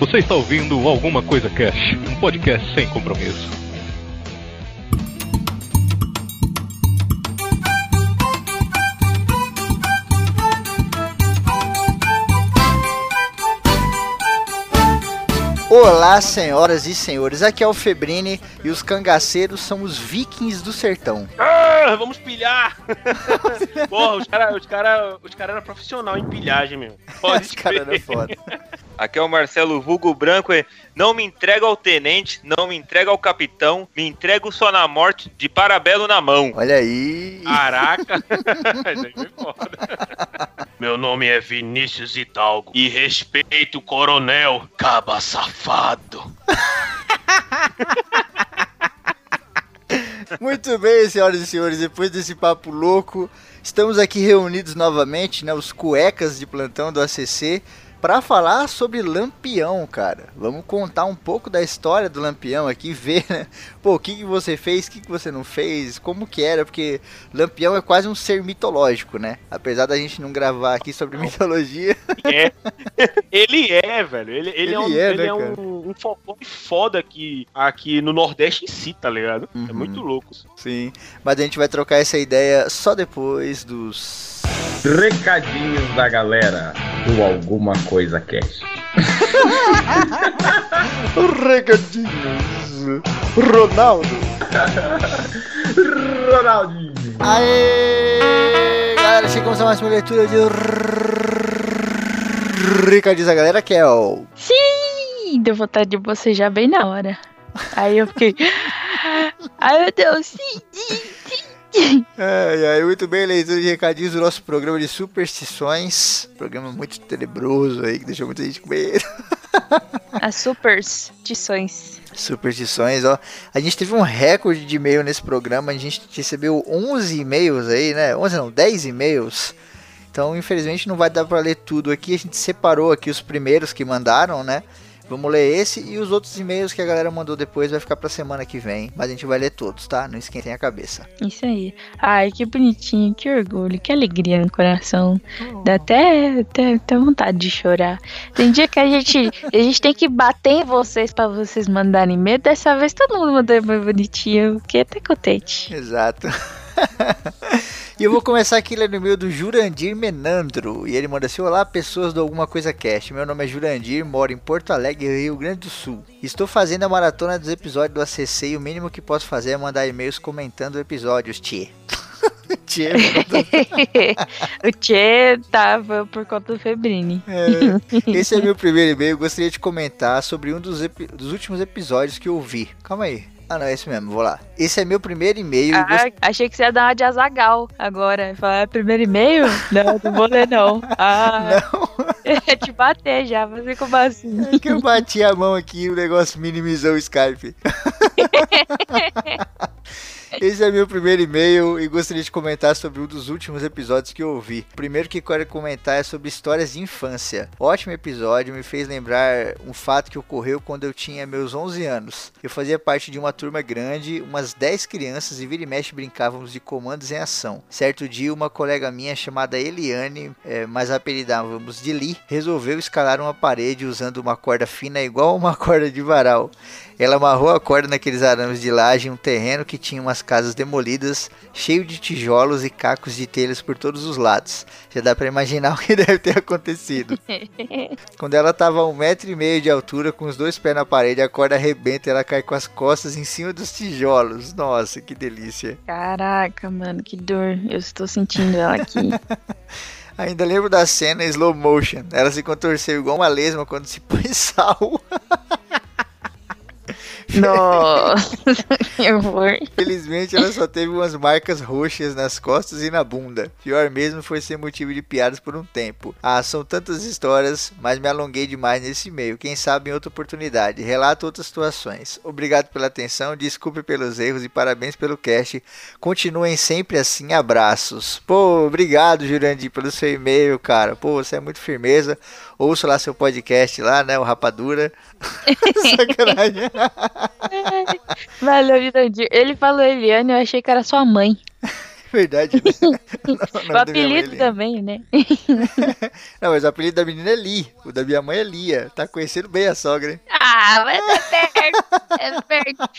Você está ouvindo Alguma Coisa Cash, um podcast sem compromisso. Olá, senhoras e senhores, aqui é o Febrini e os cangaceiros são os vikings do sertão. Ah, vamos pilhar! Porra, os caras os cara, os cara eram profissional em pilhagem, meu. Pode Esse cara era foda. Aqui é o Marcelo Vulgo Branco. Não me entrega ao tenente, não me entrega ao capitão, me entrego só na morte, de parabelo na mão. Olha aí. Caraca! Meu nome é Vinícius Hidalgo e respeito o coronel Caba Safado. Muito bem, senhoras e senhores, depois desse papo louco, estamos aqui reunidos novamente, né, os cuecas de plantão do ACC, para falar sobre Lampião, cara. Vamos contar um pouco da história do Lampião aqui, ver, né, pô, o que, que você fez, o que, que você não fez, como que era, porque Lampião é quase um ser mitológico, né? Apesar da gente não gravar aqui sobre mitologia. É. Ele é, velho. Ele, ele, Ele é, um, é, ele né, é um, um folclore foda aqui, aqui no Nordeste em si, tá ligado? É Uhum. muito louco. Sim, mas a gente vai trocar essa ideia só depois dos Recadinhos da galera do Alguma Coisa Cast. Regadinhos. Ronaldo. Ronaldinho. Aê! Galera, chegamos a mais uma leitura de Recadinhos da galera, que é o. Sim, deu vontade de bocejar bem na hora. Aí eu fiquei. Ai meu Deus, sim, sim, sim. Ai, ai, muito bem, leitura de recadinhos do nosso programa de superstições. Programa muito tenebroso aí, que deixou muita gente com medo. As superstições. Superstições, ó. A gente teve um recorde de e-mail nesse programa. A gente recebeu 11 e-mails aí, né? 11 não, 10 e-mails. Então, infelizmente, não vai dar pra ler tudo aqui. A gente separou aqui os primeiros que mandaram, né? Vamos ler esse e os outros e-mails que a galera mandou depois vai ficar pra semana que vem. Mas a gente vai ler todos, tá? Não esquentem a cabeça. Isso aí. Ai, que bonitinho, que orgulho, que alegria no coração. Dá até, até, até vontade de chorar. Tem dia que a gente, a gente tem que bater em vocês pra vocês mandarem e-mail. Dessa vez todo mundo mandou e-mail bonitinho. Fiquei até contente. Exato. e eu vou começar aqui lendo o e-mail do Jurandir Menandro. E ele manda assim: Olá, pessoas do Alguma Coisa Cast. Meu nome é Jurandir, moro em Porto Alegre, Rio Grande do Sul. Estou fazendo a maratona dos episódios do ACC e o mínimo que posso fazer é mandar e-mails comentando episódios, tchê. tchê, o Tchê tava por conta do Febrini. É, esse é meu primeiro e-mail. Gostaria de comentar sobre um dos, dos últimos episódios que eu vi. Calma aí. Ah, não, é esse mesmo, vou lá. Esse é meu primeiro e-mail. e gost- Ah, achei que você ia dar uma de Azagal agora. Falar, "É primeiro e-mail? Não, não vou ler não. Ah, Não, é te bater já, você como assim? é que eu bati a mão aqui e o negócio minimizou o Skype. Esse é meu primeiro e-mail e gostaria de comentar sobre um dos últimos episódios que eu ouvi. O primeiro que quero comentar é sobre histórias de infância. Ótimo episódio, me fez lembrar um fato que ocorreu quando eu tinha meus 11 anos. Eu fazia parte de uma turma grande, umas 10 crianças e vira e mexe brincávamos de comandos em ação. Certo dia, uma colega minha chamada Eliane, eh, mas apelidávamos de Lee, resolveu escalar uma parede usando uma corda fina igual uma corda de varal. Ela amarrou a corda naqueles arames de laje em um terreno que tinha umas casas demolidas, cheio de tijolos e cacos de telhas por todos os lados. Já dá pra imaginar o que deve ter acontecido. Quando ela tava a um metro e meio de altura, com os dois pés na parede, a corda arrebenta e ela cai com as costas em cima dos tijolos. Nossa, que delícia. Caraca, mano, que dor. Eu estou sentindo ela aqui. Ainda lembro da cena em slow motion. Ela se contorceu igual uma lesma quando se põe sal. Nossa, que horror. Felizmente ela só teve umas marcas roxas nas costas e na bunda. Pior mesmo foi ser motivo de piadas por um tempo. Ah, são tantas histórias, mas me alonguei demais nesse meio. Quem sabe em outra oportunidade. Relato outras situações. Obrigado pela atenção, desculpe pelos erros e parabéns pelo cast. Continuem sempre assim, abraços. Pô, obrigado, Jurandir, pelo seu e-mail, cara. Pô, você é muito firmeza. Ouça lá seu podcast lá, né? O Rapadura. Sacanagem. Valeu, Jurandir. Ele falou Eliane, eu achei que era sua mãe. Verdade, né? O O apelido também, né? Não, mas o apelido da menina é Li. O da minha mãe é Lia. Tá conhecendo bem a sogra, hein? Ah, mas é perto. É perto.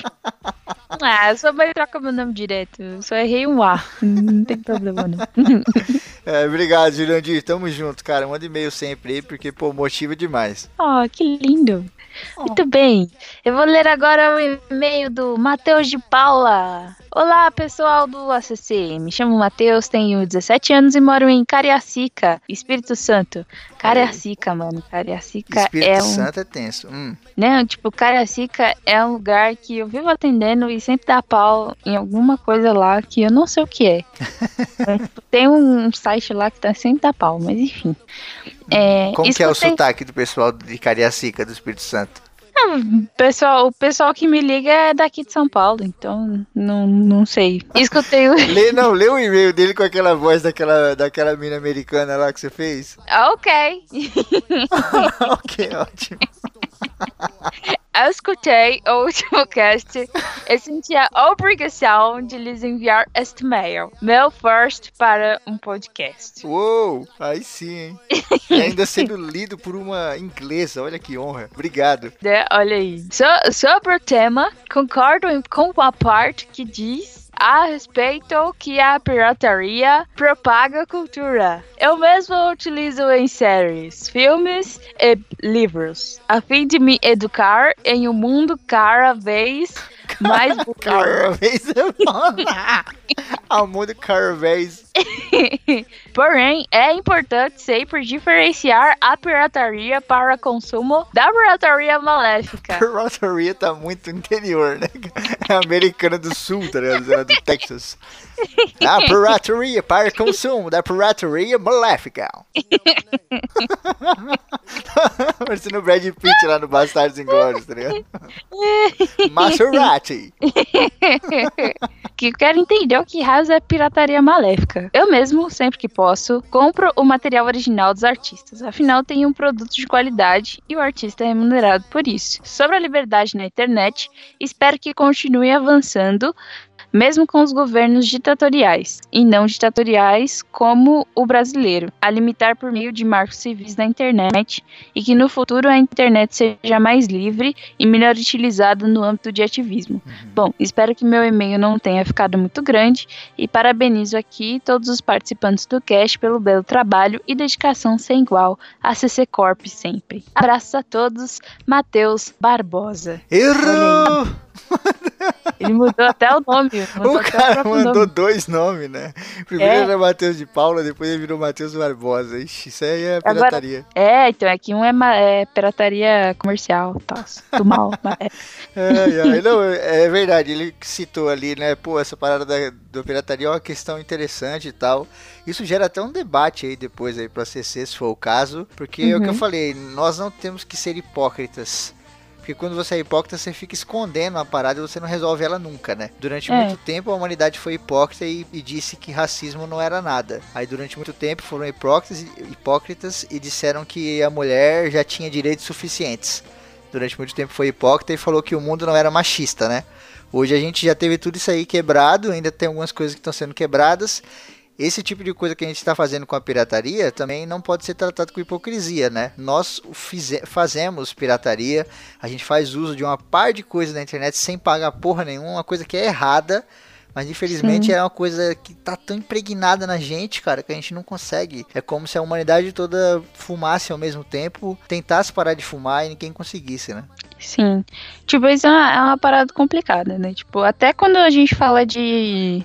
Ah, sua mãe troca meu nome direto. Eu só errei um A. Não tem problema, não. É, obrigado, Jurandir. Tamo junto, cara. Manda e-mail sempre aí, porque, pô, motiva demais. Oh, que lindo. Muito bem. Eu vou ler agora o e-mail do Matheus de Paula. Olá, pessoal do ACC. Me chamo Matheus, tenho 17 anos e moro em Cariacica, Espírito Santo. Cariacica, mano. Cariacica Espírito é um. Santo é tenso. Hum. Não, tipo, Cariacica é um lugar que eu vivo atendendo e sempre dá pau em alguma coisa lá que eu não sei o que é. Mas, tipo, tem um site lá que tá sempre dá pau, mas enfim. É, Como que é o sotaque do pessoal de Cariacica, do Espírito Santo? O pessoal, o pessoal que me liga é daqui de São Paulo, então não, não sei. Escutei o. Lê, não, lê o e-mail dele com aquela voz daquela, daquela mina americana lá que você fez. Ah, ok. ok, ótimo. Eu escutei o último cast e senti a obrigação de lhes enviar este mail. Meu first para um podcast. Uou, aí sim, hein? Ainda sendo lido por uma inglesa, olha que honra. Obrigado. né? Olha aí. So- sobre o tema, concordo com a parte que diz a respeito que a pirataria propaga cultura. Eu mesmo utilizo em séries, filmes e livros, a fim de me educar em um mundo cada vez mais. Carvez é foda. Ao mundo Carvez. Porém, é importante sempre diferenciar a pirataria para consumo da pirataria maléfica. Pirataria tá muito interior, né? É americana do sul, tá ligado? É do Texas. A pirataria para consumo da pirataria maléfica. Parecendo o Brad Pitt lá no Bastardos Inglórios, tá ligado? Maserati. que quero entender o que rasa é pirataria maléfica. Eu mesmo, sempre que posso, compro o material original dos artistas. Afinal, tem um produto de qualidade e o artista é remunerado por isso. Sobre a liberdade na internet, espero que continue avançando. Mesmo com os governos ditatoriais, e não ditatoriais como o brasileiro, a limitar por meio de marcos civis na internet e que no futuro a internet seja mais livre e melhor utilizada no âmbito de ativismo. Bom, espero que meu e-mail não tenha ficado muito grande e parabenizo aqui todos os participantes do cast pelo belo trabalho e dedicação sem igual a CC Corp sempre. Abraços a todos, Matheus Barbosa. Errou! Ele mudou até o nome. O cara próprio mandou nome. dois nomes, né? Primeiro É. era Matheus de Paula, depois ele virou Matheus Barbosa. Ixi, isso aí é Agora- pirataria. É, então aqui um é, é pirataria comercial, tá, do mal. é. Ai, não, é verdade, ele citou ali, né? Pô, essa parada da, do pirataria é uma questão interessante e tal. Isso gera até um debate aí depois aí pra CC, se for o caso. Porque é o que eu Uhum. falei, nós não temos que ser hipócritas. Porque quando você é hipócrita, você fica escondendo uma parada e você não resolve ela nunca, né? Durante É. muito tempo a humanidade foi hipócrita e, e disse que racismo não era nada. Aí durante muito tempo foram hipócritas, hipócritas e disseram que a mulher já tinha direitos suficientes. Durante muito tempo foi hipócrita e falou que o mundo não era machista, né? Hoje a gente já teve tudo isso aí quebrado, ainda tem algumas coisas que estão sendo quebradas. Esse tipo de coisa que a gente está fazendo com a pirataria também não pode ser tratado com hipocrisia, né? Nós fazemos pirataria, a gente faz uso de uma par de coisas na internet sem pagar porra nenhuma, uma coisa que é errada, mas infelizmente Sim. é uma coisa que tá tão impregnada na gente, cara, que a gente não consegue. É como se a humanidade toda fumasse ao mesmo tempo, tentasse parar de fumar e ninguém conseguisse, né? Sim. Tipo, isso é uma, é uma parada complicada, né? Tipo, até quando a gente fala de.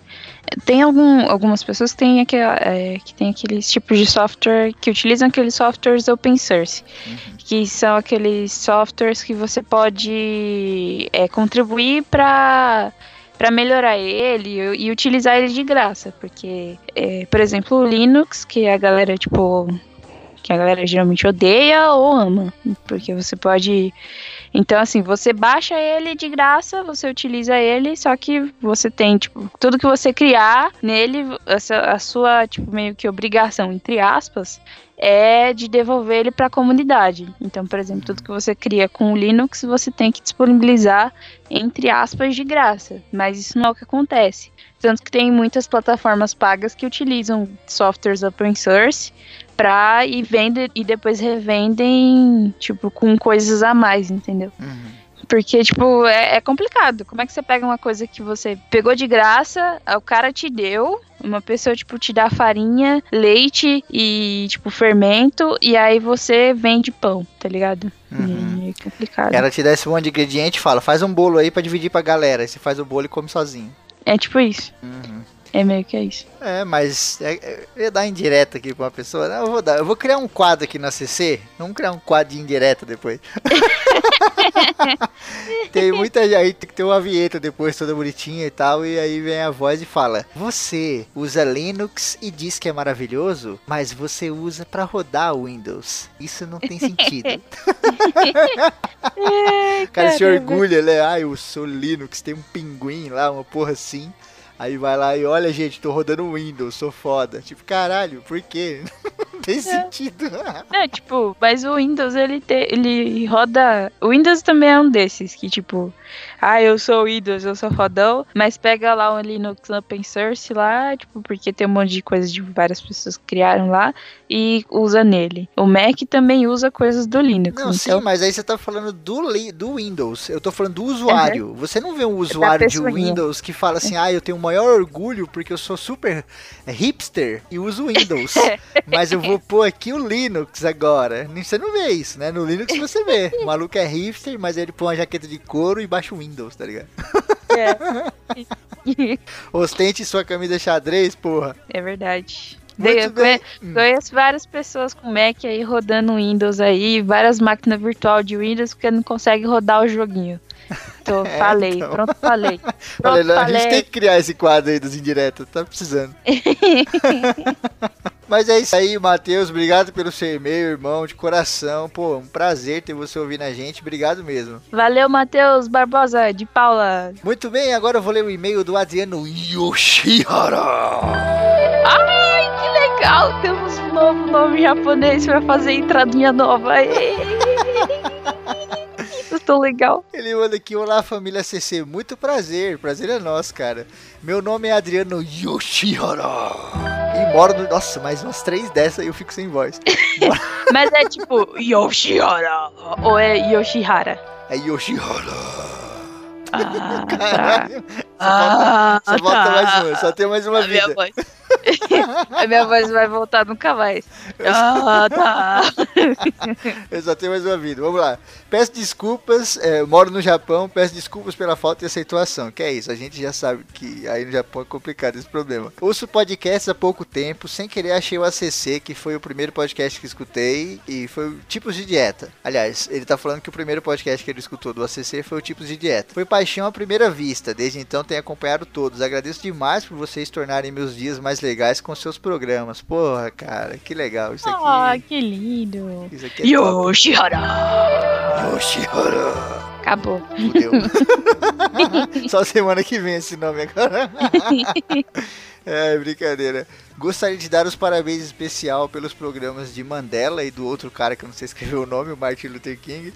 Tem algum, algumas pessoas que têm, aquela, é, que tem aqueles tipos de software que utilizam aqueles softwares open source. Que são aqueles softwares que você pode é, contribuir para para melhorar ele e, utilizar ele de graça, porque, é, por exemplo, o Linux, que a galera tipo que a galera geralmente odeia ou ama, porque você pode então, assim, você baixa ele de graça, você utiliza ele, só que você tem, tipo, tudo que você criar nele, a sua, tipo, meio que obrigação, entre aspas, é de devolver ele para a comunidade. Então, por exemplo, tudo que você cria com o Linux, você tem que disponibilizar, entre aspas, de graça. Mas isso não é o que acontece. Tanto que tem muitas plataformas pagas que utilizam softwares open source pra e vendem e depois revendem, tipo, com coisas a mais, entendeu? Uhum. Porque, tipo, é, é complicado. Como é que você pega uma coisa que você pegou de graça, o cara te deu, uma pessoa, tipo, te dá farinha, leite e, tipo, fermento, e aí você vende pão, tá ligado? Uhum. É complicado. Ela te dá esse monte de ingrediente e fala, faz um bolo aí pra dividir pra galera. Aí você faz o bolo e come sozinho. É tipo isso. Uhum. É meio que é isso. É, mas é, é, eu ia dar indireta aqui pra uma pessoa. Não, eu vou dar. Eu vou criar um quadro aqui na CC. Vamos criar um quadro de indireta depois. tem muita aí tem que ter uma vinheta depois toda bonitinha e tal. E aí vem a voz e fala: Você usa Linux e diz que é maravilhoso, mas você usa pra rodar o Windows. Isso não tem sentido. o cara se orgulha, né? Ah, eu sou Linux, tem um pinguim lá, uma porra assim. Aí vai lá e olha, gente, tô rodando Windows, sou foda. Tipo, caralho, por quê? Não tem sentido. É, tipo, mas o Windows, ele, te, ele roda. O Windows também é um desses que, tipo, ah, eu sou Windows, eu sou fodão, mas pega lá o Linux Open Source lá, tipo, porque tem um monte de coisas de várias pessoas criaram lá e usa nele. O Mac também usa coisas do Linux. Não, então, sim, mas aí você tá falando do, do Windows. Eu tô falando do usuário. Você não vê um usuário de pessoinha. Windows que fala assim, ah, eu tenho o maior orgulho porque eu sou super hipster e uso Windows. mas eu vou pôr aqui o Linux agora. Você não vê isso, né? No Linux você vê. O maluco é hipster, mas ele põe uma jaqueta de couro e baixa o Windows, tá ligado? é. Ostente sua camisa xadrez, porra. é verdade. Muito eu bem. conheço várias pessoas com Mac aí rodando Windows aí, várias máquinas virtual de Windows porque não consegue rodar o joguinho. Tô, É, falei, então. pronto, falei. Pronto, a gente falei. tem que criar esse quadro aí dos indiretos, tá precisando. Mas é isso aí, Matheus. Obrigado pelo seu e-mail, irmão, de coração. Pô, um prazer ter você ouvindo a gente. Obrigado mesmo. Valeu, Matheus Barbosa, de Paula. Muito bem, agora eu vou ler o e-mail do Adriano Yoshihara. Ai, que legal! Temos um novo nome japonês pra fazer entradinha nova. Tão legal. Ele manda aqui, olá família CC, muito prazer, prazer é nosso, cara. Meu nome é Adriano Yoshihara. E moro no... Nossa, mais umas três dessas e eu fico sem voz. Mas é tipo Yoshihara ou é Yoshihara? É Yoshihara. Ah, tá. Ah, Só volta tá. mais uma, só tem mais uma A minha vida. voz. A minha voz vai voltar nunca mais. Ah, tá. Eu só tenho mais uma vida. Vamos lá. Peço desculpas, é, moro no Japão, peço desculpas pela falta de aceitação. Que é isso, a gente já sabe que aí no Japão é complicado esse problema. Ouço podcast há pouco tempo, sem querer achei o ACC, que foi o primeiro podcast que escutei, e foi o Tipos de Dieta. Aliás, ele tá falando que o primeiro podcast que ele escutou do ACC foi o Tipos de Dieta. Foi paixão à primeira vista, desde então tenho acompanhado todos. Agradeço demais por vocês tornarem meus dias mais legais com seus programas. Porra, cara, que legal isso aqui. Ah, que lindo. Isso aqui é. Yoshihara. Yoshihara. Acabou. Fudeu. Só semana que vem esse nome agora. é, brincadeira. Gostaria de dar os parabéns especial pelos programas de Mandela e do outro cara que eu não sei escrever o nome, o Martin Luther King.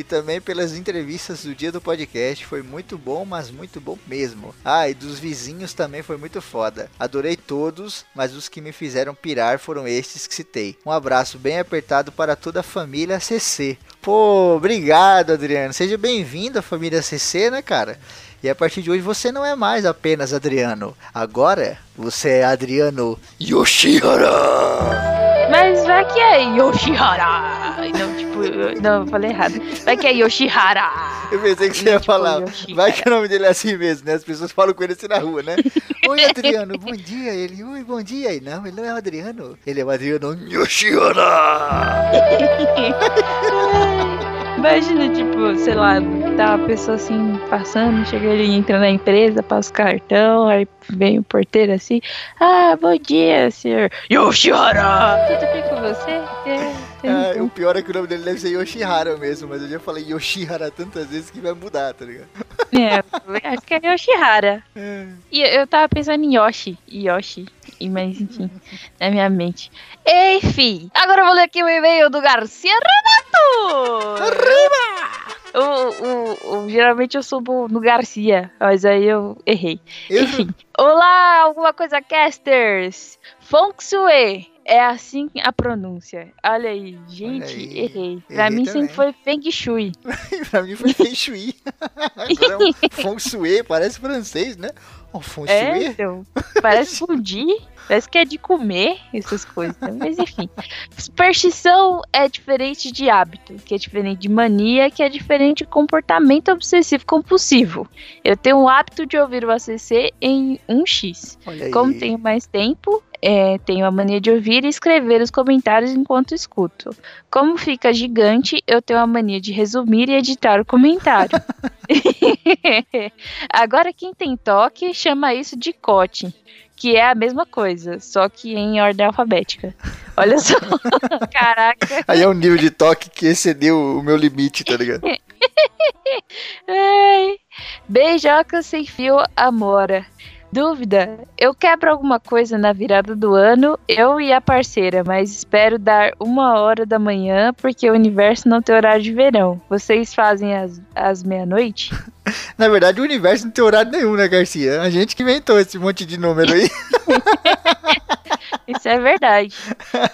E também pelas entrevistas do dia do podcast. Foi muito bom, mas muito bom mesmo. Ah, e dos vizinhos também foi muito foda. Adorei todos, mas os que me fizeram pirar foram estes que citei. Um abraço bem apertado para toda a família CC. Pô, obrigado, Adriano. Seja bem-vindo à família CC, né, cara? E a partir de hoje você não é mais apenas Adriano. Agora você é Adriano Yoshihara. Mas vai que é Yoshihara. Não, tipo, eu- não, eu falei errado. Vai que é Yoshihara. Eu pensei que você ia Tipo, falar. Yoshihara. Vai que o nome dele é assim mesmo, né? As pessoas falam com ele assim na rua, né? Oi, Adriano, bom dia. Ele, oi, bom dia. E não, ele não é o Adriano. Ele é o Adriano Yoshihara. Imagina, tipo, sei lá, tá uma pessoa assim passando, chega ele entra na empresa, passa o cartão, aí vem o porteiro assim, ah, bom dia, senhor Yoshihara! Tudo bem com você? É, o pior é que o nome dele deve ser Yoshihara mesmo, mas eu já falei Yoshihara tantas vezes que vai mudar, tá ligado? é, acho que é Yoshihara. E eu tava pensando em Yoshi, Yoshi, e mas enfim, na minha mente. Enfim, agora eu vou ler aqui o e-mail do Garcia Renato! o, o, o- geralmente eu subo no Garcia, mas aí eu errei. Enfim. Olá, alguma coisa, casters! Feng Shui. É assim a pronúncia. Olha aí, gente, aí, errei. Pra errei mim também. sempre foi Feng Shui. pra mim foi Feng Shui. Agora é um Feng Shui, parece francês, né? Um Feng É, Shui. então. Parece fundir. Parece que é de comer essas coisas. né? Mas enfim. Superstição é diferente de hábito, que é diferente de mania, que é diferente de comportamento obsessivo compulsivo. Eu tenho o hábito de ouvir o ACC em 1x. Olha aí. Como tenho mais tempo, é, tenho a mania de ouvir e escrever os comentários enquanto escuto. Como fica gigante, eu tenho a mania de resumir e editar o comentário. Agora, quem tem toque chama isso de cote, que é a mesma coisa, só que em ordem alfabética. Olha só, caraca. Aí é um nível de toque que excedeu o meu limite, tá ligado? Ai. Beijoca sem fio, Amora. Dúvida? Eu quebro alguma coisa na virada do ano, eu e a parceira, mas espero dar uma hora da manhã porque o universo não tem horário de verão. Vocês fazem as, as meia-noite? Na verdade, o universo não tem horário nenhum, né, Garcia? A gente que inventou esse monte de número aí. Isso é verdade.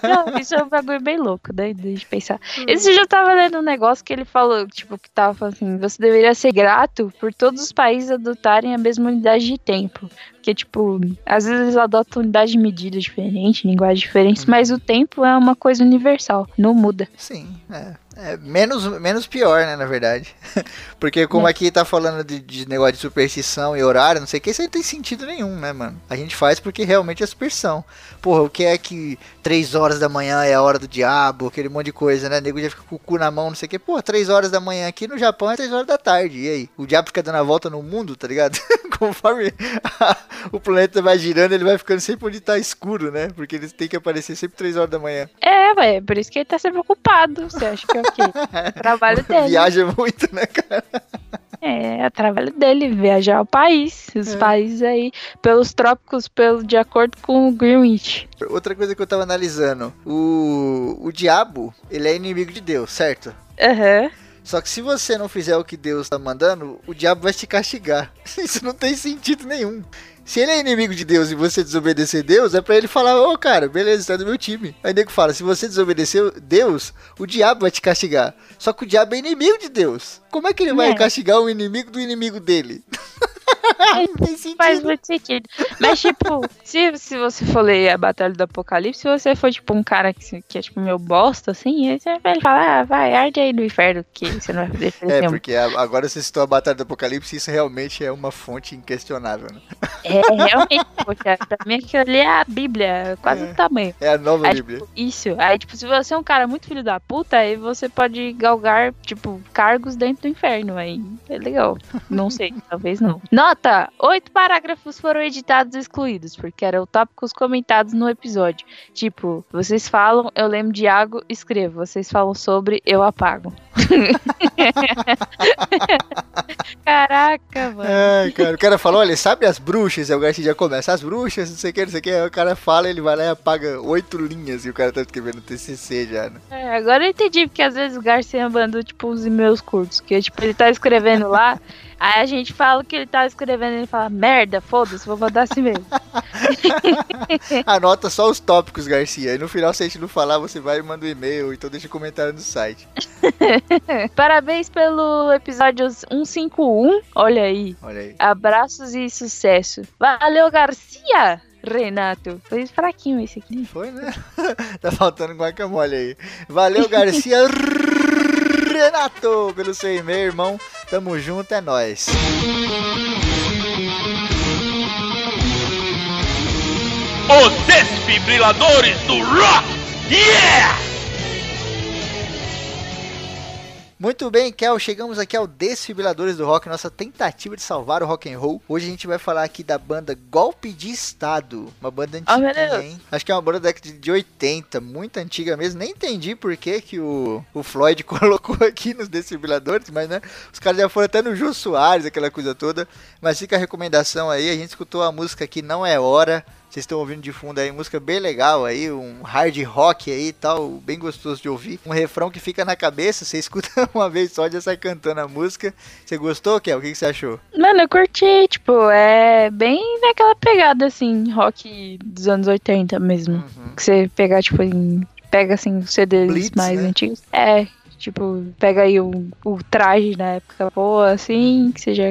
Não, isso é um bagulho bem louco, né? Eu pensar. Esse eu tava lendo um negócio que ele falou, tipo, que tava falando assim, você deveria ser grato por todos os países adotarem a mesma unidade de tempo. Porque, tipo, às vezes eles adotam unidade de medida diferente, linguagem diferente, mas o tempo é uma coisa universal, não muda. Sim, é. É menos, menos pior, né, na verdade. Porque como aqui tá falando de, de negócio de superstição e horário, não sei o que, isso aí não tem sentido nenhum, né, mano? A gente faz porque realmente é superstição. Porra, o que é que 3 horas da manhã é a hora do diabo, aquele monte de coisa, né? O nego já fica com o cu na mão, não sei o que. Porra, 3 horas da manhã aqui no Japão é 3 horas da tarde. E aí? O diabo fica dando a volta no mundo, tá ligado? Conforme o planeta vai girando, ele vai ficando sempre onde tá escuro, né? Porque eles têm que aparecer sempre 3 horas da manhã. É, ué, por isso que ele tá sempre ocupado. Você acha que é quê? Trabalho dele. Viaja muito, né, cara? É, é trabalho dele, viajar ao país. Os É. países aí, pelos trópicos, pelo, de acordo com o Greenwich. Outra coisa que eu tava analisando, o, o diabo, ele é inimigo de Deus, certo? Aham. Só que se você não fizer o que Deus tá mandando, o diabo vai te castigar. Isso não tem sentido nenhum. Se ele é inimigo de Deus e você desobedecer Deus, é pra ele falar, ô cara, beleza, você tá do meu time. Aí o nego fala, se você desobedecer Deus, o diabo vai te castigar. Só que o diabo é inimigo de Deus. Como é que ele vai É. castigar o inimigo do inimigo dele? Faz muito sentido. Mas, tipo, se, se você for ler a Batalha do Apocalipse, se você for, tipo, um cara que, que é, tipo, meu bosta, assim, aí você vai falar, ah, vai, arde aí no inferno, que você não vai fazer É, nenhuma. porque agora você citou a Batalha do Apocalipse, isso realmente é uma fonte inquestionável, né? É, realmente, poxa, pra mim aquilo ali é a Bíblia, quase É. do tamanho. É a nova Aí, Bíblia. tipo, isso. Aí, tipo, se você é um cara muito filho da puta, aí você pode galgar, tipo, cargos dentro do inferno. Aí é legal. Não sei, talvez não. Nota: oito parágrafos foram editados e excluídos, porque eram tópicos comentados no episódio. Tipo, vocês falam, eu lembro de Iago, escrevo. Vocês falam sobre, eu apago. Caraca, mano. Cara, o cara fala, olha, sabe as bruxas? Aí o Garcia já começa, as bruxas, não sei o que, não sei o que. Aí o cara fala, ele vai lá e apaga oito linhas e o cara tá escrevendo TCC já, né? É, agora eu entendi, porque às vezes o Garcia mandou, tipo, uns e-mails curtos, que, tipo, ele tá escrevendo lá, aí a gente fala que ele tá escrevendo e ele fala, merda, foda-se, vou mandar assim mesmo. Anota só os tópicos, Garcia. E no final, se a gente não falar, você vai e manda um e-mail, então deixa um comentário no site. Parabéns pelo episódio 151, olha aí. Olha aí. Abraços e sucesso. Valeu, Garcia! Renato, foi fraquinho esse aqui. Foi, né? tá faltando guacamole aí. Valeu, Garcia Renato, pelo seu e-mail, irmão. Tamo junto, é nóis. Os desfibriladores do rock! Yeah! Muito bem, Kel, chegamos aqui ao Desfibriladores do Rock, nossa tentativa de salvar o rock and roll. Hoje a gente vai falar aqui da banda Golpe de Estado, uma banda Oh, meu antiga, Deus. hein? Acho que é uma banda da década de 80, muito antiga mesmo. Nem entendi por que, que o, o Floyd colocou aqui nos Desfibriladores, mas né, os caras já foram até no Jô Soares, aquela coisa toda. Mas fica a recomendação aí, a gente escutou a música aqui Não É Hora, Vocês estão ouvindo de fundo aí música bem legal aí, um hard rock aí e tal, bem gostoso de ouvir. Um refrão que fica na cabeça, você escuta uma vez só, já sai cantando a música. Você gostou, Kel? O que, que você achou? Mano, eu curti, tipo, é bem naquela pegada, assim, rock dos anos 80 mesmo. Uhum. Que você pegar, tipo, em, pega, assim, os CDs Blitz, mais né? antigos. É, tipo, pega aí o, o traje da época boa, assim, que seja...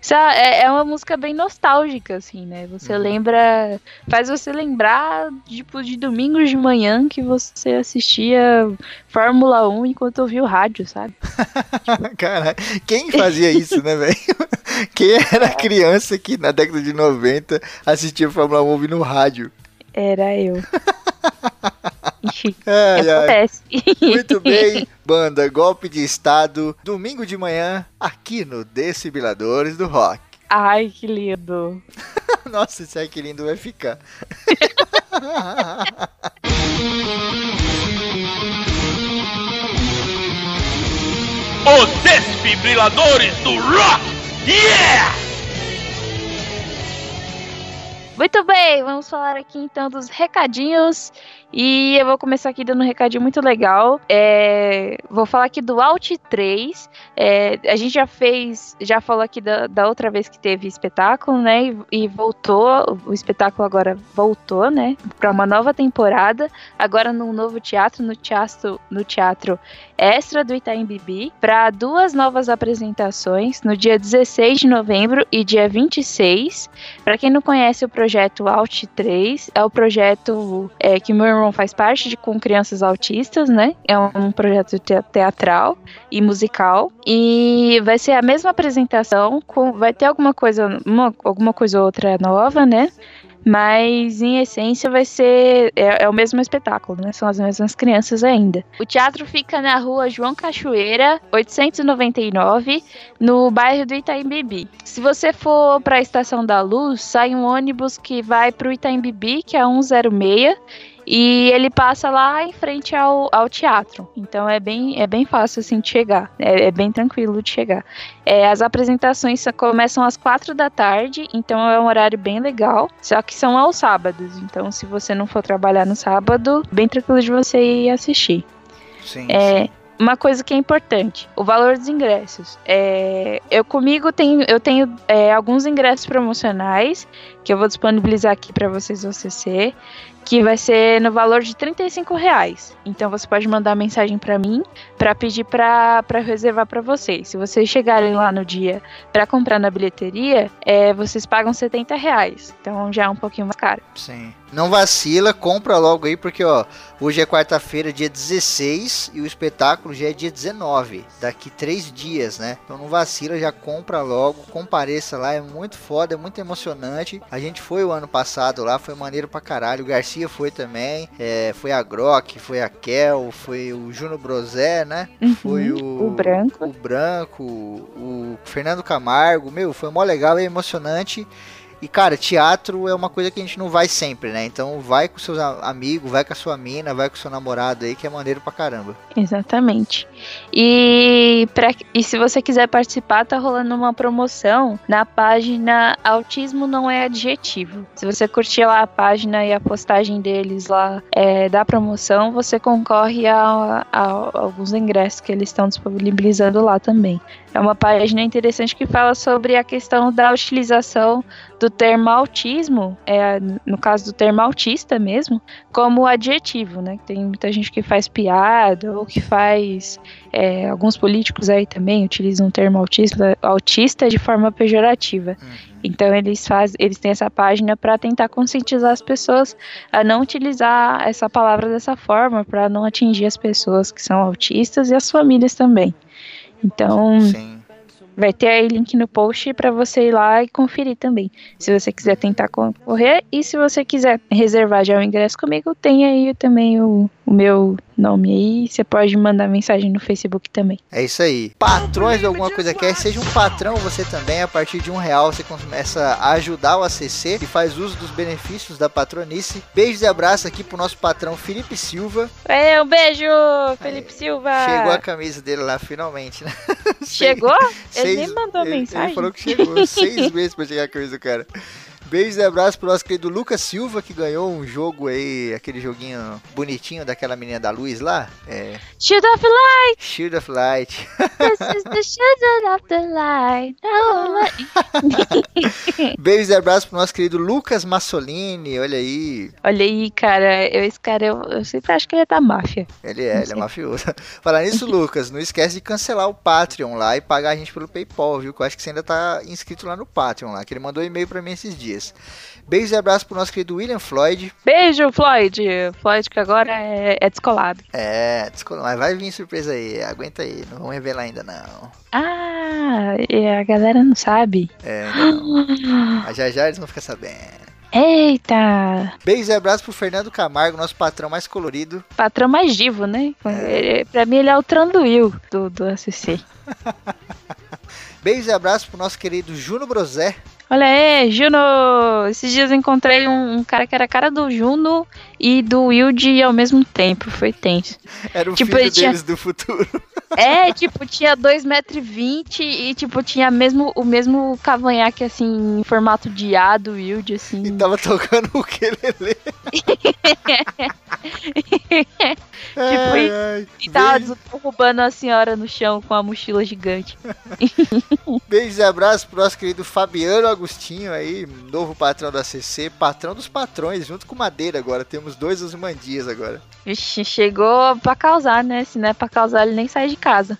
Isso é, é uma música bem nostálgica, assim, né? Você Uhum. lembra... Faz você lembrar, tipo, de domingos de manhã que você assistia Fórmula 1 enquanto ouvia o rádio, sabe? Caralho, quem fazia isso, né, velho? Quem era criança que na década de 90 assistia Fórmula 1 ouvindo rádio? Era eu. Ixi, Ai, ai. acontece. Muito bem, banda Golpe de Estado, domingo de manhã, aqui no Decibiladores do Rock. Ai, que lindo. Nossa, esse ai que lindo vai ficar. Os desfibriladores do rock! Yeah! Muito bem, vamos falar aqui então dos recadinhos. E eu vou começar aqui dando um recadinho muito legal. É, vou falar aqui do Alt 3. É, a gente já fez, já falou aqui da, da outra vez que teve espetáculo, né? E, e voltou, o espetáculo agora voltou, né? Para uma nova temporada. Agora num novo teatro, no teatro, no teatro Extra do Itaim Bibi, para duas novas apresentações no dia 16 de novembro e dia 26. Para quem não conhece o projeto Alt 3, é o projeto é, que meu irmão faz parte de com crianças autistas, né? É um projeto te- teatral e musical e vai ser a mesma apresentação, com, vai ter alguma coisa, uma, alguma coisa ou outra nova, né? Mas em essência vai ser é, é o mesmo espetáculo, né? São as mesmas crianças ainda. O teatro fica na rua João Cachoeira, 899, no bairro do Itaim Bibi. Se você for para a Estação da Luz, sai um ônibus que vai para o Itaim Bibi, que é 106, e ele passa lá em frente ao, ao teatro. Então é bem, é bem fácil assim de chegar. É, é bem tranquilo de chegar. É, as apresentações começam às quatro da tarde, então é um horário bem legal. Só que são aos sábados. Então, se você não for trabalhar no sábado, bem tranquilo de você ir assistir. Sim, É, uma coisa que é importante, o valor dos ingressos. É, eu comigo tenho, eu tenho é, alguns ingressos promocionais que eu vou disponibilizar aqui para vocês CC, que vai ser no valor de 35 reais. Então você pode mandar mensagem para mim para pedir para reservar para vocês. Se vocês chegarem lá no dia para comprar na bilheteria, é, vocês pagam 70 reais. Então já é um pouquinho mais caro. Sim. Não vacila, compra logo aí, porque ó, hoje é quarta-feira, dia 16, e o espetáculo já é dia 19, daqui três dias, né? Então não vacila, já compra logo, compareça lá, é muito foda, é muito emocionante. A gente foi o ano passado lá, foi maneiro pra caralho. O Garcia foi também, é, foi a Grok, foi a Kel, foi o Juno Brosé, né? Uhum, Foi o, o Branco. o Branco, o Fernando Camargo, meu, foi mó legal, é emocionante. E cara, teatro é uma coisa que a gente não vai sempre, né? Então vai com seus a- amigos, vai com a sua mina, vai com seu namorado aí, que é maneiro pra caramba. Exatamente. E, pra, e se você quiser participar, tá rolando uma promoção na página Autismo Não É Adjetivo. Se você curtir lá a página e a postagem deles lá é, da promoção, você concorre a, a alguns ingressos que eles estão disponibilizando lá também. É uma página interessante que fala sobre a questão da utilização do termo autismo, é, no caso do termo autista mesmo, como adjetivo, né? Tem muita gente que faz piada ou que faz. é, alguns políticos aí também utilizam o termo autista, autista de forma pejorativa. Então eles fazem, eles têm essa página para tentar conscientizar as pessoas a não utilizar essa palavra dessa forma, para não atingir as pessoas que são autistas e as famílias também. Então, Sim. Vai ter aí link no post para você ir lá e conferir também. Se você quiser tentar concorrer e se você quiser reservar já o ingresso comigo, tem aí também o, o meu nome aí. Você pode mandar mensagem no Facebook também. É isso aí. Patrões de alguma coisa quer, seja um patrão você também. A partir de um real você começa a ajudar o ACC e faz uso dos benefícios da patronice. Beijos e abraços aqui pro nosso patrão Felipe Silva. É, um beijo, Felipe Silva! Chegou a camisa dele lá finalmente, né? Chegou? Ele Seis- nem mandou ele- mensagem. Ele falou que chegou seis meses pra chegar a camisa do cara. Beijos e abraços pro nosso querido Lucas Silva, que ganhou um jogo aí, aquele joguinho bonitinho daquela menina da luz lá. É. Shield of light, Shield of Light. this is the shield of the light. Oh. Beijos e abraços pro nosso querido Lucas Massolini, olha aí. Olha aí, cara, eu, esse cara, eu, eu sempre acho que ele é da máfia. Ele é, ele é mafioso. Falar nisso, Lucas, não esquece de cancelar o Patreon lá e pagar a gente pelo PayPal, viu? Que eu acho que você ainda tá inscrito lá no Patreon lá, que ele mandou um e-mail pra mim esses dias. Beijos e abraços pro nosso querido William Floyd. Beijo, Floyd. Floyd que agora é, é descolado. É, desculpa, mas vai vir surpresa aí, aguenta aí, não vamos revelar ainda não. Ah, e a galera não sabe. É, não. Mas já já eles vão ficar sabendo. Eita, Beijos e abraços pro Fernando Camargo, nosso patrão mais colorido. patrão mais divo, né? Ele- pra mim ele é o Tranduil do, do ACC. Beijos e abraços pro nosso querido Juno Brosé. Olha aí, Juno! Esses dias eu encontrei um, um cara que era a cara do Juno e do Wilde ao mesmo tempo. Foi tenso. Era o Tipo, filho tinha- deles do futuro. É, tipo, tinha 2,20m e, tipo, tinha mesmo, o mesmo cavanhaque, assim, em formato de A do Wilde, assim. E tava tocando o que ele Tipo, e- E tava derrubando a senhora no chão com a mochila gigante. Beijos e abraços pro nosso querido Fabiano Agostinho aí, novo patrão da CC, patrão dos patrões, junto com Madeira agora. Temos dois Osimandias agora. Vixe, chegou pra causar, né? Se não é pra causar, ele nem sai de casa.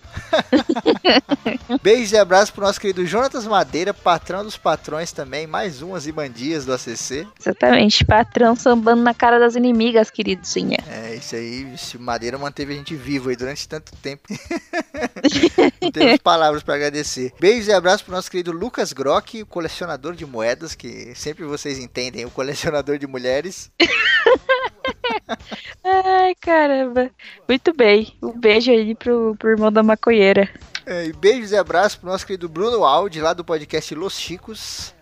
Beijos e abraços pro nosso querido Jonatas Madeira, patrão dos patrões também, mais um Osimandias do ACC. Exatamente, patrão sambando na cara das inimigas, querido Zinha. É, isso aí, esse Madeira manteve a gente vivo aí durante tanto tempo. Não temos palavras para agradecer. Beijos e abraços pro nosso querido Lucas Grock, o colecionador de moedas, que sempre vocês entendem, o colecionador de mulheres. Ai, caramba. Muito bem. Um beijo aí pro, pro irmão da maconheira. É, e beijos e abraços pro nosso querido Bruno Aldi, lá do podcast Los Chicos.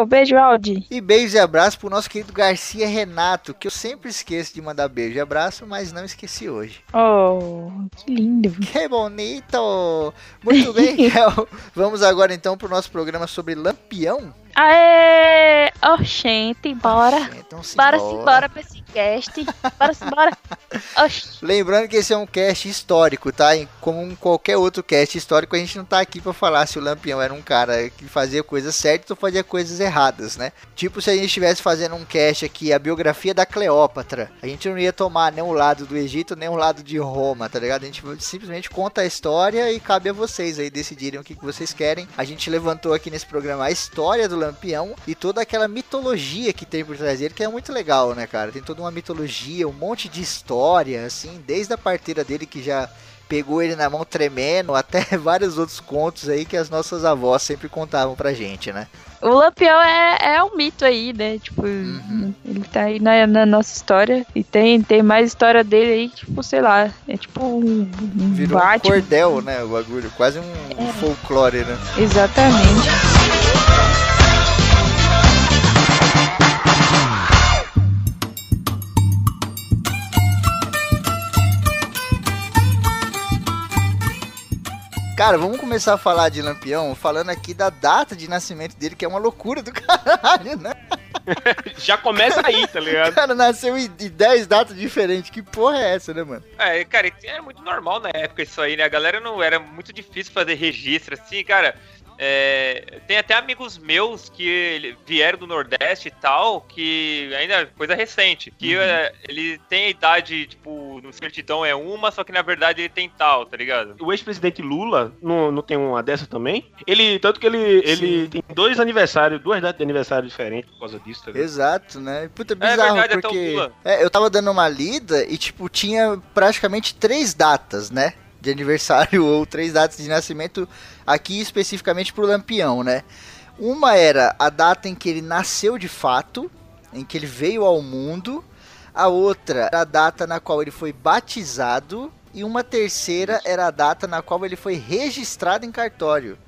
Um beijo, Aldi. E beijos e abraços pro nosso querido Garcia Renato, que eu sempre esqueço de mandar beijo e abraço, mas não esqueci hoje. Oh, que lindo. Que bonito! Muito bem, Kel. Vamos agora então pro nosso programa sobre Lampião. Aê! Oh, gente, bora. Então, Bora simbora. pra esse cast. Bora simbora. Oxi. Lembrando que esse é um cast histórico, tá? E Como qualquer outro cast histórico, a gente não tá aqui pra falar se o Lampião era um cara que fazia coisas certas ou fazia coisas erradas, né? Tipo, se a gente estivesse fazendo um cast aqui, a biografia da Cleópatra, a gente não ia tomar nem o lado do Egito, nem o lado de Roma, tá ligado? A gente simplesmente conta a história e cabe a vocês aí decidirem o que, que vocês querem. A gente levantou aqui nesse programa a história do Lampião e toda aquela mitologia que tem por trás dele, que é muito legal, né, cara? Tem toda uma mitologia, um monte de história, assim, desde a parteira dele que já pegou ele na mão tremendo, até vários outros contos aí que as nossas avós sempre contavam pra gente, né? O Lampião é, é um mito aí, né? Tipo, Uhum. ele tá aí na, na nossa história. E tem, tem mais história dele aí, tipo, sei lá. É tipo um, um Virou um Batman. cordel, né, o bagulho, quase um, um folclore, né? Exatamente. Cara, vamos começar a falar de Lampião falando aqui da data de nascimento dele, que é uma loucura do caralho, né? Já começa aí, tá O ligado? cara nasceu em em 10 datas diferentes. Que porra é essa, né, mano? É, cara, era muito normal na época isso aí, né? A galera não era muito difícil fazer registro assim, cara. É, tem até amigos meus que vieram do Nordeste e tal, que ainda é coisa recente, que é, ele tem a idade, tipo, no certidão é uma, só que na verdade ele tem tal, tá ligado? O ex-presidente Lula não, não tem uma dessa também? Ele, tanto que ele, ele tem dois aniversários, duas datas de aniversário diferentes por causa disso, tá ligado? Exato, né? Puta, bizarro, verdade, até o porque... Lula. É, eu tava dando uma lida e, tipo, tinha praticamente três datas, né? De aniversário ou três datas de nascimento aqui especificamente pro Lampião, né? Uma era a data em que ele nasceu de fato, em que ele veio ao mundo. A outra era a data na qual ele foi batizado. E uma terceira era a data na qual ele foi registrado em cartório.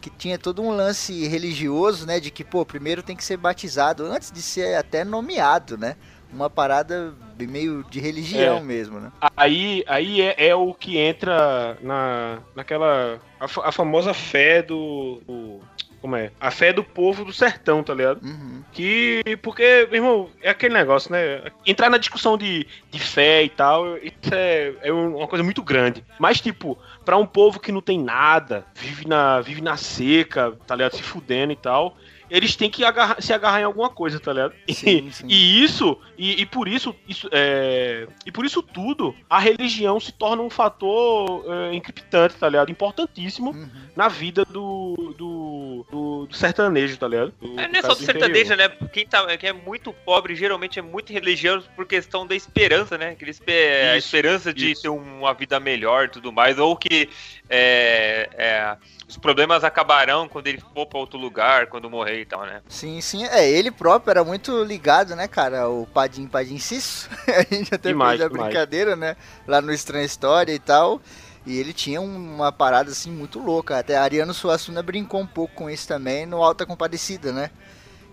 Que tinha todo um lance religioso, né? De que, pô, primeiro tem que ser batizado antes de ser até nomeado, né? Uma parada meio de religião É. mesmo, né? Aí, aí é, é o que entra na, naquela. A, a famosa fé do. do- como é? A fé do povo do sertão, tá ligado? Uhum. Que. Porque, meu irmão, é aquele negócio, né? Entrar na discussão de, de fé e tal, isso é, é uma coisa muito grande. Mas, tipo, pra um povo que não tem nada, vive na, vive na seca, tá ligado? Se fudendo e tal. Eles têm que agarrar- se agarrar em alguma coisa, tá ligado? E- Sim, sim. E isso, e, e por isso, isso é, e por isso tudo, a religião se torna um fator é, encriptante, tá ligado? Importantíssimo Uhum. na vida do, do, do, do sertanejo, tá ligado? Do- É, não é só do sertanejo, interior. né? Quem, tá, quem é muito pobre geralmente é muito religioso por questão da esperança, né? Que eles a Isso, esperança de isso. ter uma vida melhor e tudo mais, ou que é, é, os problemas acabarão quando ele for pra outro lugar, quando morrer e tal, né? Sim, sim. É, ele próprio era muito ligado, né, cara? O Padim Padim Cisso. a gente até Demais, fez a demais. brincadeira, né? Lá no Estranha História e tal. E ele tinha uma parada assim muito louca. Até a Ariano Suassuna brincou um pouco com isso também no Alta Compadecida, né?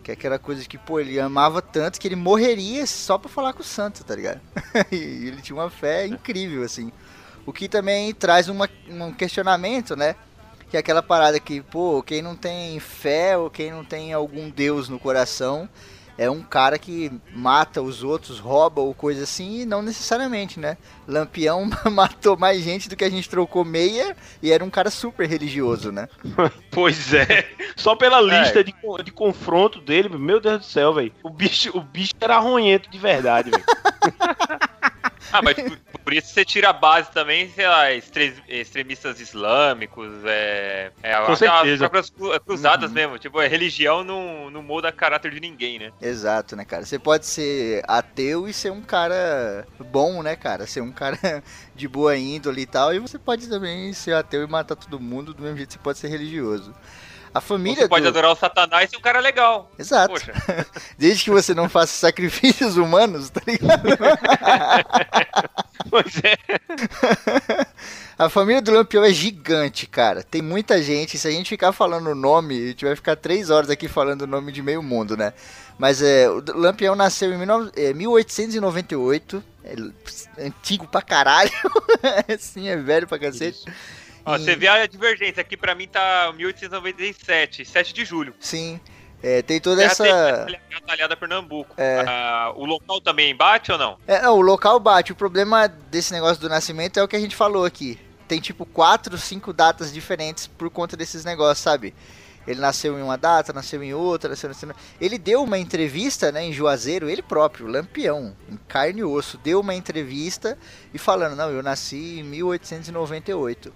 Que é aquela coisa que, pô, ele amava tanto que ele morreria só pra falar com o santo, tá ligado? e ele tinha uma fé incrível, assim. O que também traz uma, um questionamento, né? Que é aquela parada que, pô, quem não tem fé ou quem não tem algum Deus no coração é um cara que mata os outros, rouba ou coisa assim, e não necessariamente, né? Lampião matou mais gente do que a gente trocou meia e era um cara super religioso, né? Pois é. Só pela lista de, co- de confronto dele, meu Deus do céu, velho. O bicho, o bicho era arronhento de verdade, velho. Ah, mas por, por isso você tira a base também, sei lá, extre- extremistas islâmicos, é, é Com certeza. próprias cru- cruzadas Uhum. mesmo. Tipo, a religião não, não muda caráter de ninguém, né? Exato, né, cara? Você pode ser ateu e ser um cara bom, né, cara? Ser um cara de boa índole e tal. E você pode também ser ateu e matar todo mundo do mesmo jeito que você pode ser religioso. A família Você pode do... adorar o satanás e um cara legal. Exato. Poxa, Desde que você não faça sacrifícios humanos, tá ligado? Pois é. A família do Lampião é gigante, cara. Tem muita gente. Se a gente ficar falando o nome, a gente vai ficar três horas aqui falando o nome de meio mundo, né? Mas é, o Lampião nasceu em 19 é, 1898. É antigo pra caralho. Sim, é velho pra cacete. Ó, E- você vê a divergência. Aqui pra mim tá 1897, 7 de julho. Sim. É, tem toda Terra essa. Terra Talhada Pernambuco. É. Ah, o local também bate ou não? É, não, o local bate. O problema desse negócio do nascimento é o que a gente falou aqui. Tem tipo quatro, cinco datas diferentes por conta desses negócios, sabe? Ele nasceu em uma data, nasceu em outra, nasceu, nasceu... Ele deu uma entrevista, né, em Juazeiro, ele próprio, Lampião, em carne e osso, deu uma entrevista e falando, não, eu nasci em 1898.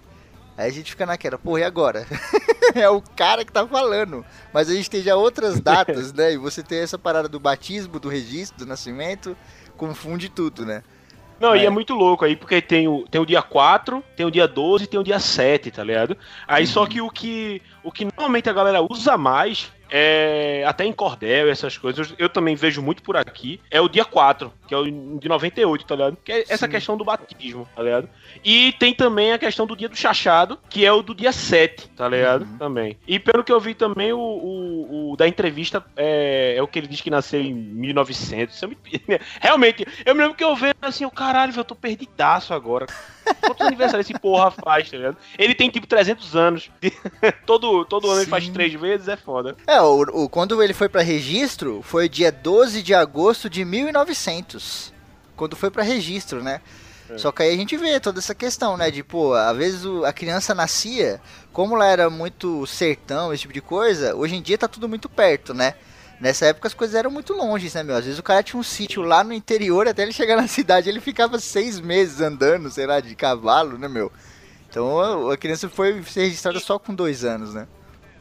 Aí a gente fica naquela, porra, e agora? é o cara que tá falando. Mas a gente tem já outras datas, né? E você tem essa parada do batismo, do registro, do nascimento, confunde tudo, né? Não, e É. muito louco aí, porque tem o, tem o dia 4, tem o dia 12 e tem o dia 7, tá ligado? Aí só que o que o que normalmente a galera usa mais é até em cordel e essas coisas, eu, eu também vejo muito por aqui, é o dia 4, que é o de 98, tá ligado? Que é essa Sim. questão do batismo, tá ligado? E tem também a questão do dia do chachado, que é o do dia 7, tá ligado? Uhum. Também. E pelo que eu vi também, o, o, o da entrevista é, é o que ele diz que nasceu em 1900. Isso é muito- Realmente, eu me lembro que eu vendo assim, o caralho, eu tô perdidaço agora. Quantos aniversários esse porra faz, tá ligado? Ele tem tipo 300 anos. todo, todo ano ele faz três vezes, é foda. É, o, o- quando ele foi pra registro, foi dia 12 de agosto de 1900. Quando foi pra registro, né? É. Só que aí a gente vê toda essa questão, né? De, pô, às vezes o- a criança nascia, como lá era muito sertão, esse tipo de coisa, hoje em dia tá tudo muito perto, né? Nessa época as coisas eram muito longe, né, meu? Às vezes o cara tinha um sítio lá no interior, até ele chegar na cidade, ele ficava seis meses andando, sei lá, de cavalo, né, meu? Então a- a criança foi ser registrada só com dois anos, né?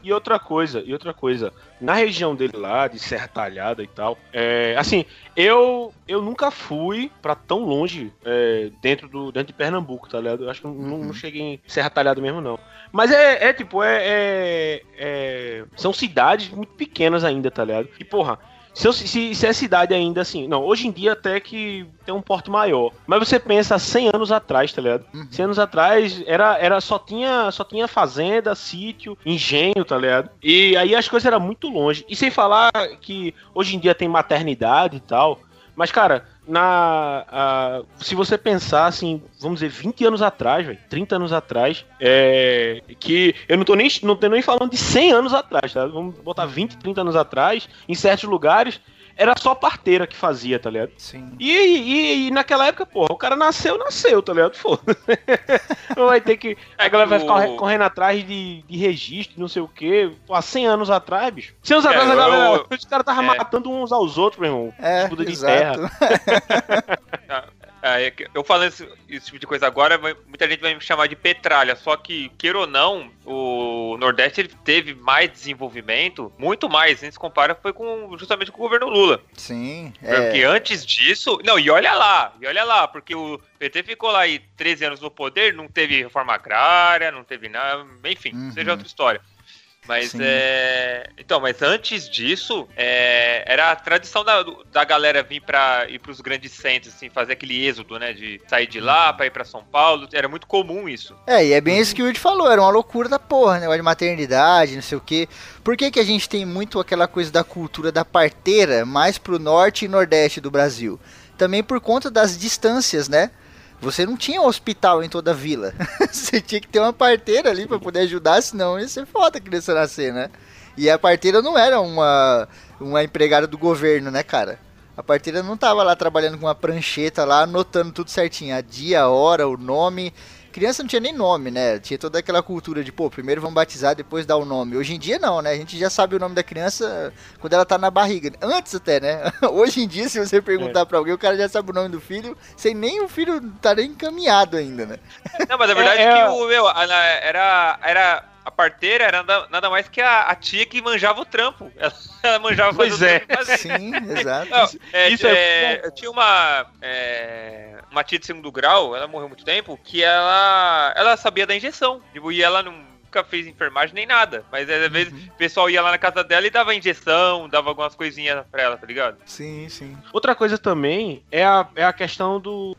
E outra coisa, e outra coisa, na região dele lá, de Serra Talhada e tal, é, assim, eu eu nunca fui pra tão longe é, dentro do dentro de Pernambuco, tá ligado? Eu acho que eu não, Uhum. não cheguei em Serra Talhada mesmo, não. Mas é, é tipo, é, é- é- São cidades muito pequenas ainda, tá ligado? E porra. Se, eu- se, se é cidade ainda assim. Não, hoje em dia até que tem um porte maior. Mas você pensa 100 anos atrás, tá ligado? Uhum. 100 anos atrás era, era só, tinha, só tinha fazenda, sítio, engenho, tá ligado? E aí as coisas eram muito longe. E sem falar que hoje em dia tem maternidade e tal. Mas, cara, na. a- se você pensar assim, vamos dizer, 20 anos atrás, velho, 30 anos atrás, é. Que eu não tô nem, não tô nem falando de 100 anos atrás, tá? Vamos botar 20, 30 anos atrás, em certos lugares, era só parteira que fazia, tá ligado? Sim. E, e- e naquela época, porra, o cara nasceu, nasceu, tá ligado? Foda. Não vai ter que. A galera vai ficar o- correndo atrás de, de registro, não sei o quê. Pô, há 100 anos atrás, bicho. 100 anos É, atrás, a eu- galera. Os caras estavam é. matando uns aos outros, meu irmão. É, Disputa de terra. exato. Que eu falando esse, esse tipo de coisa agora, muita gente vai me chamar de petralha. Só que, queira ou não, o Nordeste ele teve mais desenvolvimento, muito mais, nem se compara, foi com justamente com o governo Lula. Sim. Porque É, antes disso. Não, e olha lá, e olha lá, porque o PT ficou lá aí 13 anos no poder, não teve reforma agrária, não teve nada, enfim, Uhum. seja outra história. Mas Sim. é. Então, mas antes disso, é, era a tradição da, da galera vir para ir pros grandes centros, assim, fazer aquele êxodo, né? De sair de lá pra ir pra São Paulo. Era muito comum isso. É, e é bem isso que o Woody falou, era uma loucura da porra, negócio de maternidade, não sei o quê. Por que, que a gente tem muito aquela coisa da cultura da parteira mais pro norte e nordeste do Brasil? Também por conta das distâncias, né? Você não tinha um hospital em toda a vila. Você tinha que ter uma parteira ali pra poder ajudar, senão ia ser foda a criança nascer, né? E a parteira não era uma, uma empregada do governo, né, cara? A parteira não tava lá trabalhando com uma prancheta lá, anotando tudo certinho. A dia, a hora, o nome. Criança não tinha nem nome, né? Tinha toda aquela cultura de, pô, primeiro vamos batizar, depois dar o nome. Hoje em dia não, né? A gente já sabe o nome da criança quando ela tá na barriga. Antes até, né? Hoje em dia, se você perguntar pra alguém, o cara já sabe o nome do filho, sem nem o filho tá nem encaminhado ainda, né? Não, mas a verdade é, É, que é- o meu, era. era a parteira era nada, nada mais que a, a tia que manjava o trampo. Ela, ela manjava Pois fazer o é. Sim, exato. Não, é, Isso é- é, eu tinha uma é, uma tia de segundo grau, ela morreu muito tempo, que ela ela sabia da injeção. Tipo, e ela nunca fez enfermagem nem nada. Mas às vezes Uhum. o pessoal ia lá na casa dela e dava injeção, dava algumas coisinhas pra ela, tá ligado? Sim, sim. Outra coisa também é a, é a questão do.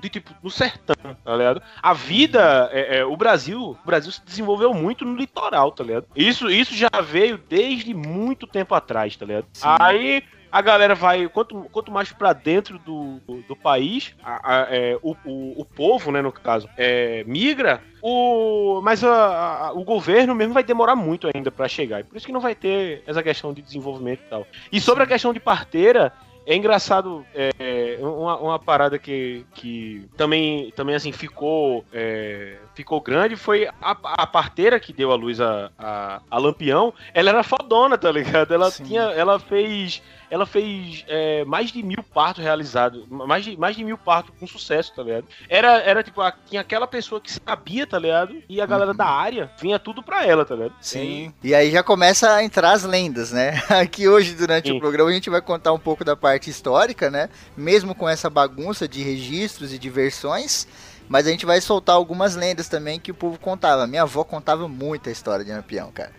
De tipo, do sertão, tá ligado? A vida. é- é, o Brasil. O Brasil se desenvolveu muito no litoral, tá ligado? Isso, isso já veio desde muito tempo atrás, tá ligado? Sim. Aí. A galera vai, quanto, quanto mais pra dentro do, do, do país, a- a- é, o, o, o povo, né, no caso, é, migra, o, mas a- o governo mesmo vai demorar muito ainda pra chegar. E por isso que não vai ter essa questão de desenvolvimento e tal. E sobre a questão de parteira, é engraçado é, uma, uma parada que, que também, também assim ficou é, ficou grande foi a, a parteira que deu a luz a, a, a Lampião. Ela era fodona, tá ligado? Ela Sim. tinha, ela fez ela fez é, mais de mil partos realizados, mais de, mais de mil partos com sucesso, tá ligado? Era, era tipo, a- tinha aquela pessoa que sabia, tá ligado? E a galera da área vinha tudo pra ela, tá ligado? Sim. E aí já começa a entrar as lendas, né? Aqui hoje, durante Sim. o programa, a gente vai contar um pouco da parte histórica, né? Mesmo com essa bagunça de registros e de versões. Mas a gente vai soltar algumas lendas também que o povo contava. Minha avó contava muita história de Lampião, cara.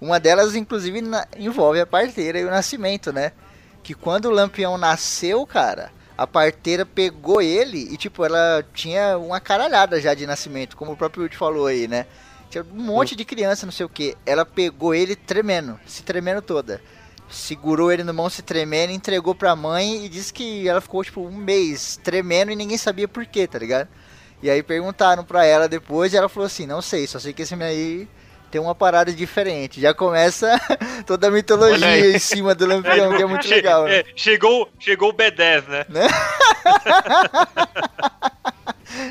Uma delas, inclusive, na- envolve a parteira e o nascimento, né? Que quando o Lampião nasceu, cara, a parteira pegou ele e, tipo, ela tinha uma caralhada já de nascimento, como o próprio Woody falou aí, né? Tinha um monte de criança, não sei o que. Ela pegou ele tremendo, se tremendo toda. Segurou ele no mão se tremendo, entregou pra mãe e disse que ela ficou, tipo, um mês tremendo e ninguém sabia por quê, tá ligado? E aí perguntaram pra ela depois e ela falou assim, não sei, só sei que esse aí tem uma parada diferente. Já começa toda a mitologia em cima do Lampião, que é muito legal, né? É, chegou, chegou o B10, né?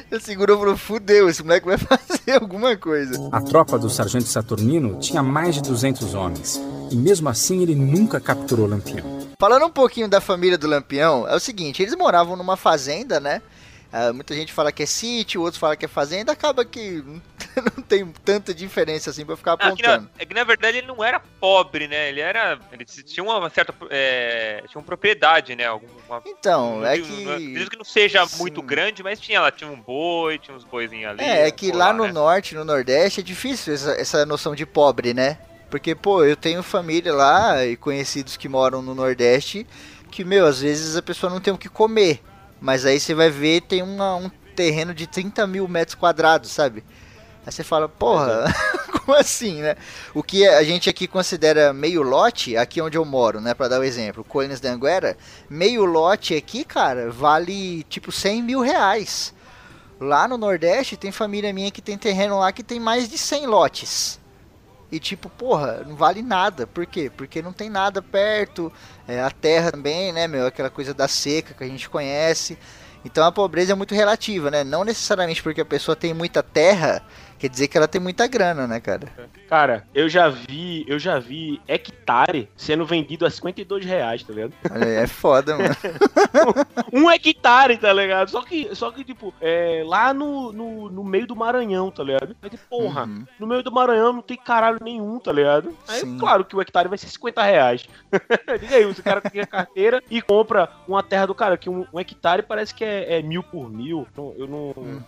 Ele segurou e falou, fudeu, esse moleque vai fazer alguma coisa. A tropa do sargento Saturnino tinha mais de 200 homens, e mesmo assim ele nunca capturou Lampião. Falando um pouquinho da família do Lampião, é o seguinte, eles moravam numa fazenda, né? Ah, muita gente fala que é sítio, outros falam que é fazenda, acaba que não tem tanta diferença assim pra ficar Ah, que na, apontando. é que na verdade ele não era pobre, né? Ele era. Ele tinha uma certa. É, tinha uma propriedade, né? Alguma, Então, não é digo- que... acredito que não seja Sim. muito grande, mas tinha lá, tinha um boi, tinha uns boizinhos ali. É, é que pô, lá no né? norte, no nordeste, é difícil essa, essa noção de pobre, né? Porque, pô, eu tenho família lá e conhecidos que moram no nordeste que, meu, às vezes a pessoa não tem o que comer. Mas aí você vai ver, tem uma- um terreno de 30 mil metros quadrados, sabe? Aí você fala, porra, Como assim, né? O que a gente aqui considera meio lote, aqui onde eu moro, né? Pra dar o um exemplo, Colinas da Anguera, meio lote aqui, cara, vale tipo 100 mil reais. Lá no Nordeste tem família minha que tem terreno lá que tem mais de 100 lotes. E tipo, porra, não vale nada. Por quê? Porque não tem nada perto. É, a terra também, né, meu? Aquela coisa da seca que a gente conhece. Então a pobreza é muito relativa, né? Não necessariamente porque a pessoa tem muita terra, quer dizer que ela tem muita grana, né, cara? Cara, eu já vi, eu já vi hectare sendo vendido a 52 reais, tá ligado? Olha, é foda, mano. um hectare, tá ligado? Só que, só que tipo, é, lá no, no, no meio do Maranhão, tá ligado? Aí, porra, Uhum. no meio do Maranhão não tem caralho nenhum, tá ligado? Aí, Sim. claro que o hectare vai ser 50 reais. Diga aí, se o cara tem a carteira e compra uma terra do cara, que um, um hectare parece que é, é mil por mil. Não- Eu não. Uhum.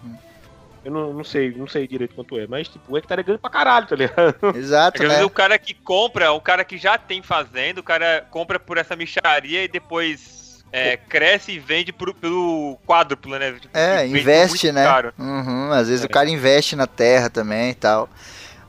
Eu não, não sei, não sei direito quanto é, mas tipo, o hectare é grande pra caralho, tá ligado? É Exato, vezes né? o cara que compra, o cara que já tem fazenda, o cara compra por essa micharia e depois é, cresce e vende por- pelo quádruplo, né? Tipo, É, investe, né? caro. Uhum, às vezes É. o cara investe na terra também e tal.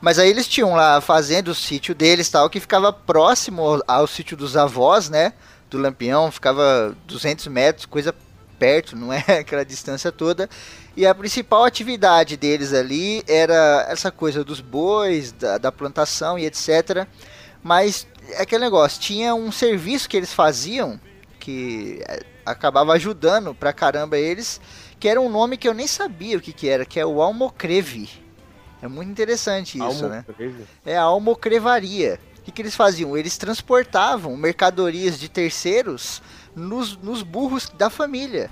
Mas aí eles tinham lá fazendo o sítio deles tal, que ficava próximo ao, ao sítio dos avós, né? Do Lampião, ficava 200 metros, coisa perto, não é aquela distância toda. E a principal atividade deles ali era essa coisa dos bois, da, da plantação e etc. Mas é aquele negócio, tinha um serviço que eles faziam que é, acabava ajudando pra caramba eles, que era um nome que eu nem sabia o que, que era, que é o Almocreve. É muito interessante isso, né? É a almocrevaria. O que, que eles faziam? Eles transportavam mercadorias de terceiros nos, nos burros da família.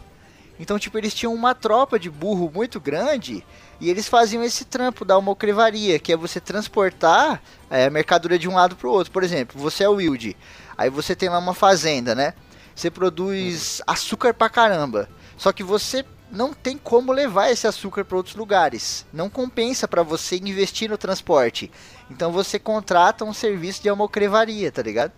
Então, tipo, eles tinham uma tropa de burro muito grande e eles faziam esse trampo da almocrevaria, que é você transportar é, a mercadoria de um lado para o outro. Por exemplo, você é o Wilde, aí você tem lá uma fazenda, né? Você produz açúcar pra caramba. Só que você não tem como levar esse açúcar para outros lugares. Não compensa para você investir no transporte. Então você contrata um serviço de almocrevaria, tá ligado?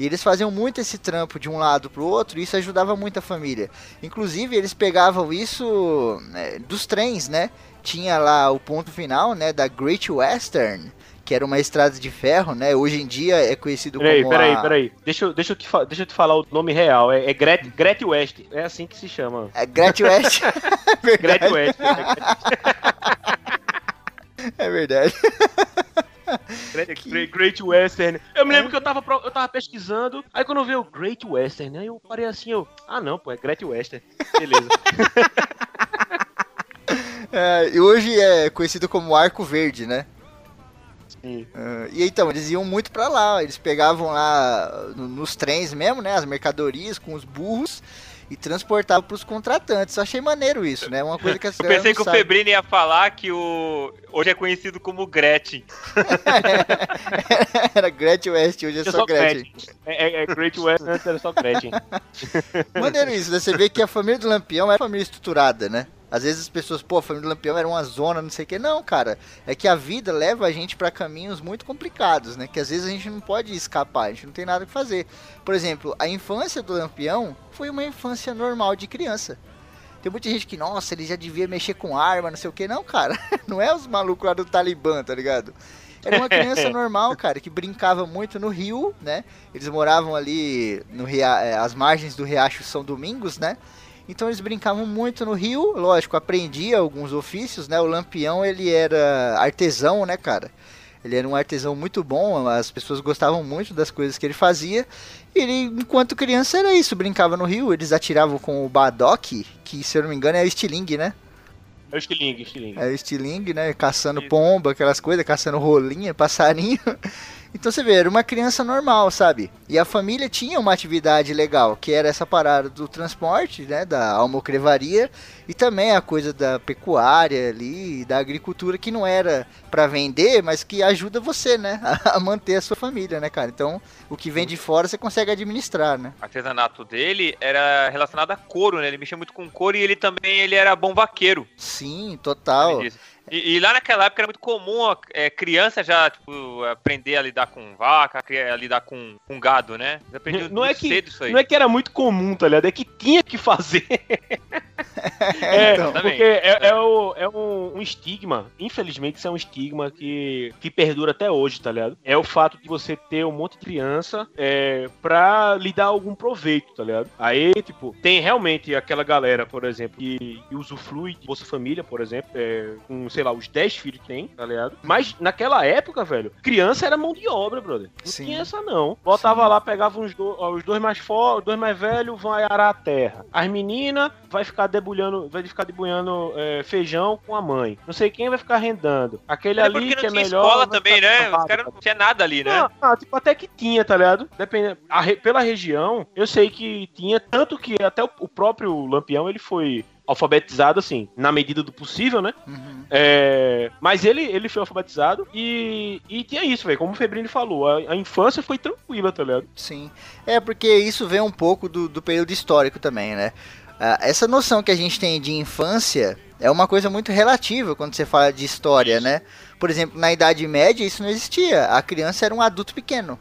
E eles faziam muito esse trampo de um lado pro outro e isso ajudava muito a família. Inclusive, eles pegavam isso né, dos trens, né? Tinha lá o ponto final, né, da Great Western, que era uma estrada de ferro, né? Hoje em dia é conhecido Peraí, como peraí, a... peraí. Deixa, eu- deixa, eu te deixa eu te falar o nome real. É, é Gret, Gret West. É assim que se chama. É Great West. é Gret. West. É verdade. Great, Great- Western. Eu me lembro que eu tava, eu tava pesquisando, aí quando eu vi o Great Western, aí eu parei assim, eu. Ah não, pô, é Great Western. Beleza. É, e hoje é conhecido como Arco Verde, né? Sim. Ah, e então, eles iam muito pra lá, eles pegavam lá no- nos trens mesmo, né, as mercadorias com os burros e transportavam pros contratantes. Eu achei maneiro isso, né? Uma coisa que as Eu pensei que o sabe. Febrini ia falar que o. Hoje é conhecido como Gretchen. Era Gretchen West, hoje é só sou Gretchen. Gretchen. É, é- é Great Western, antes era só Gretchen. Maneiro isso, né? Você vê que a família do Lampião é uma família estruturada, né? Às vezes as pessoas, pô, a família do Lampião era uma zona, não sei o que. Não, cara. É que a vida leva a gente pra caminhos muito complicados, né? Que às vezes a gente não pode escapar, a gente não tem nada que fazer. Por exemplo, a infância do Lampião foi uma infância normal de criança. Tem muita gente que, nossa, ele já devia mexer com arma, não sei o que. Não, cara. Não é os malucos lá do Talibã, tá ligado? Era uma criança normal, cara, que brincava muito no rio, né? Eles moravam ali no ria... eh, as margens do riacho São Domingos, né? Então eles brincavam muito no rio, lógico, aprendia alguns ofícios, né? O Lampião, ele era artesão, né, cara? Ele era um artesão muito bom, as pessoas gostavam muito das coisas que ele fazia. Ele, enquanto criança, era isso, brincava no rio, eles atiravam com o Badoc, que se eu não me engano é o estilingue, né? É o estilingue, estilingue. É o estilingue, né? Caçando pomba, aquelas coisas, caçando rolinha, passarinho. Então você vê, era uma criança normal, sabe? E a família tinha uma atividade legal, que era essa parada do transporte, né? Da almocrevaria e também a coisa da pecuária ali, da agricultura, que não era pra vender, mas que ajuda você, né? A manter a sua família, né, cara? Então, o que vem de fora você consegue administrar, né? O artesanato dele era relacionado a couro, né? Ele mexia muito com couro e ele também ele era bom vaqueiro. Sim, total. E, e lá naquela época era muito comum a é, criança já tipo, aprender a lidar com vaca, a lidar com, com gado, né? Eles aprendiam Não é que- cedo isso aí. Não é que era muito comum, tá ligado? É que tinha que fazer. É, Então. porque é, é o- é um, um estigma, infelizmente isso é um estigma que, que perdura até hoje, tá ligado? É o fato de você ter um monte de criança é, pra lhe dar algum proveito, tá ligado? Aí, tipo, tem realmente aquela galera, por exemplo, que, usufrui de Bolsa Família, por exemplo, é, com, sei lá, os 10 filhos que tem, tá ligado? Mas naquela época, velho, criança era mão de obra, brother. Não Sim. tinha essa não. Botava lá, pegava uns do- ó, os dois mais fortes, os dois mais velhos vão arar a terra. As meninas vai ficar debulhando, vai ficar debulhando é, feijão com a mãe. Não sei quem vai ficar rendando. Aquele É ali que é melhor. escola também, né? Os caras não tinha nada ali, né? não, ah, tipo, até que tinha, tá ligado? Depende, a re- pela região, eu sei que tinha, tanto que até o, o próprio Lampião, ele foi alfabetizado, assim, na medida do possível, né? Uhum. É, mas ele, ele foi alfabetizado e, e tinha isso, velho, como o Febrini falou, a, a infância foi tranquila, tá ligado? Sim. É porque isso vem um pouco do, do período histórico também, né? Ah, essa noção que a gente tem de infância é uma coisa muito relativa quando você fala de história, né? Por exemplo, na Idade Média isso não existia. A criança era um adulto pequeno.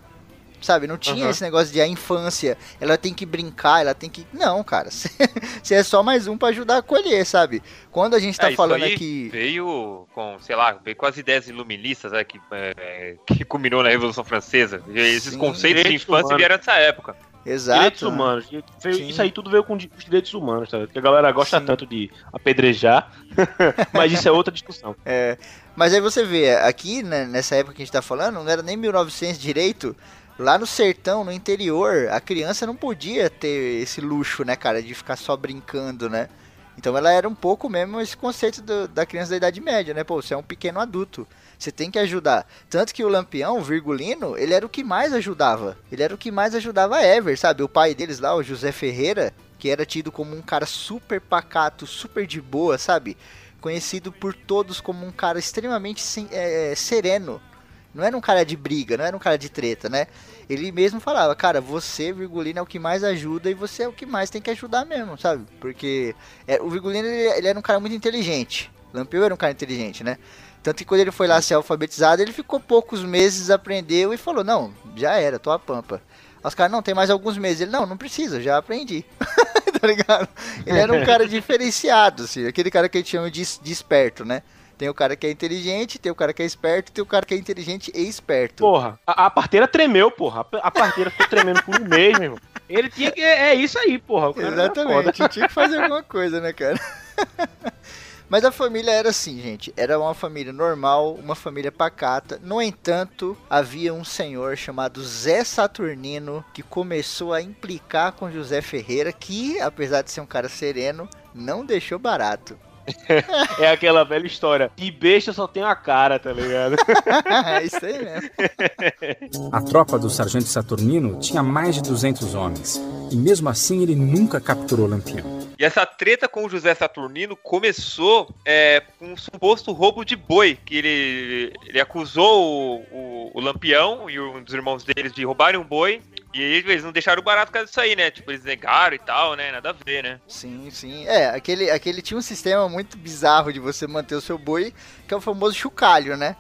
Sabe, não tinha Aham. esse negócio de a infância, ela tem que brincar, ela tem que. Não, cara. Você é só mais um pra ajudar a colher, sabe? Quando a gente tá É, isso falando aí aqui. Veio com, sei lá, veio com as ideias iluministas, né, que, é, que culminou na Revolução Francesa. E Esses Sim. conceitos de infância humanos. vieram dessa época. Exato. direitos humanos. Sim. isso aí tudo veio com os direitos humanos, tá ligado? Que a galera gosta Sim. tanto de apedrejar, mas isso é outra discussão. É, mas aí você vê, aqui né, nessa época que a gente tá falando, não era nem 1900 direito. Lá no sertão, no interior, a criança não podia ter esse luxo, né, cara, de ficar só brincando, né? Então ela era um pouco mesmo esse conceito do- da criança da Idade Média, né? Pô, você é um pequeno adulto. Você tem que ajudar. Tanto que o Lampião, o Virgulino, ele era o que mais ajudava. Ele era o que mais ajudava a Ever, sabe? O pai deles lá, o José Ferreira, que era tido como um cara super pacato, super de boa, sabe? Conhecido por todos como um cara extremamente sem- é, sereno. Não era um cara de briga, não era um cara de treta, né? Ele mesmo falava, cara, você, Virgulino, é o que mais ajuda e você é o que mais tem que ajudar mesmo, sabe? Porque é, o Virgulino, ele, ele era um cara muito inteligente. Lampião era um cara inteligente, né? Tanto que quando ele foi lá ser alfabetizado, ele ficou poucos meses, aprendeu e falou, não, já era, tô a pampa. Os caras, não, tem mais alguns meses. Ele, não, não precisa, já aprendi. tá ligado? Ele era um cara diferenciado, assim, aquele cara que a gente chama de, de esperto, né? Tem o cara que é inteligente, tem o cara que é esperto, tem o cara que é inteligente e esperto. Porra, a, a parteira tremeu, porra. A, a parteira ficou tremendo por um mês, meu irmão. Ele tinha que. É, é isso aí, porra. Exatamente, tinha que fazer alguma coisa, né, cara? Mas a família era assim, gente. Era uma família normal, uma família pacata. No entanto, havia um senhor chamado Zé Saturnino que começou a implicar com José Ferreira, que, apesar de ser um cara sereno, não deixou barato. É aquela velha história. De besta só tem a cara, tá ligado? é isso aí mesmo. A tropa do sargento Saturnino tinha mais de 200 homens, e mesmo assim ele nunca capturou Lampião. E essa treta com o José Saturnino começou é, com um suposto roubo de boi, que ele, ele acusou o, o- o Lampião e um dos irmãos deles de roubarem um boi, e eles não deixaram barato por causa disso aí, né? Tipo, eles negaram e tal, né? Nada a ver, né? Sim, sim. É, aquele, aquele tinha um sistema muito bizarro de você manter o seu boi, que é o famoso chocalho, né?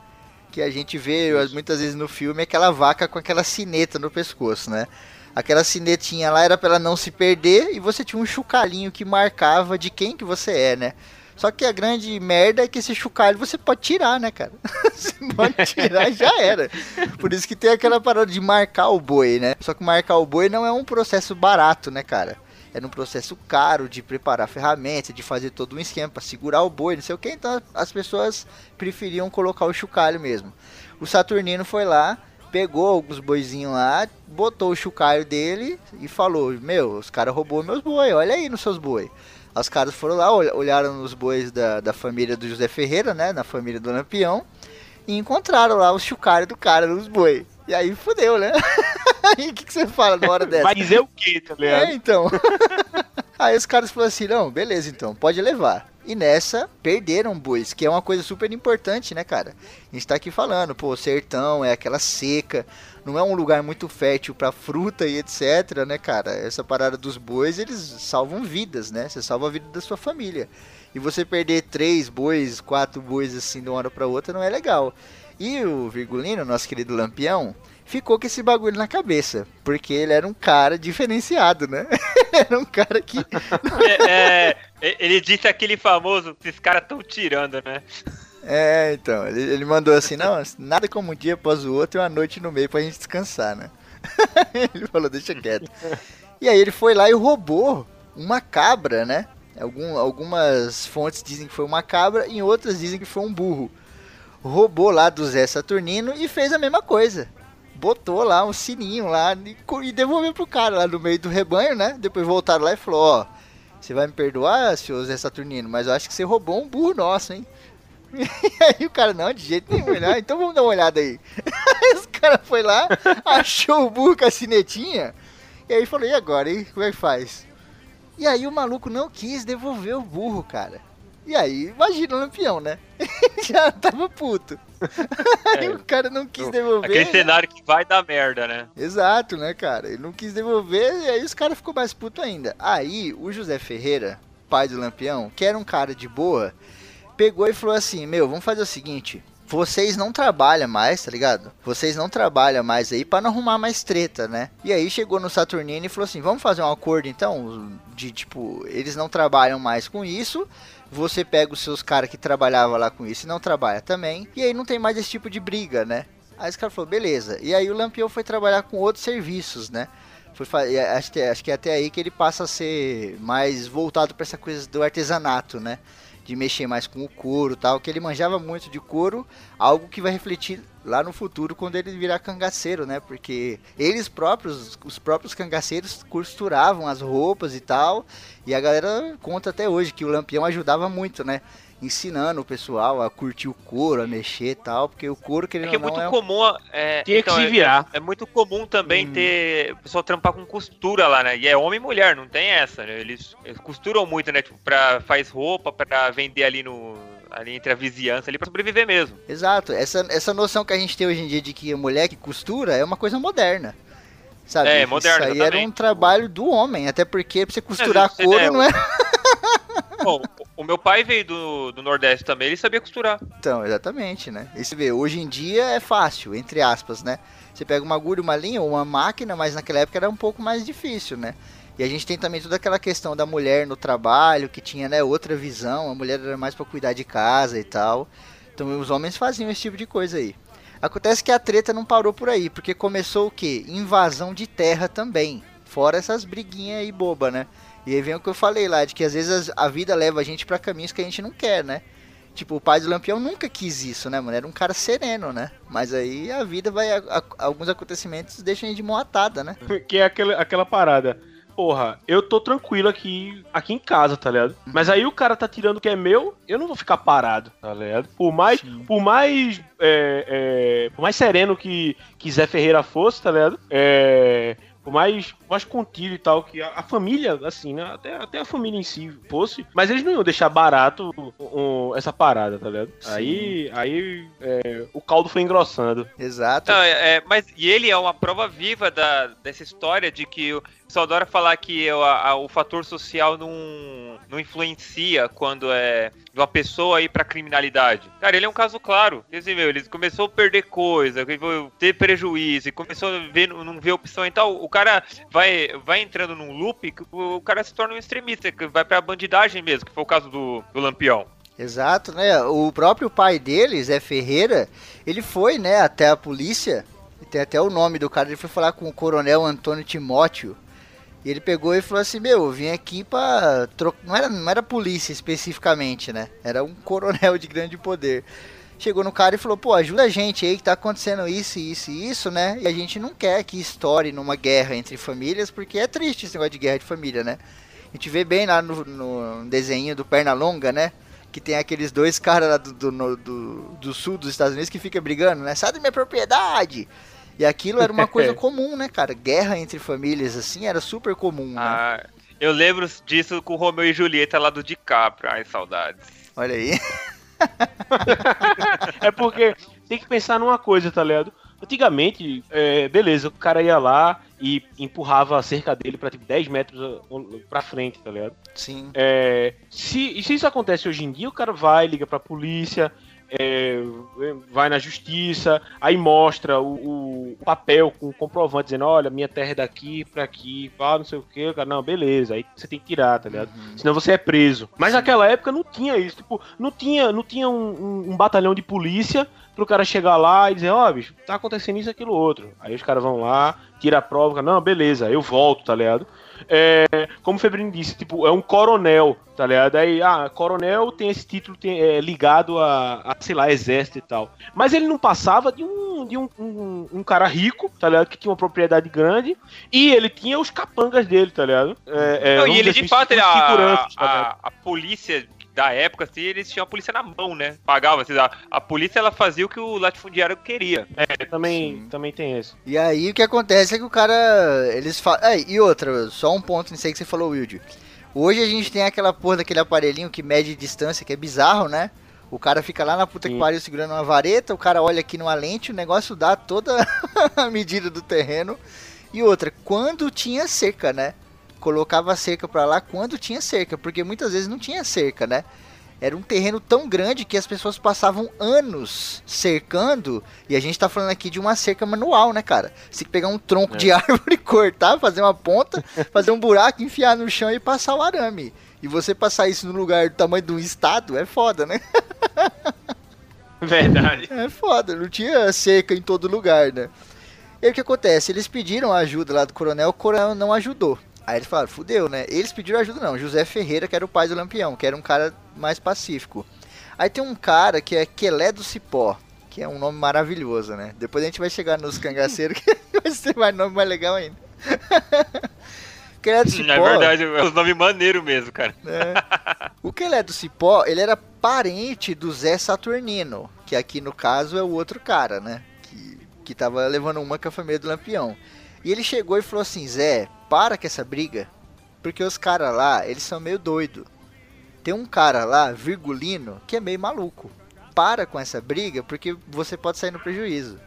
Que a gente vê muitas vezes no filme aquela vaca com aquela sineta no pescoço, né? Aquela sinetinha lá era pra ela não se perder e você tinha um chocalhinho que marcava de quem que você é, né? Só que a grande merda é que esse chocalho você pode tirar, né, cara? você pode tirar e já era. Por isso que tem aquela parada de marcar o boi, né? Só que marcar o boi não é um processo barato, né, cara? Era um processo caro de preparar ferramentas, de fazer todo um esquema para segurar o boi, não sei o que. Então as pessoas preferiam colocar o chocalho mesmo. O Saturnino foi lá, pegou alguns boizinhos lá, botou o chocalho dele e falou: Meu, os caras roubou meus boi, olha aí nos seus boi. Os caras foram lá, ol- olharam nos bois da, da família do José Ferreira, né? Na família do Lampião. E encontraram lá o chocalho do cara nos boi. E aí fudeu, né? Aí o que, que você fala na hora dessa? Vai dizer o quê, tá ligado? É, então. Aí os caras falaram assim: não, beleza, então, pode levar. E nessa, perderam bois, que é uma coisa super importante, né, cara? A gente tá aqui falando, pô, sertão é aquela seca, não é um lugar muito fértil pra fruta e etc, né, cara? Essa parada dos bois, eles salvam vidas, né? Você salva a vida da sua família. E você perder três bois, quatro bois assim de uma hora pra outra não é legal. E o Virgulino, nosso querido Lampião, ficou com esse bagulho na cabeça. Porque ele era um cara diferenciado, né? era um cara que. É, é, E- Ele disse aquele famoso, esses caras tão tirando, né? É, então, ele, ele mandou assim, não, nada como um dia após o outro e uma noite no meio pra gente descansar, né? ele falou, deixa quieto. E aí ele foi lá e roubou uma cabra, né? Algum, algumas fontes dizem que foi uma cabra, em outras dizem que foi um burro. Roubou lá do Zé Saturnino e fez a mesma coisa. Botou lá um sininho lá e, e devolveu pro cara lá no meio do rebanho, né? Depois voltaram lá e falou, ó, você vai me perdoar, senhor Zé Saturnino, mas eu acho que você roubou um burro nosso, hein? E aí o cara, não, de jeito nenhum. Ah, então vamos dar uma olhada aí. Os cara foi lá, achou o burro com a sinetinha. E aí falou, e agora, hein? Como é que faz? E aí o maluco não quis devolver o burro, cara. E aí, imagina o lampião, né? Já tava puto. Aí o cara não quis devolver. Aquele né? cenário que vai dar merda, né? Exato, né, cara? Ele não quis devolver e aí os caras ficou mais puto ainda. Aí o José Ferreira, pai do Lampião, que era um cara de boa, pegou e falou assim: Meu, vamos fazer o seguinte. Vocês não trabalham mais, tá ligado? Vocês não trabalham mais aí pra não arrumar mais treta, né? E aí chegou no Saturnino e falou assim: Vamos fazer um acordo então? De tipo, eles não trabalham mais com isso. Você pega os seus caras que trabalhavam lá com isso e não trabalha também. E aí não tem mais esse tipo de briga, né? Aí os caras falaram, beleza. E aí o Lampião foi trabalhar com outros serviços, né? Foi acho, que, acho que é até aí que ele passa a ser mais voltado para essa coisa do artesanato, né? De mexer mais com o couro tal, que ele manjava muito de couro, algo que vai refletir lá no futuro quando ele virar cangaceiro, né? Porque eles próprios, os próprios cangaceiros costuravam as roupas e tal, e a galera conta até hoje que o Lampião ajudava muito, né? Ensinando o pessoal a curtir o couro, a mexer e tal, porque o couro, É querendo que é não, muito é um- comum. É, Tinha então, que se é- virar. É, muito comum também Hum. ter o pessoal trampar com costura lá, né? E é homem e mulher, não tem essa, né? Eles, eles costuram muito, né? Tipo, pra, faz roupa pra vender ali no. Ali entre a vizinhança ali pra sobreviver mesmo. Exato, essa, essa noção que a gente tem hoje em dia de que a mulher que costura é uma coisa moderna. Sabe? É, Isso moderno, aí era um exatamente. trabalho do homem, até porque pra você costurar você couro der não é. Bom, o meu pai veio do, do Nordeste também, ele sabia costurar. Então, exatamente, né? E você vê, hoje em dia é fácil, entre aspas, né? Você pega uma agulha, uma linha ou uma máquina, mas naquela época era um pouco mais difícil, né? E a gente tem também toda aquela questão da mulher no trabalho, que tinha, né, outra visão, a mulher era mais pra cuidar de casa e tal. Então os homens faziam esse tipo de coisa aí. Acontece que a treta não parou por aí, porque começou o quê? Invasão de terra também. Fora essas briguinhas aí boba, né? E aí vem o que eu falei lá, de que às vezes a vida leva a gente pra caminhos que a gente não quer, né? Tipo, o pai do Lampião nunca quis isso, né, mano? Era um cara sereno, né? Mas aí a vida vai. a- a- alguns acontecimentos deixam a gente de mão atada, né? Que é aquela, aquela parada. Porra, eu tô tranquilo aqui, aqui em casa, tá ligado? Mas aí o cara tá tirando o que é meu, eu não vou ficar parado, tá ligado? Por mais, por mais, é, é, por mais sereno que, que Zé Ferreira fosse, tá ligado? É, mais, mais contido e tal, que a, a família, assim, né? Até, até a família em si fosse, mas eles não iam deixar barato um, essa parada, tá ligado? Sim. Aí, aí é, o caldo foi engrossando. Exato. Não, é, é, mas e ele é uma prova viva da, dessa história de que o pessoal adora falar que o, a- o fator social não, não influencia quando é de uma pessoa ir pra criminalidade. Cara, ele é um caso claro. Dizer, meu, ele começou a perder coisa, ter prejuízo, começou a ver, não ver opção e tal. O cara vai, vai entrando num loop que o, o cara se torna um extremista, que vai pra bandidagem mesmo, que foi o caso do, do Lampião. Exato, né? O próprio pai dele, Zé Ferreira, ele foi, né, até a polícia. Tem até o nome do cara, ele foi falar com o coronel Antônio Timóteo. Ele pegou e falou assim: Meu, eu vim aqui pra. tro- Não era, não era polícia especificamente, né? Era um coronel de grande poder. Chegou no cara e falou: Pô, ajuda a gente aí que tá acontecendo isso, isso e isso, né? E a gente não quer que estoure numa guerra entre famílias, porque é triste esse negócio de guerra de família, né? A gente vê bem lá no, no desenho do Pernalonga, né? Que tem aqueles dois caras lá do, do, do, do sul dos Estados Unidos que fica brigando, né? Sai da minha propriedade! E aquilo era uma coisa comum, né, cara? Guerra entre famílias, assim, era super comum, né? Ah, eu lembro disso com Romeu e Julieta lá do DiCaprio. Ai, saudades. Olha aí. É porque tem que pensar numa coisa, tá ligado? Antigamente, é, beleza, o cara ia lá e empurrava a cerca dele pra tipo 10 metros uh, pra frente, tá ligado? Sim. É, se, e se isso acontece hoje em dia, o cara vai, liga pra polícia, é, vai na justiça, aí mostra o, o papel com o comprovante dizendo, olha, minha terra é daqui pra aqui, pá, não sei o que, cara, não, beleza, aí você tem que tirar, tá ligado? Uhum. Senão você é preso. Mas naquela época não tinha isso, tipo, não tinha, não tinha um, um- um batalhão de polícia pro cara chegar lá e dizer, ó, bicho, tá acontecendo isso, aquilo, outro. Aí os caras vão lá, tira a prova, não, beleza, eu volto, tá ligado? É, como o Febrini disse, tipo, é um coronel, tá ligado? Aí, ah, coronel tem esse título tem- é, ligado a, a, sei lá, exército e tal. Mas ele não passava de um, de um, um, um cara rico, tá ligado? Que tinha uma propriedade grande e ele tinha os capangas dele, tá ligado? É, é, Não, e ele de assim, fato, ele, a, figurantes, tá a, a polícia da época, assim, eles tinham a polícia na mão, né? Pagava, assim, a, a polícia ela fazia o que o latifundiário queria. É, também, Sim. também tem esse. E aí o que acontece é que o cara. Eles falam. É, e outra, só um ponto nisso aí que você falou, Wilde. Hoje a gente tem aquela porra daquele aparelhinho que mede distância, que é bizarro, né? O cara fica lá na puta que Sim. pariu segurando uma vareta, o cara olha aqui numa lente, o negócio dá toda a medida do terreno. E outra, quando tinha cerca, né? Colocava cerca pra lá quando tinha cerca, porque muitas vezes não tinha cerca, né? Era um terreno tão grande que as pessoas passavam anos cercando. E a gente tá falando aqui de uma cerca manual, né, cara? Você tem que pegar um tronco É. de árvore, cortar, fazer uma ponta, fazer um buraco, enfiar no chão e passar o arame. E você passar isso no lugar do tamanho de um estado é foda, né? Verdade. É foda, não tinha cerca em todo lugar, né? E aí o que acontece? Eles pediram ajuda lá do coronel, o coronel não ajudou. Aí eles falaram, fudeu, né? Eles pediram ajuda não, José Ferreira, que era o pai do Lampião, que era um cara mais pacífico. Aí tem um cara que é Quelé do Cipó, que é um nome maravilhoso, né? Depois a gente vai chegar nos cangaceiros, que vai ser mais nome mais legal ainda. Quelé do Cipó... É verdade, é um nome maneiro mesmo, cara. né? O Quelé do Cipó, ele era parente do Zé Saturnino, que aqui no caso é o outro cara, né? Que, que tava levando uma com a família do Lampião. E ele chegou e falou assim, Zé, para com essa briga, porque os caras lá, eles são meio doido. Tem um cara lá, Virgulino, que é meio maluco. Para com essa briga, porque você pode sair no prejuízo.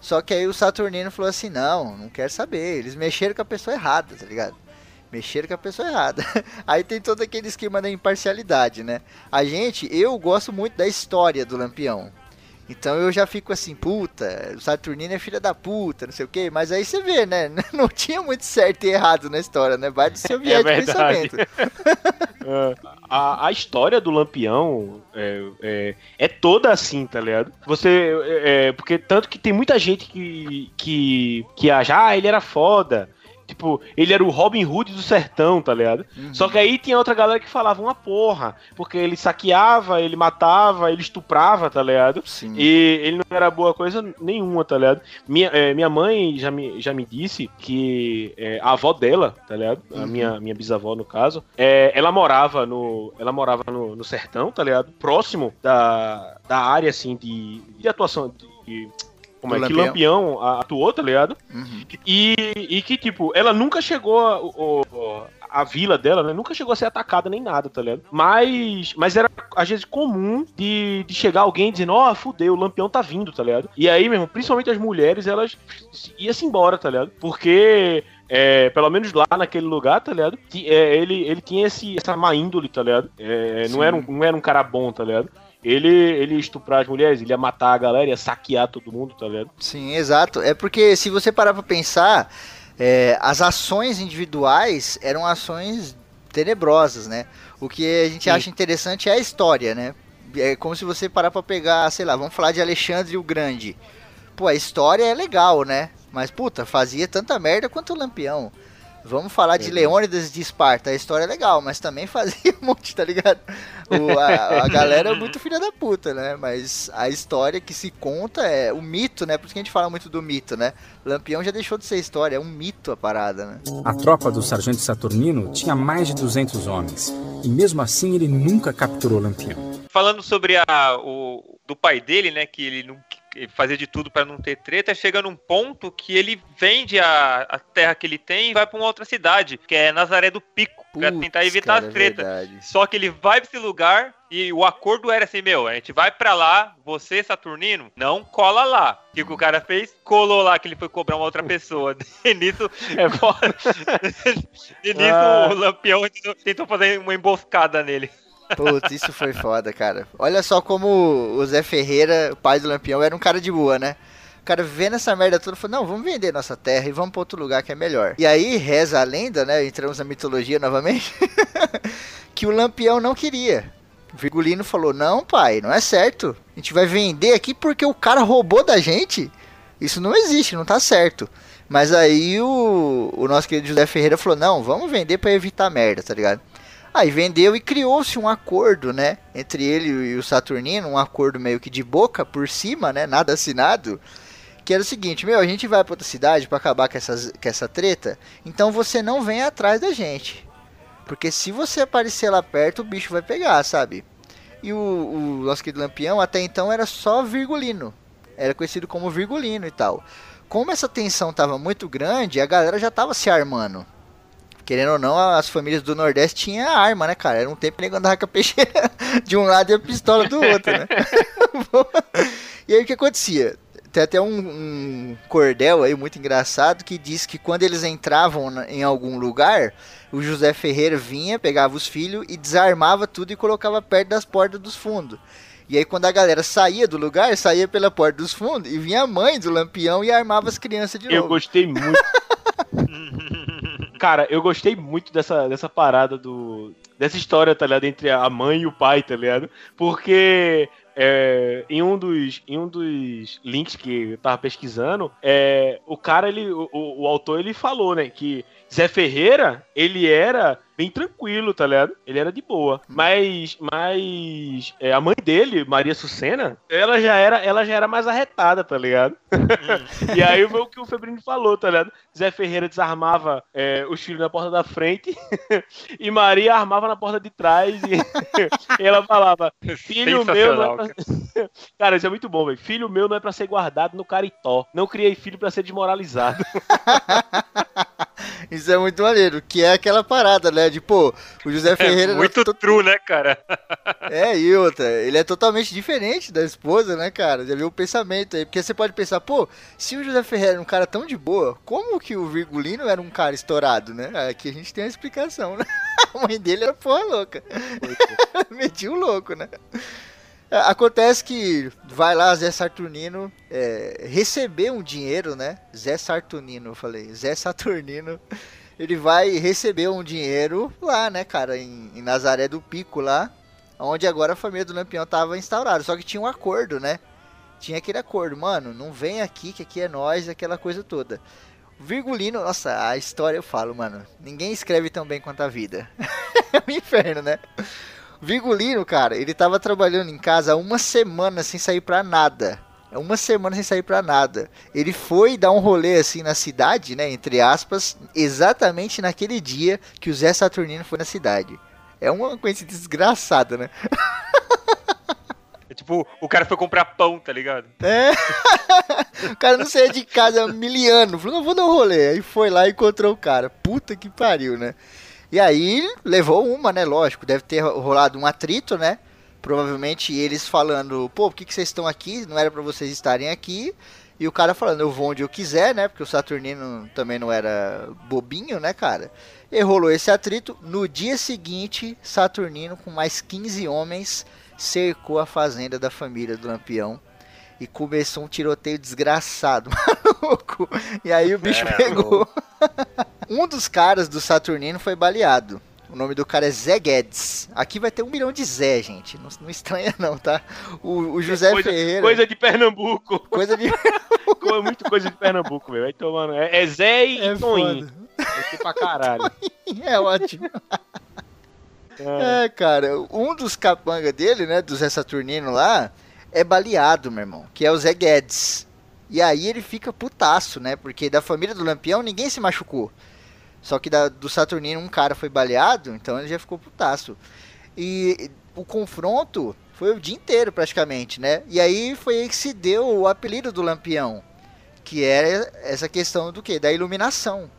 Só que aí o Saturnino falou assim, não, não quero saber. Eles mexeram com a pessoa errada, tá ligado? Mexeram com a pessoa errada. Aí tem todo aquele esquema da imparcialidade, né? A gente, eu gosto muito da história do Lampião. Então eu já fico assim, puta, o Saturnino é filha da puta, não sei o quê. Mas aí você vê, né? Não tinha muito certo e errado na história, né? Vai do seu viés de verdade. pensamento. É, a, a história do Lampião é, é, é toda assim, tá ligado? Você. É, é, porque tanto que tem muita gente que, que, que acha, ah, ele era foda. Tipo, ele era o Robin Hood do sertão, tá ligado? Uhum. Só que aí tinha outra galera que falava uma porra. Porque ele saqueava, ele matava, ele estuprava, tá ligado? Sim. E ele não era boa coisa nenhuma, tá ligado? Minha, é, minha mãe já me, já me disse que é, a avó dela, tá ligado? A Uhum. minha, minha bisavó, no caso, é, ela morava no. Ela morava no, no sertão, tá ligado? Próximo da, da área assim de, de atuação. De, como Do é que Lampião. Lampião a- atuou, tá ligado? Uhum. E, e que, tipo, ela nunca chegou a, o- a vila dela, né? Nunca chegou a ser atacada nem nada, tá ligado? Mas, mas era, às vezes, comum de, de chegar alguém dizendo, ó, fudeu, o lampião tá vindo, tá ligado? E aí, mesmo, principalmente as mulheres, elas iam-se embora, tá ligado? Porque. é, pelo menos lá naquele lugar, tá ligado? Ti- é, ele, ele tinha esse, essa má índole, tá ligado? É, não, era um, não era um cara bom, tá ligado? Ele, ele ia estuprar as mulheres, ele ia matar a galera, ia saquear todo mundo, tá ligado? Sim, exato. É porque se você parar pra pensar, é, as ações individuais eram ações tenebrosas, né? O que a gente Sim. acha interessante é a história, né? É como se você parar pra pegar, sei lá, vamos falar de Alexandre o Grande. Pô, a história é legal, né? Mas, puta, fazia tanta merda quanto o Lampião. Vamos falar de. Leônidas de Esparta. A história é legal, mas também fazia um monte, tá ligado? O- a, a galera é muito filha da puta, né? Mas a história que se conta é o mito, né? Por isso que a gente fala muito do mito, né? Lampião já deixou de ser história, é um mito a parada, né? A tropa do sargento Saturnino tinha mais de 200 homens, e mesmo assim ele nunca capturou Lampião. Falando sobre a, o do pai dele, né, que ele não fazia de tudo pra não ter treta, chega num ponto que ele vende a, a terra que ele tem e vai pra uma outra cidade, que é Nazaré do Pico, Putz, tentar evitar cara, as tretas. verdade. Só que ele vai pra esse lugar e o acordo era assim, meu, a gente vai pra lá, você, Saturnino, não cola lá. O que, o cara fez? Colou lá que ele foi cobrar uma outra pessoa. E nisso, É foda. e nisso Ah. o Lampião tentou fazer uma emboscada nele. Putz, isso foi foda, cara. Olha só como o Zé Ferreira, o pai do Lampião, era um cara de boa, né? O cara vendo essa merda toda, falou, não, vamos vender nossa terra e vamos pra outro lugar que é melhor. E aí reza a lenda, né, entramos na mitologia novamente, que o Lampião não queria. Virgulino falou, não pai, não é certo. A gente vai vender aqui porque o cara roubou da gente. Isso não existe, não tá certo. Mas aí o, o nosso querido José Ferreira falou, não, vamos vender para evitar merda, tá ligado? Aí vendeu e criou-se um acordo, né? Entre ele e o Saturnino, um acordo meio que de boca por cima, né? Nada assinado. Que era o seguinte, meu, a gente vai pra outra cidade para acabar com, essas, com essa treta, então você não vem atrás da gente. Porque se você aparecer lá perto, o bicho vai pegar, sabe? E o, o nosso querido Lampião até então era só Virgulino. Era conhecido como Virgulino e tal. Como essa tensão tava muito grande, a galera já tava se armando. Querendo ou não, as famílias do Nordeste tinham arma, né, cara? Era um tempo que nego andava com a peixeira de um lado e a pistola do outro, né? e aí o que acontecia? Tem até um, um, cordel aí muito engraçado que diz que quando eles entravam em algum lugar, o José Ferreira vinha, pegava os filhos e desarmava tudo e colocava perto das portas dos fundos. E aí quando a galera saía do lugar, saía pela porta dos fundos e vinha a mãe do Lampião e armava as crianças de Eu novo. gostei muito. Cara, eu gostei muito dessa, dessa parada do. Dessa história, tá ligado? Entre a mãe e o pai, tá ligado? Porque é, em, um dos, em um dos links que eu tava pesquisando, é, o cara, ele, o, o autor, ele falou, né, que Zé Ferreira, ele era bem tranquilo, tá ligado? Ele era de boa. Mas, mas é, a mãe dele, Maria Sucena, ela já era, ela já era mais arretada, tá ligado? e aí foi o que o Febrini falou, tá ligado? Zé Ferreira desarmava é, os filhos na porta da frente e Maria armava na porta de trás e, e ela falava: Filho meu não é pra... Cara, isso é muito bom, velho. Filho meu não é pra ser guardado no caritó. Não criei filho pra ser desmoralizado. Isso é muito maneiro, que é aquela parada, né? De, pô, o José Ferreira... É muito to... true, né, cara? é, e outra, ele é totalmente diferente da esposa, né, cara? Já viu o pensamento aí, porque você pode pensar, pô, se o José Ferreira era um cara tão de boa, como que o Virgulino era um cara estourado, né? Aqui a gente tem a explicação, né? A mãe dele era porra louca. Metiu o louco, né? Acontece que vai lá Zé Saturnino é, receber um dinheiro, né? Zé Saturnino, eu falei, Zé Saturnino. Ele vai receber um dinheiro lá, né, cara, em, em Nazaré do Pico lá, onde agora a família do Lampião tava instaurada. Só que tinha um acordo, né? Tinha aquele acordo, mano, não vem aqui que aqui é nós, aquela coisa toda. Virgulino, nossa, a história eu falo, mano, ninguém escreve tão bem quanto a vida. é um inferno, né? Virgulino, cara, ele tava trabalhando em casa uma semana sem sair pra nada. Uma semana sem sair pra nada. Ele foi dar um rolê assim na cidade, né? Entre aspas, exatamente naquele dia que o Zé Saturnino foi na cidade. É uma coincidência desgraçada, né? É tipo, o cara foi comprar pão, tá ligado? É. o cara não saía de casa miliano. Falou, não, vou dar um rolê. Aí foi lá e encontrou o cara. Puta que pariu, né? E aí levou uma, né? Lógico, deve ter rolado um atrito, né? Provavelmente eles falando, pô, por que, que vocês estão aqui? Não era para vocês estarem aqui. E o cara falando, eu vou onde eu quiser, né? Porque o Saturnino também não era bobinho, né, cara? E rolou esse atrito. No dia seguinte, Saturnino, com mais 15 homens, cercou a fazenda da família do Lampião. E começou um tiroteio desgraçado, maluco. E aí o bicho é, pegou. um dos caras do Saturnino foi baleado. O nome do cara é Zé Guedes. Aqui vai ter um milhão de Zé, gente. Não, não estranha não, tá? O, o José coisa, Ferreira. Coisa de Pernambuco. Coisa de Muito coisa de Pernambuco, velho. Vai tomando. É, é Zé e é Toninho. É pra caralho. é ótimo. É. é, cara, um dos capanga dele, né, do Zé Saturnino lá, é baleado, meu irmão, que é o Zé Guedes. E aí ele fica putaço, né, porque da família do Lampião ninguém se machucou. Só que da, do Saturnino um cara foi baleado, então ele já ficou putaço. E o confronto foi o dia inteiro praticamente, né? E aí foi aí que se deu o apelido do Lampião, que era essa questão do que? Da iluminação.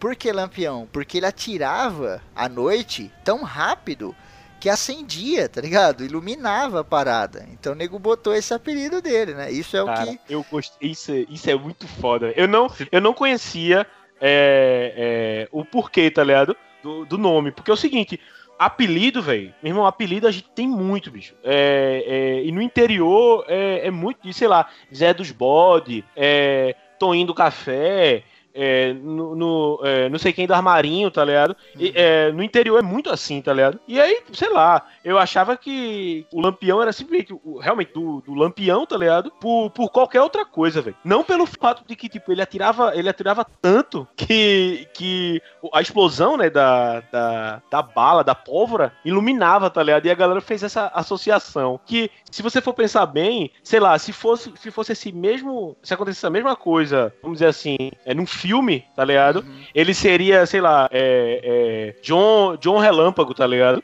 Por que Lampião? Porque ele atirava à noite tão rápido que acendia, tá ligado? Iluminava a parada. Então o nego botou esse apelido dele, né? Isso é Cara, o que. Eu gostei. Isso, isso é muito foda. Eu não, eu não conhecia é, é, o porquê, tá ligado? Do, do, nome. Porque é o seguinte. apelido, velho. Meu irmão, apelido a gente tem muito, bicho. É, é, e no interior é, é muito sei lá, Zé dos Bode, é, Toninho do Café, é, no, no é, não sei quem do armarinho, tá ligado? E, Uhum. é, no interior é muito assim, tá ligado? E aí, sei lá, eu achava que o Lampião era simplesmente, o- realmente, do, do Lampião, tá ligado? Por, por qualquer outra coisa, velho. Não pelo fato de que, tipo, ele atirava, ele atirava tanto que, que a explosão, né, da, da, da bala, da pólvora, iluminava, tá ligado? E a galera fez essa associação. Que, se você for pensar bem, sei lá, se fosse, se fosse esse mesmo, se acontecesse a mesma coisa, vamos dizer assim, é num filme, tá ligado? Uhum. Ele seria, sei lá, é, é, John, John Relâmpago, tá ligado?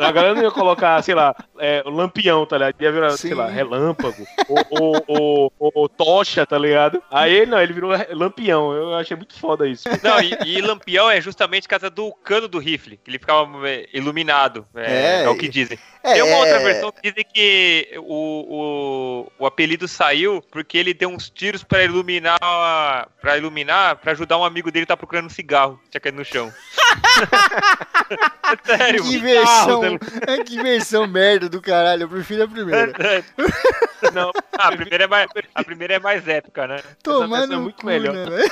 A galera não ia colocar, sei lá, é, Lampião, tá ligado? Ia virar, sei Sim. lá, Relâmpago, ou, ou, ou- ou- ou Tocha, tá ligado? Aí ele, não, ele virou Lampião. Eu achei muito foda isso. Não, e, e Lampião é justamente casa do cano do rifle, que ele ficava é, iluminado. É, É, é o que dizem. É, Tem uma outra é- versão que dizem que o, o, o apelido saiu porque ele deu uns tiros pra iluminar, para iluminar, para ajudar um amigo dele que tá procurando um cigarro, que tinha caído no chão. É Sério, Que mano. versão, que versão merda do caralho. Eu prefiro a primeira. Não, Ah, a primeira é mais, a primeira é mais épica, né? Tomando é muito cu, melhor. né,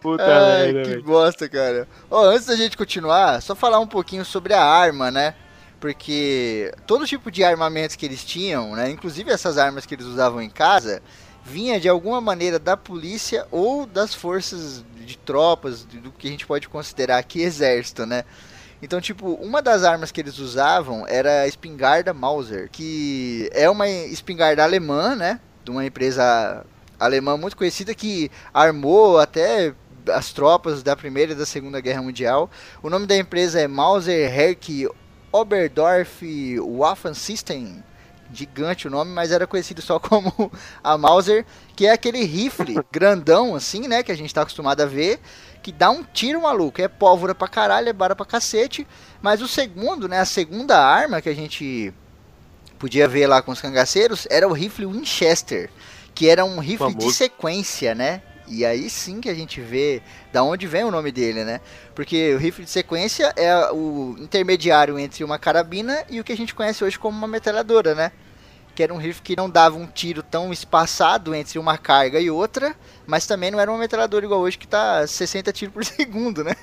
puta Ai, merda, que velho. bosta, cara. Ó, antes da gente continuar, só falar um pouquinho sobre a arma, né? Porque todo tipo de armamento que eles tinham, né? Inclusive essas armas que eles usavam em casa, vinha de alguma maneira da polícia ou das forças de tropas, do que a gente pode considerar aqui exército, né? Então, tipo, uma das armas que eles usavam era a espingarda Mauser, que é uma espingarda alemã, né? De uma empresa alemã muito conhecida que armou até as tropas da Primeira e da Segunda Guerra Mundial. O nome da empresa é Mauser Herk Oberdorf Waffensystem. Gigante o nome, mas era conhecido só como a Mauser, que é aquele rifle grandão assim, né, que a gente tá acostumado a ver, que dá um tiro maluco, é pólvora pra caralho, é bala pra cacete, mas o segundo, né, a segunda arma que a gente podia ver lá com os cangaceiros era o rifle Winchester, que era um rifle de Famoso. sequência, né? E aí sim que a gente vê da onde vem o nome dele, né? Porque o rifle de sequência é o intermediário entre uma carabina e o que a gente conhece hoje como uma metralhadora, né? Que era um rifle que não dava um tiro tão espaçado entre uma carga e outra, mas também não era uma metralhadora igual hoje que tá 60 tiros por segundo, né?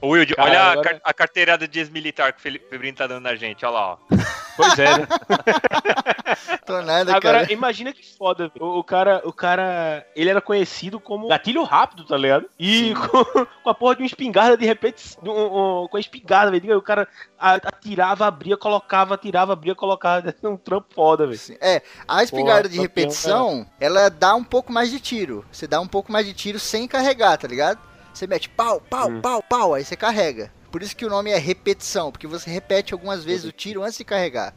Ô, Wilde, Cara, olha a, agora- car- a carteirada de ex-militar que o Felipe Febrinho tá dando na gente, olha lá, ó. Pois é, né? Tô nada, Agora, cara. imagina que foda. O, o cara, o cara, ele era conhecido como gatilho rápido, tá ligado? E com, com a porra de uma espingarda, de repente, um- um- com a espingarda, velho. O cara a- atirava, abria, colocava, atirava, abria, colocava. É um trampo foda, velho. É, a espingarda Porra, de campeão, repetição, ela dá um pouco mais de tiro. Você dá um pouco mais de tiro sem carregar, tá ligado? Você mete pau, pau, Hum. pau, pau, aí você carrega. Por isso que o nome é repetição, porque você repete algumas vezes o tiro antes de carregar.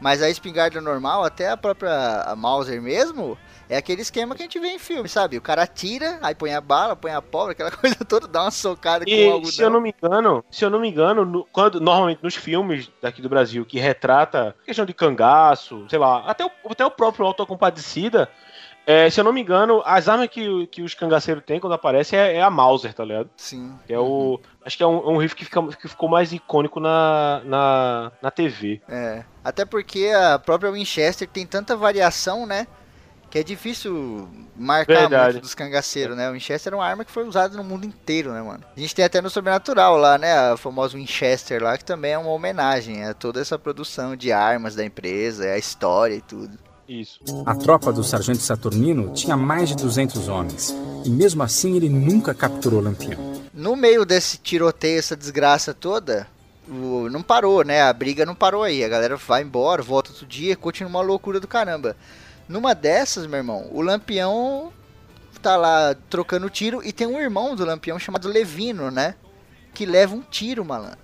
Mas a espingarda normal, até a própria a Mauser mesmo, é aquele esquema que a gente vê em filme, sabe? O cara atira, aí põe a bala, põe a pólvora, aquela coisa toda, dá uma socada com E algodão. se eu não me engano, se eu não me engano, no- quando normalmente nos filmes daqui do Brasil que retrata questão de cangaço, sei lá, até o, até o próprio Autocompadecida, é, se eu não me engano, as armas que, que os cangaceiros têm quando aparece é, é a Mauser, tá ligado? Sim. Que é o. Acho que é um, um rifle que, fica- que ficou mais icônico na, na, na TV. É. Até porque a própria Winchester tem tanta variação, né? Que é difícil marcar Verdade. muito dos cangaceiros, né? O Winchester é uma arma que foi usada no mundo inteiro, né, mano? A gente tem até no Sobrenatural lá, né? A famosa Winchester lá, que também é uma homenagem a toda essa produção de armas da empresa, a história e tudo. Isso. A tropa do sargento Saturnino tinha mais de 200 homens, e mesmo assim ele nunca capturou Lampião. No meio desse tiroteio, essa desgraça toda, não parou, né? A briga não parou aí. A galera vai embora, volta outro dia, continua uma loucura do caramba. Numa dessas, meu irmão, o Lampião tá lá trocando tiro e tem um irmão do Lampião chamado Levino, né? Que leva um tiro, malandro.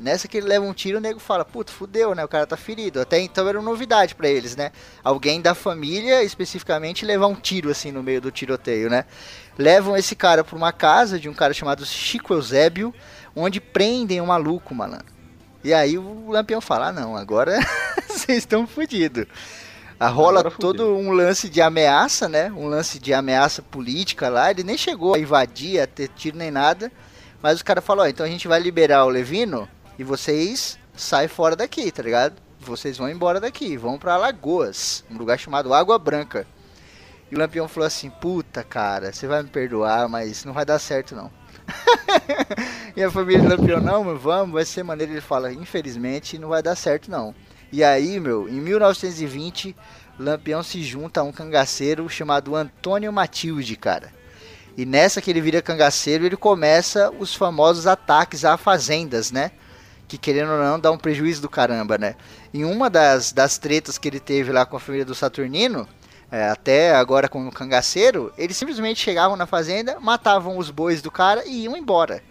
Nessa que ele leva um tiro, o nego fala, puta, fudeu, né? O cara tá ferido. Até então era uma novidade pra eles, né? Alguém da família, especificamente, levar um tiro assim no meio do tiroteio, né? Levam esse cara pra uma casa de um cara chamado Chico Eusébio, onde prendem o maluco, malandro. E aí o Lampião fala, ah não, agora vocês estão fodidos. A rola Agora fudeu. todo um lance de ameaça, né? Um lance de ameaça política lá. Ele nem chegou a invadir, a ter tiro nem nada. Mas os caras falaram, ó, então a gente vai liberar o Levino e vocês saem fora daqui, tá ligado? Vocês vão embora daqui, vão pra Alagoas, um lugar chamado Água Branca. E o Lampião falou assim, puta cara, você vai me perdoar, mas não vai dar certo não. e a família do Lampião, não, mas vamos, vai ser maneiro. Ele fala, infelizmente não vai dar certo não. E aí, meu, em 1920, Lampião se junta a um cangaceiro chamado Antônio Matilde, cara. E nessa que ele vira cangaceiro, ele começa os famosos ataques a fazendas, né? Que querendo ou não, dá um prejuízo do caramba, né? Em uma das, das tretas que ele teve lá com a família do Saturnino, é, até agora com o cangaceiro, eles simplesmente chegavam na fazenda, matavam os bois do cara e iam embora.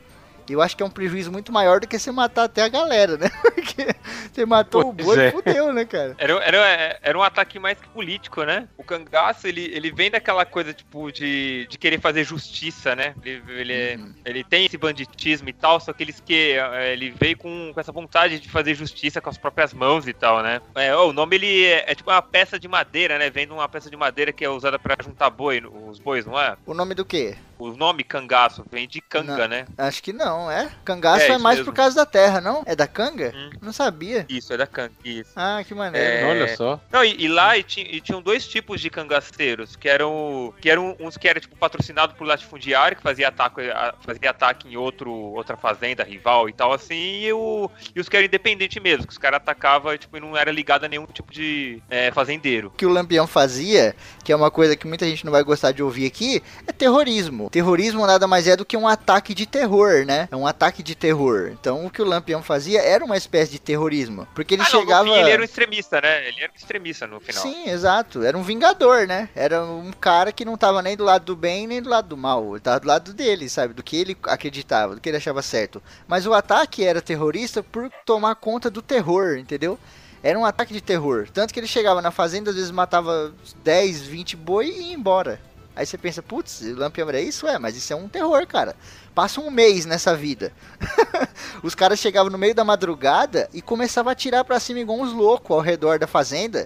Eu acho que é um prejuízo muito maior do que você matar até a galera, né? Porque você matou o Pois boi é. e fudeu, né, cara? Era, era, era um ataque mais que político, né? O cangaço, ele, ele vem daquela coisa, tipo, de, de querer fazer justiça, né? Ele, ele, Uhum. ele tem esse banditismo e tal, só que eles que eh, ele veio com, com essa vontade de fazer justiça com as próprias mãos e tal, né? É, o nome, ele é, é tipo uma peça de madeira, né? Vem de uma peça de madeira que é usada pra juntar boi, os bois, não é? O nome do quê? O nome cangaço vem de canga, Não. né? Acho que não, é? Cangaço É, é, mais mesmo. por causa da terra, não? É da canga? Hum. Não sabia. Isso, é da canga, isso. Ah, que maneiro. É, Olha só. Não, e, e lá e, ti- e tinham dois tipos de cangaceiros, que eram que eram uns que era tipo patrocinado por latifundiário, que fazia ataque, fazia ataque em outro outra fazenda rival e tal assim, e, o, e os que eram independente mesmo, que os caras atacavam tipo, e não era ligado a nenhum tipo de é, fazendeiro. O que o Lampião fazia, que é uma coisa que muita gente não vai gostar de ouvir aqui, é terrorismo. Terrorismo nada mais é do que um ataque de terror, né? É um ataque de terror. Então o que o Lampião fazia era uma espécie de terrorismo. Porque ele ah, não, chegava. no fim ele era um extremista, né? Ele era um extremista no final. Sim, exato. Era um vingador, né? Era um cara que não tava nem do lado do bem nem do lado do mal. Ele tava do lado dele, sabe? Do que ele acreditava, do que ele achava certo. Mas o ataque era terrorista por tomar conta do terror, entendeu? Era um ataque de terror. Tanto que ele chegava na fazenda, às vezes matava 10, 20 boi e ia embora. Aí você pensa, putz, Lampião era isso? É, mas isso é um terror, cara. Passa um mês nessa vida. Os caras chegavam no meio da madrugada e começavam a atirar pra cima igual uns loucos ao redor da fazenda.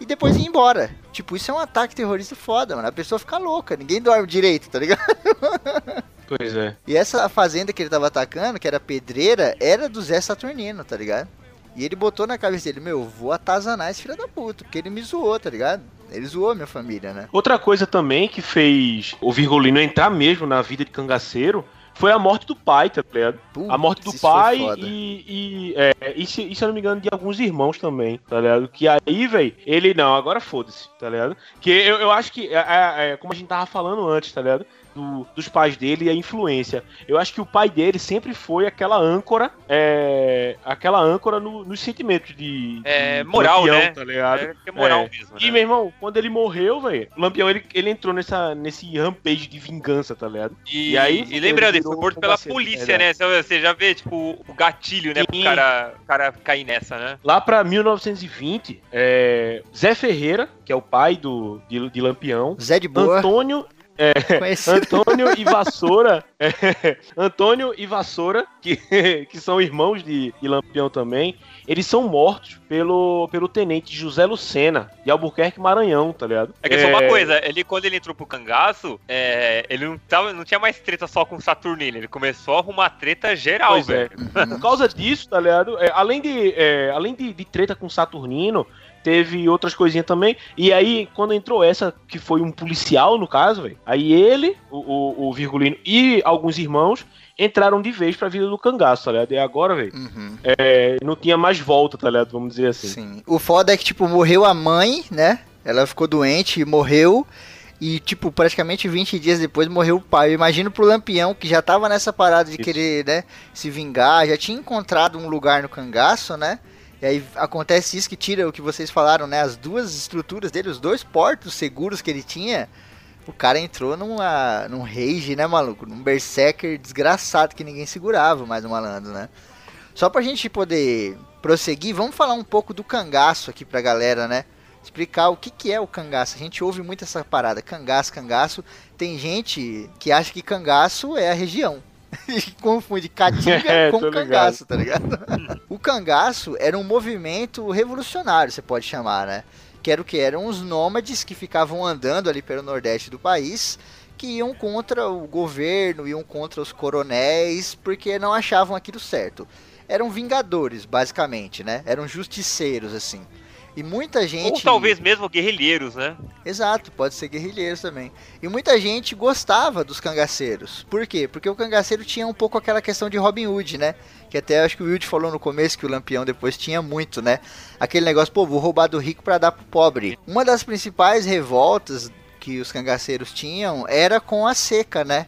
E depois ia embora. Tipo, isso é um ataque terrorista foda, mano. A pessoa fica louca, ninguém dorme direito, tá ligado? Pois é. E essa fazenda que ele tava atacando, que era pedreira, era do Zé Saturnino, tá ligado? E ele botou na cabeça dele, meu, vou atazanar esse filho da puta, porque ele me zoou, tá ligado? Ele zoou a minha família, né? Outra coisa também que fez o Virgulino entrar mesmo na vida de cangaceiro foi a morte do pai, tá ligado? Putz, A morte do pai e, e, é, e, se, e se eu não me engano, de alguns irmãos também, tá ligado? Que aí, velho, ele não, agora foda-se, tá ligado? Que eu, eu acho que, é, é, é, como a gente tava falando antes, tá ligado? Do- dos pais dele e a influência. Eu acho que o pai dele sempre foi aquela âncora, é, aquela âncora no- nos sentimentos de, É, de moral, Lampião, né? tá ligado? É, é moral É. mesmo, E, né? meu irmão, quando ele morreu, velho, o Lampião ele, ele entrou nessa, nesse rampage de vingança, tá ligado? E, E aí, e lembrando, ele foi morto pela polícia, é né? Você- Você já vê, tipo, o gatilho, né? Pro Sim. cara, o cara cair nessa, né? Lá pra 1920, é, Zé Ferreira, que é o pai do, de, de Lampião, Zé de Boa, Antônio, conhecido. Antônio e Vassoura, é, Antônio e Vassoura, que, que são irmãos de, de Lampião também, eles são mortos pelo, pelo tenente José Lucena, de Albuquerque, Maranhão, tá ligado? É que só uma coisa, ele quando ele entrou pro cangaço, é, ele não, tava, não tinha mais treta só com o Saturnino, ele começou a arrumar treta geral, Pois é. velho. Por causa disso, tá ligado? É, além de, é, além de, de treta com Saturnino, teve outras coisinhas também. E aí, quando entrou essa, que foi um policial, no caso, velho, aí ele, o, o, o Virgulino e alguns irmãos entraram de vez pra vida do cangaço, tá ligado? E agora, velho, Uhum, é, não tinha mais volta, tá ligado? Vamos dizer assim. sim. O foda é que, tipo, morreu a mãe, né? Ela ficou doente e morreu. E, tipo, praticamente 20 dias depois morreu o pai. Eu imagino pro Lampião, que já tava nessa parada de Isso. querer, né, se vingar, já tinha encontrado um lugar no cangaço, né? E aí acontece isso que tira o que vocês falaram, né? As duas estruturas dele, os dois portos seguros que ele tinha. O cara entrou numa, num rage, né, maluco? Num berserker desgraçado que ninguém segurava mais o malandro, né? Só pra gente poder prosseguir, vamos falar um pouco do cangaço aqui pra galera, né? Explicar o que, que é o cangaço. A gente ouve muito essa parada, cangaço, cangaço. Tem gente que acha que cangaço é a região. E confunde caatinga É, com tô ligado. cangaço, tá ligado? o cangaço era um movimento revolucionário, você pode chamar, né? Que era o que? Eram os nômades que ficavam andando ali pelo nordeste do país, que iam contra o governo, iam contra os coronéis, porque não achavam aquilo certo. Eram vingadores, basicamente, né? Eram justiceiros, assim. E muita gente. Ou talvez mesmo guerrilheiros, né? Exato, pode ser guerrilheiros também. E muita gente gostava dos cangaceiros. Por quê? Porque o cangaceiro tinha um pouco aquela questão de Robin Hood, né? Que até acho que o Wilde falou no começo que o Lampião depois tinha muito, né? Aquele negócio, pô, vou roubar do rico para dar pro pobre. Uma das principais revoltas que os cangaceiros tinham era com a seca, né?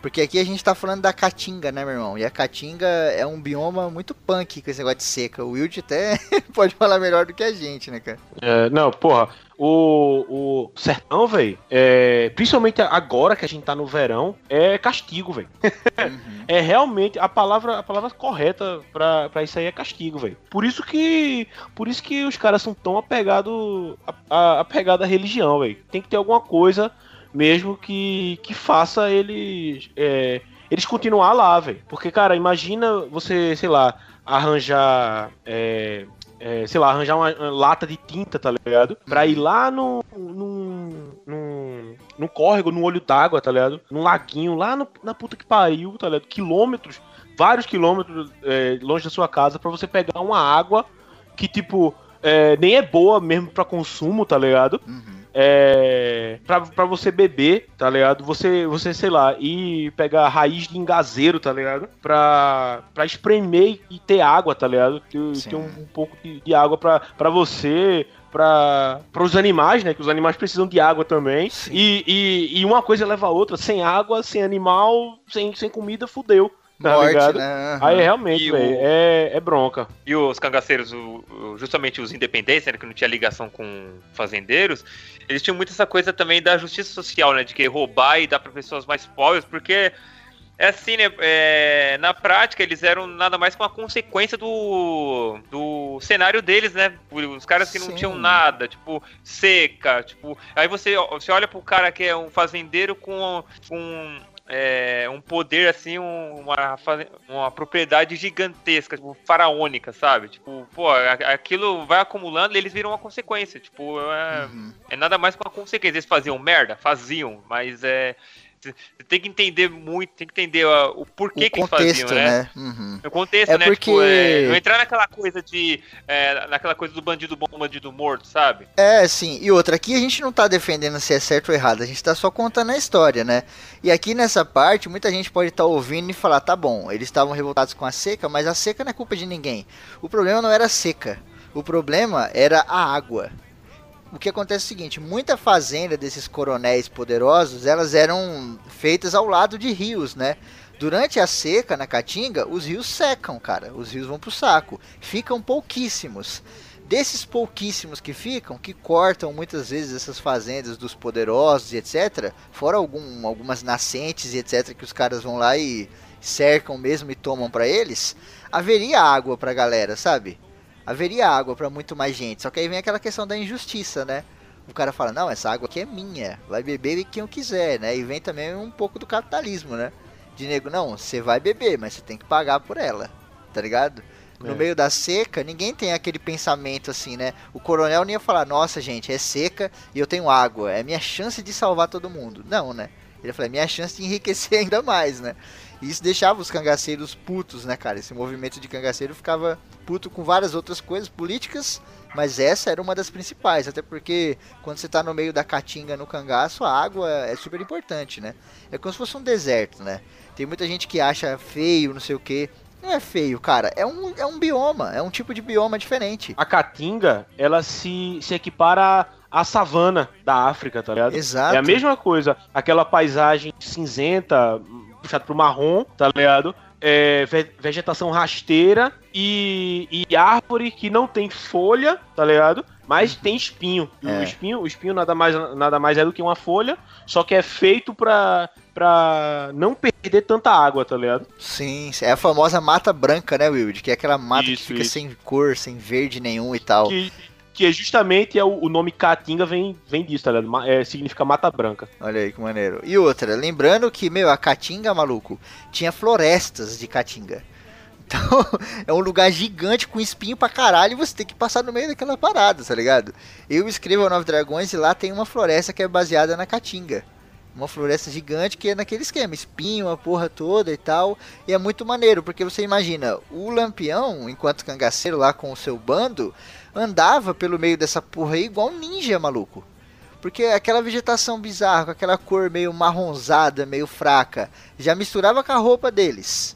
Porque aqui a gente tá falando da caatinga, né, meu irmão? E a caatinga é um bioma muito punk com esse negócio de seca. O Wild até pode falar melhor do que a gente, né, cara? É, não, porra, o, o sertão, velho, é, principalmente agora que a gente tá no verão, é castigo, velho. Uhum. é realmente a palavra, a palavra correta pra, pra isso aí é castigo, velho. Por isso que por isso que os caras são tão apegados a, a, à religião, velho. Tem que ter alguma coisa mesmo que, que faça eles, é, eles continuar lá, velho. Porque, cara, imagina você, sei lá, arranjar. É, é, sei lá, arranjar uma, uma, lata de tinta, tá ligado? Pra ir lá no. no, no, no córrego, no olho d'água, tá ligado? Num laguinho, lá no, na puta que pariu, tá ligado? Quilômetros, vários quilômetros é, longe da sua casa, pra você pegar uma água que, tipo, é, nem é boa mesmo pra consumo, tá ligado? Uhum é, pra, pra você beber, tá ligado? Você, você, sei lá, ir pegar raiz de engazeiro, tá ligado? Pra, pra espremer e ter água, tá ligado? Ter, ter um, um, pouco de, de, água pra, pra você, para os animais, né? Que os animais precisam de água também. E, e, e, uma coisa leva a outra. Sem água, sem animal, sem, sem comida, fudeu. Tá Morte, ligado? Né? Uhum. Aí realmente, véio, o... é, é bronca. E os cangaceiros, o, o, justamente os independentes, né, que não tinha ligação com fazendeiros, eles tinham muito essa coisa também da justiça social, né? De que roubar e dar para pessoas mais pobres, porque é assim, né? É, na prática, eles eram nada mais que uma consequência do, do cenário deles, né? Os caras que não Sim. tinham nada, tipo, seca, tipo. Aí você, você olha pro cara que é um fazendeiro com, com é, um poder, assim, um, uma, uma propriedade gigantesca, tipo, faraônica, sabe? Tipo, pô, aquilo vai acumulando e eles viram uma consequência. Tipo, é, uhum. é nada mais que uma consequência. Eles faziam merda? Faziam, mas é tem que entender muito, tem que entender o porquê o que contexto, eles faziam, né? né? Uhum. O contexto, é né? Porque... Tipo, é, não entrar naquela coisa de. É, naquela coisa do bandido bom, bandido morto, sabe? É, sim. E outra, aqui a gente não tá defendendo se é certo ou errado, a gente tá só contando a história, né? E aqui nessa parte, muita gente pode estar tá ouvindo e falar, tá bom, eles estavam revoltados com a seca, mas a seca não é culpa de ninguém. O problema não era a seca. O problema era a água o que acontece é o seguinte, muita fazenda desses coronéis poderosos, elas eram feitas ao lado de rios, né? Durante a seca na Caatinga, os rios secam, cara. Os rios vão pro saco. Ficam pouquíssimos. Desses pouquíssimos que ficam, que cortam muitas vezes essas fazendas dos poderosos e etc., fora algum, algumas nascentes e etc., que os caras vão lá e cercam mesmo e tomam para eles, haveria água pra galera, sabe? Haveria água para muito mais gente. Só que aí vem aquela questão da injustiça, né? O cara fala, não, essa água aqui é minha, vai beber quem eu quiser, né? E vem também um pouco do capitalismo, né? De nego, não, você vai beber, mas você tem que pagar por ela, tá ligado? No é. meio da seca, ninguém tem aquele pensamento assim, né? O coronel nem ia falar, nossa gente, é seca e eu tenho água, é minha chance de salvar todo mundo. Não, né? Ele falou, é minha chance de enriquecer ainda mais, né? E isso deixava os cangaceiros putos, né, cara? Esse movimento de cangaceiro ficava puto com várias outras coisas políticas, mas essa era uma das principais, até porque quando você está no meio da caatinga no cangaço, a água é super importante, né? É como se fosse um deserto, né? Tem muita gente que acha feio, não sei o que. Não é feio, cara. É um, é um bioma, é um tipo de bioma diferente. A caatinga, ela se, se equipara à savana da África, tá ligado? Exato. É a mesma coisa. Aquela paisagem cinzenta, puxado pro marrom, tá ligado? É, vegetação rasteira e, e, árvore que não tem folha, tá ligado? Mas uhum. tem espinho. É. o espinho, o espinho nada mais, nada mais é do que uma folha, só que é feito pra, pra não perder tanta água, tá ligado? Sim, é a famosa mata branca, né, Wild? Que é aquela mata isso, que fica isso. sem cor, sem verde nenhum e tal. Que, que é justamente é o, o, nome Caatinga vem, vem disso, tá ligado? É, significa Mata Branca. Olha aí que maneiro. E outra, lembrando que, meu, a Caatinga, maluco, tinha florestas de Caatinga. Então, é um lugar gigante com espinho pra caralho e você tem que passar no meio daquela parada, tá ligado? Eu escrevo Nove Dragões e lá tem uma floresta que é baseada na Caatinga. Uma floresta gigante que é naquele esquema, espinho, a porra toda e tal. E é muito maneiro, porque você imagina, o Lampião, enquanto cangaceiro lá com o seu bando, andava pelo meio dessa porra aí igual um ninja, maluco. Porque aquela vegetação bizarra, com aquela cor meio marronzada, meio fraca, já misturava com a roupa deles.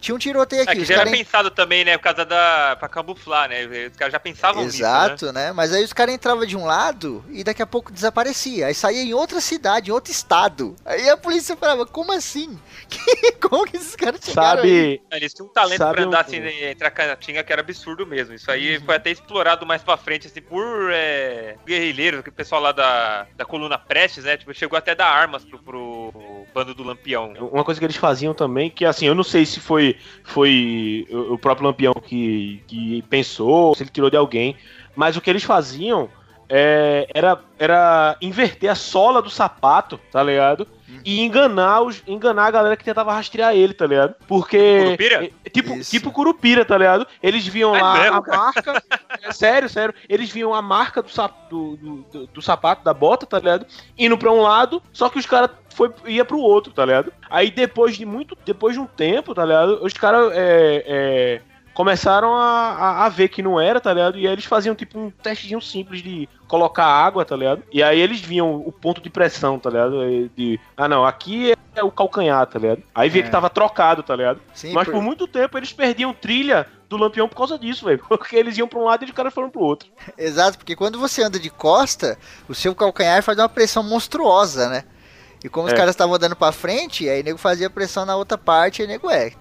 Tinha um tiroteio aqui. É que os já era en- pensado também, né? Por causa da. pra camuflar, né? Os caras já pensavam nisso. Né? Exato, né? Mas aí os caras entravam de um lado e daqui a pouco desaparecia. Aí saía em outra cidade, em outro estado. Aí a polícia falava, como assim? como que esses caras chegaram aí? Sabe, Eles tinham um talento Sabe pra andar um- assim entre a caatinga que era absurdo mesmo. Isso aí foi até explorado mais pra frente, assim, por é, guerrilheiros, que o pessoal lá da, da coluna Prestes, né? Tipo, chegou até a dar armas pro, pro bando do Lampião. uma coisa que eles faziam também, que assim, eu não sei se foi, foi o próprio Lampião que, que pensou, se ele tirou de alguém, mas o que eles faziam é, era, era inverter a sola do sapato, tá ligado? E enganar, os, enganar a galera que tentava rastrear ele, tá ligado? Porque. Curupira? é, Tipo, Isso. tipo Curupira, tá ligado? Eles viam É lá mesmo, a marca. é sério, sério. Eles viam a marca do, sap, do, do, do- do sapato, da bota, tá ligado? Indo pra um lado, só que os caras foi ia pro outro, tá ligado? Aí depois de muito. Depois de um tempo, tá ligado? Os caras é, é, começaram a, a, a ver que não era, tá ligado? E aí eles faziam tipo um testezinho simples de colocar água, tá ligado? E aí eles viam o ponto de pressão, tá ligado? De, ah não, aqui é o calcanhar, tá ligado? Aí via É. que tava trocado, tá ligado? Sim, Mas por- por muito tempo eles perdiam trilha do Lampião por causa disso, velho. Porque eles iam pra um lado e os caras foram pro outro. Exato, porque quando você anda de costa, o seu calcanhar faz uma pressão monstruosa, né? E como os É. caras estavam andando pra frente, aí o nego fazia pressão na outra parte, aí nego é.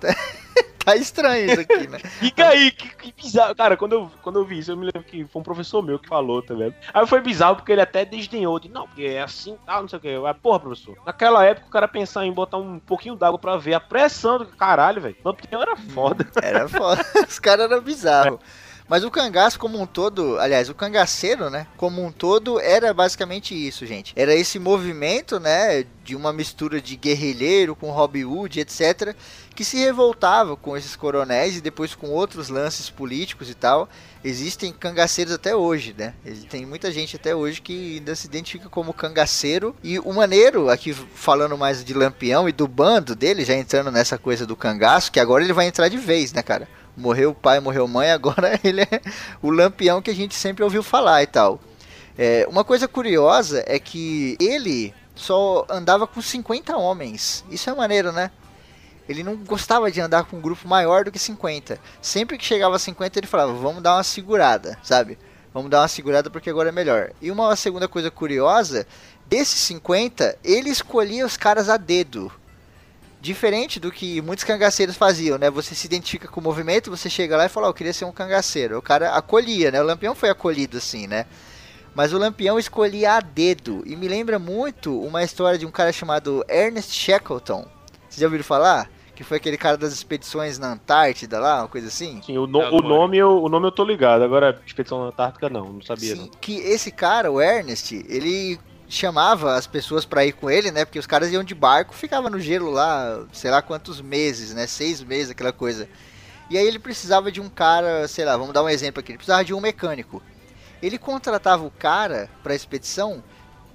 Tá, tá estranho isso aqui, né? Fica aí, que, que bizarro. Cara, quando eu, quando eu vi isso, eu me lembro que foi um professor meu que falou, tá vendo? Aí foi bizarro porque ele até desdenhou. De, não, porque é assim tal, não sei o que. Eu, ah, porra, professor. Naquela época o cara pensava em botar um pouquinho d'água pra ver a pressão do caralho, velho. Lampião era foda. Era foda. Os caras eram bizarros. Mas o cangaço como um todo, aliás, o cangaceiro, né, como um todo, era basicamente isso, gente. Era esse movimento, né, de uma mistura de guerrilheiro com Robin Hood, etc., que se revoltava com esses coronéis e depois com outros lances políticos e tal. Existem cangaceiros até hoje, né? Tem muita gente até hoje que ainda se identifica como cangaceiro. E o maneiro, aqui falando mais de Lampião e do bando dele, já entrando nessa coisa do cangaço, que agora ele vai entrar de vez, né, cara? Morreu o pai, morreu mãe, agora ele é o Lampião que a gente sempre ouviu falar e tal. É, uma coisa curiosa é que ele só andava com 50 homens. Isso é maneiro, né? Ele não gostava de andar com um grupo maior do que 50. Sempre que chegava a 50, ele falava: Vamos dar uma segurada, sabe? Vamos dar uma segurada porque agora é melhor. E uma segunda coisa curiosa: desses 50, ele escolhia os caras a dedo. Diferente do que muitos cangaceiros faziam, né? Você se identifica com o movimento, você chega lá e fala: "Ó, Eu queria ser um cangaceiro. O cara acolhia, né? O Lampião foi acolhido assim, né? Mas o Lampião escolhia a dedo. E me lembra muito uma história de um cara chamado Ernest Shackleton. Vocês já ouviram falar? Que foi aquele cara das expedições na Antártida lá, uma coisa assim? Sim, o, no- É, o agora. nome eu, o nome eu tô ligado. Agora, Expedição na Antártica, não, não sabia. Sim, Não. que esse cara, o Ernest, ele chamava as pessoas pra ir com ele, né? Porque os caras iam de barco, ficava no gelo lá, sei lá quantos meses, né? Seis meses, aquela coisa. E aí ele precisava de um cara, sei lá, vamos dar um exemplo aqui, ele precisava de um mecânico. Ele contratava o cara pra expedição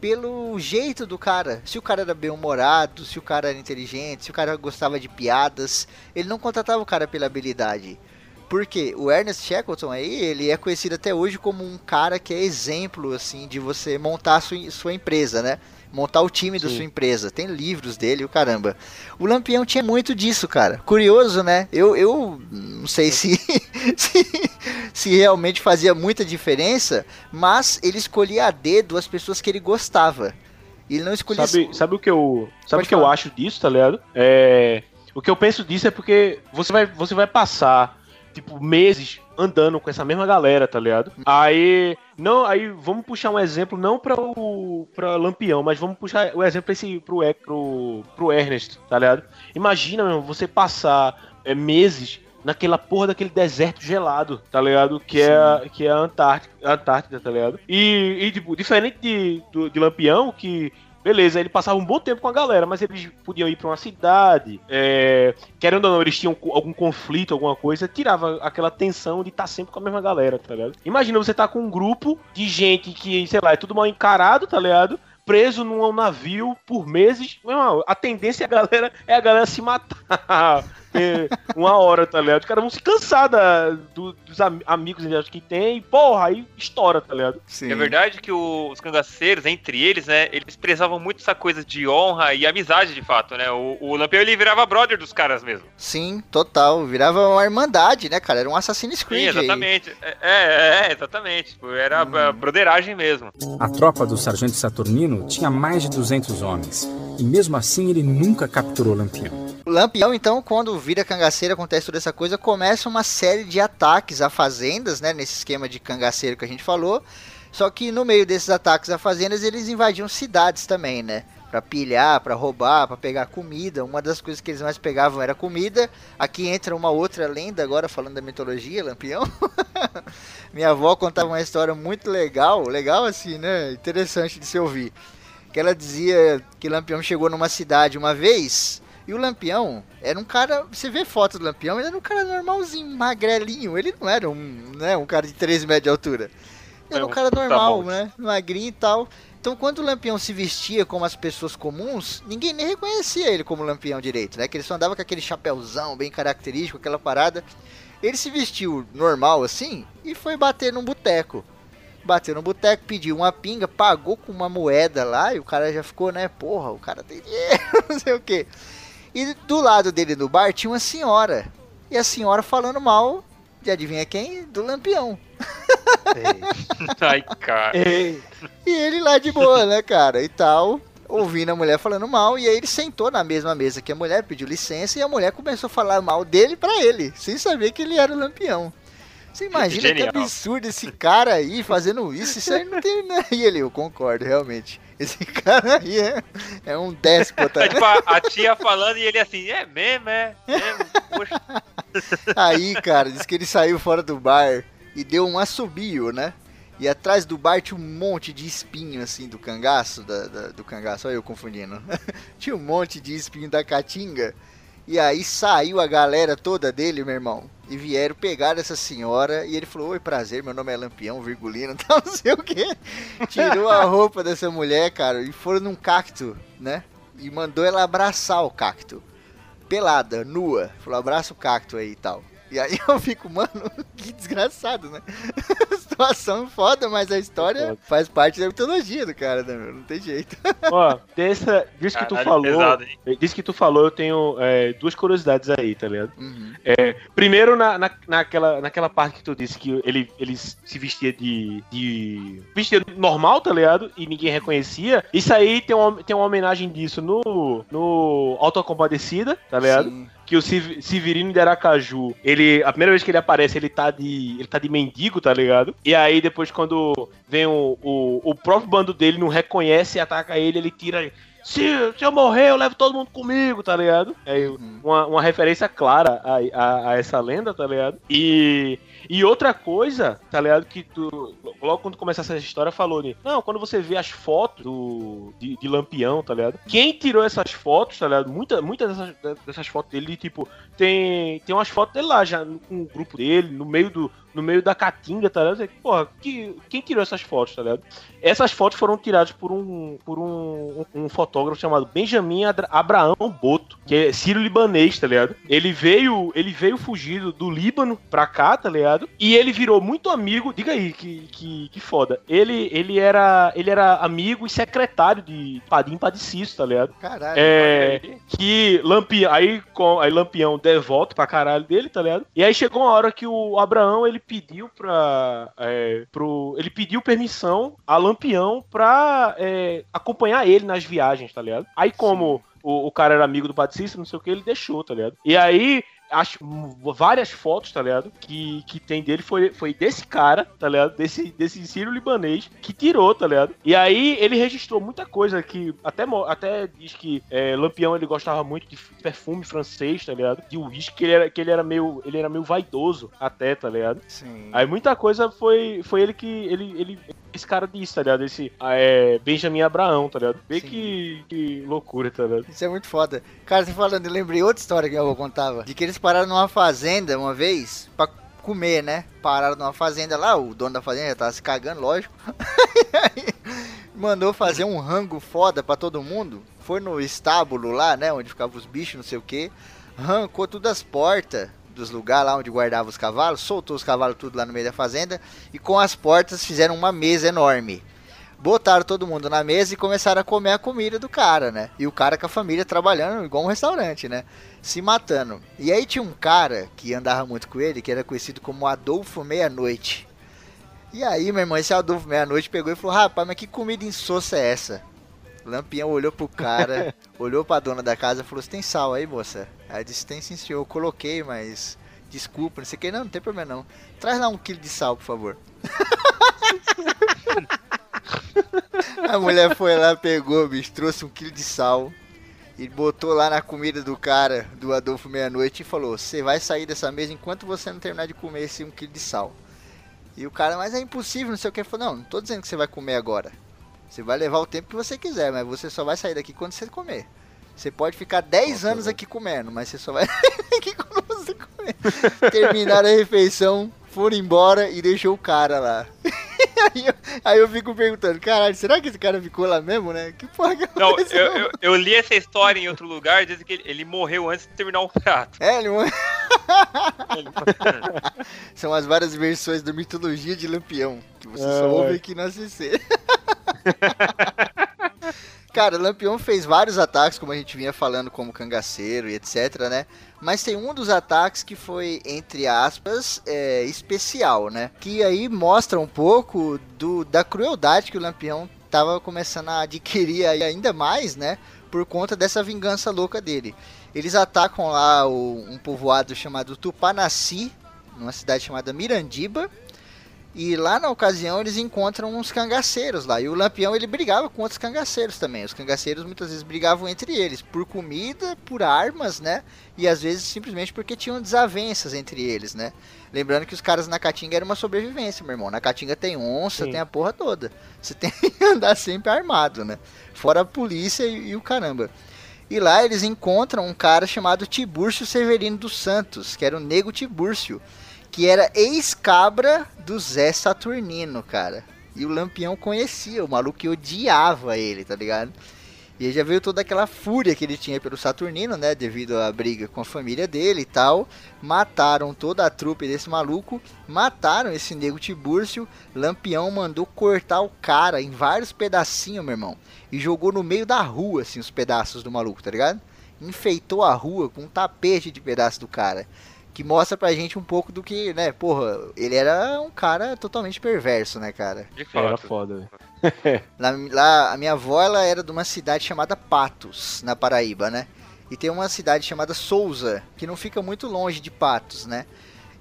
pelo jeito do cara. Se o cara era bem-humorado, se o cara era inteligente, se o cara gostava de piadas, ele não contratava o cara pela habilidade. Porque o Ernest Shackleton aí, ele é conhecido até hoje como um cara que é exemplo, assim, de você montar a sua, sua empresa, né? Montar o time da Sim. sua empresa. Tem livros dele, o caramba. O Lampião tinha muito disso, cara. Curioso, né? Eu, eu não sei se, se, se realmente fazia muita diferença, mas ele escolhia a dedo as pessoas que ele gostava. Ele não escolhia... Sabe, sabe o que eu, sabe Pode o que eu acho disso, tá ligado? É, o que eu penso disso é porque você vai, você vai passar tipo meses andando com essa mesma galera, tá ligado? Aí, não, aí vamos puxar um exemplo não para o para Lampião, mas vamos puxar o exemplo esse pro pro, pro Ernest, tá ligado? Imagina, meu, você passar é, meses naquela porra daquele deserto gelado, tá ligado? Que é, a- que é a Antártica, a Antártida, tá ligado? E, e, tipo, diferente de, do, de Lampião, que beleza, ele passava um bom tempo com a galera, mas eles podiam ir pra uma cidade, é, querendo ou não, eles tinham algum conflito, alguma coisa, tirava aquela tensão de estar sempre com a mesma galera, tá ligado? Imagina você tá com um grupo de gente que, sei lá, é tudo mal encarado, tá ligado? Preso num navio por meses. Meu irmão, a tendência é a galera, é a galera se matar. É, uma hora, tá ligado? Os caras vão se cansar da- do- dos am- amigos que tem e, porra, aí estoura, tá ligado? Sim. É verdade que o- os cangaceiros, entre eles, né, eles prezavam muito essa coisa de honra e amizade, de fato, né? O, o Lampião, ele virava brother dos caras mesmo. Sim, total. Virava uma irmandade, né, cara? Era um Assassin's Sim, Creed. aí. exatamente. É, é, é, exatamente. Tipo, Era a broderagem mesmo. A tropa do sargento Saturnino tinha mais de 200 homens, e mesmo assim ele nunca capturou Lampião. Lampião, então, quando vira cangaceiro, acontece toda essa coisa, começa uma série de ataques a fazendas, né? Nesse esquema de cangaceiro que a gente falou. Só que no meio desses ataques a fazendas, eles invadiam cidades também, né? Pra pilhar, pra roubar, pra pegar comida. Uma das coisas que eles mais pegavam era comida. Aqui entra uma outra lenda, agora falando da mitologia, Lampião. Minha avó contava uma história muito legal, legal assim, né? Interessante de se ouvir. Que ela dizia que Lampião chegou numa cidade uma vez e o Lampião era um cara. Você vê foto do Lampião, ele era um cara normalzinho, magrelinho. Ele não era um, né, um cara de 3 metros de altura. Ele era É um cara normal, né? Magrinho e tal. Então, quando o Lampião se vestia como as pessoas comuns, ninguém nem reconhecia ele como Lampião direito, né? Que ele só andava com aquele chapéuzão bem característico, aquela parada. Ele se vestiu normal assim e foi bater num boteco. Bateu no boteco, pediu uma pinga, pagou com uma moeda lá e o cara já ficou, né? Porra, o cara tem dinheiro, não sei o que. E do lado dele no bar tinha uma senhora. E a senhora falando mal de adivinha quem? Do Lampião. Ai, cara. É, E ele lá de boa, né, cara? E tal, ouvindo a mulher falando mal. E aí ele sentou na mesma mesa que a mulher, pediu licença. E a mulher começou a falar mal dele pra ele, sem saber que ele era o Lampião. Você imagina que absurdo esse cara aí fazendo isso? Isso aí não tem. Né? E ele, eu concordo, realmente. Esse cara aí é, é um déspota. É, tipo, a, a tia falando e ele assim, é mesmo, é mesmo, poxa. Aí, cara, diz que ele saiu fora do bar e deu um assobio, né? E atrás do bar tinha um monte de espinho, assim, do cangaço, da, da- do cangaço, olha eu confundindo. tinha um monte de espinho da caatinga. E aí saiu a galera toda dele, meu irmão. E vieram pegar essa senhora. E ele falou: Oi, prazer, meu nome é Lampião, virgulino, tal, não sei o que. Tirou a roupa dessa mulher, cara, e foram num cacto, né? E mandou ela abraçar o cacto pelada, nua. Falou, abraça o cacto aí e tal. E aí eu fico, mano, que desgraçado, né? Situação foda, mas a história faz parte da mitologia do cara, né, meu? Não tem jeito. Ó, dessa, disso que tu Caralho, falou. pesado, hein? Disso que tu falou, eu tenho é, duas curiosidades aí, tá ligado? Uhum. Primeiro, na, na, naquela, naquela parte que tu disse que ele, ele se vestia de, de. vestia normal, tá ligado? E ninguém reconhecia. Isso aí tem uma, tem uma homenagem disso no. no Autocompadecida, tá ligado? Sim. Que o Sev- Severino de Aracaju, ele, a primeira vez que ele aparece, ele tá de, ele tá de mendigo, tá ligado? E aí depois quando vem o, o, o próprio bando dele não reconhece e ataca ele, ele tira se, se eu morrer, eu levo todo mundo comigo, tá ligado? É Uhum. uma, uma referência clara a, a, a essa lenda, tá ligado? E, e outra coisa, tá ligado? Que tu, logo quando começasse essa história, falou de, não, quando você vê as fotos do, de, de Lampião, tá ligado? Quem tirou essas fotos, tá ligado? Muita, muitas dessas, dessas fotos dele, tipo, tem, tem umas fotos dele lá já com o grupo dele, no meio do. No meio da caatinga, tá ligado? Porra, que, quem tirou essas fotos, tá ligado? Essas fotos foram tiradas por um, por um, um fotógrafo chamado Benjamin Abraão Boto, que é sírio-libanês, tá ligado? Ele veio, ele veio fugido do Líbano pra cá, tá ligado? E ele virou muito amigo, diga aí que, que, que foda. Ele, ele, era, ele era amigo e secretário de Padim Padicício, tá ligado? Caralho. É, que Lampião, aí, com, aí Lampião devolta pra caralho dele, tá ligado? E aí chegou uma hora que o Abraão, ele pediu pra, é, pro, ele pediu permissão a Lampião pra é, acompanhar ele nas viagens, tá ligado? Aí como o, o cara era amigo do Patrício, não sei o que, ele deixou, tá ligado? E aí, acho várias fotos, tá ligado? Que, que tem dele foi, foi desse cara, tá ligado? Desse, desse sírio libanês que tirou, tá ligado? E aí ele registrou muita coisa que até, até diz que é, Lampião ele gostava muito de perfume francês, tá ligado? De uísque, que ele era, que ele era meio ele era meio vaidoso até, tá ligado? Sim. Aí muita coisa foi, foi ele que ele, ele esse cara disse, tá ligado? Esse ah, é, Benjamin Abraão, tá ligado? Bem que, que loucura, tá ligado? Isso é muito foda. Cara, você falando, eu lembrei outra história que avó contava. De que eles pararam numa fazenda uma vez pra comer, né? Pararam numa fazenda lá, o dono da fazenda já tava se cagando, lógico. Mandou fazer um rango foda pra todo mundo. Foi no estábulo lá, né? Onde ficavam os bichos, não sei o que. Arrancou todas as portas dos lugares lá onde guardava os cavalos, soltou os cavalos tudo lá no meio da fazenda e com as portas fizeram uma mesa enorme. Botaram todo mundo na mesa e começaram a comer a comida do cara, né? E o cara com a família trabalhando igual um restaurante, né? Se matando. E aí tinha um cara que andava muito com ele, que era conhecido como Adolfo Meia-Noite. E aí, meu irmão, esse Adolfo Meia-Noite pegou e falou: Rapaz, mas que comida insossa é essa? Lampião olhou pro cara, olhou pra dona da casa e falou: Você tem sal aí, moça? Aí disse: Tem sim, senhor. Eu coloquei, mas. Desculpa, não sei o que. Não, não tem problema não. Traz lá um quilo de sal, por favor. A mulher foi lá, pegou, bicho, trouxe um quilo de sal. E botou lá na comida do cara, do Adolfo Meia-Noite, e falou: Você vai sair dessa mesa enquanto você não terminar de comer esse um quilo de sal. E o cara, mas é impossível, não sei o que. Ele falou: Não, não tô dizendo que você vai comer agora. Você vai levar o tempo que você quiser, mas você só vai sair daqui quando você comer. Você pode ficar 10 anos aqui comendo, mas você só vai sair daqui quando você comer. Terminaram a refeição, foram embora e deixou o cara lá. aí, eu, aí eu fico perguntando, caralho, será que esse cara ficou lá mesmo, né? Que porra que Não, eu, eu, eu li essa história em outro lugar, dizem que ele, ele morreu antes de terminar o prato. É, ele... São as várias versões da mitologia de Lampião, que você só Ai. ouve aqui na CC. Cara, Lampião fez vários ataques, como a gente vinha falando, como cangaceiro e etc, né? Mas tem um dos ataques que foi, entre aspas, é, especial, né? Que aí mostra um pouco do, da crueldade que o Lampião tava começando a adquirir ainda mais, né? Por conta dessa vingança louca dele. Eles atacam lá o- um povoado chamado Tupanaci, numa cidade chamada Mirandiba. E lá na ocasião eles encontram uns cangaceiros lá. E o Lampião ele brigava com outros cangaceiros também. Os cangaceiros muitas vezes brigavam entre eles por comida, por armas, né? E às vezes simplesmente porque tinham desavenças entre eles, né? Lembrando que os caras na Caatinga era uma sobrevivência, meu irmão. Na Caatinga tem onça, Sim. tem a porra toda. Você tem que andar sempre armado, né? Fora a polícia e, e o caramba. E lá eles encontram um cara chamado Tibúrcio Severino dos Santos, que era o Nego Tibúrcio, que era ex-cabra do Zé Saturnino, cara. E o Lampião conhecia, o maluco que odiava ele, tá ligado? E aí já veio toda aquela fúria que ele tinha pelo Saturnino, né? Devido à briga com a família dele e tal. Mataram toda a trupe desse maluco. Mataram esse nego Tibúrcio. Lampião mandou cortar o cara em vários pedacinhos, meu irmão. E jogou no meio da rua, assim, os pedaços do maluco, tá ligado? Enfeitou a rua com um tapete de pedaço do cara. Que mostra pra gente um pouco do que, né, porra, ele era um cara totalmente perverso, né, cara? De Era fato. foda, velho. Lá, lá, a minha avó ela era de uma cidade chamada Patos, na Paraíba, né? E tem uma cidade chamada Souza, que não fica muito longe de Patos, né?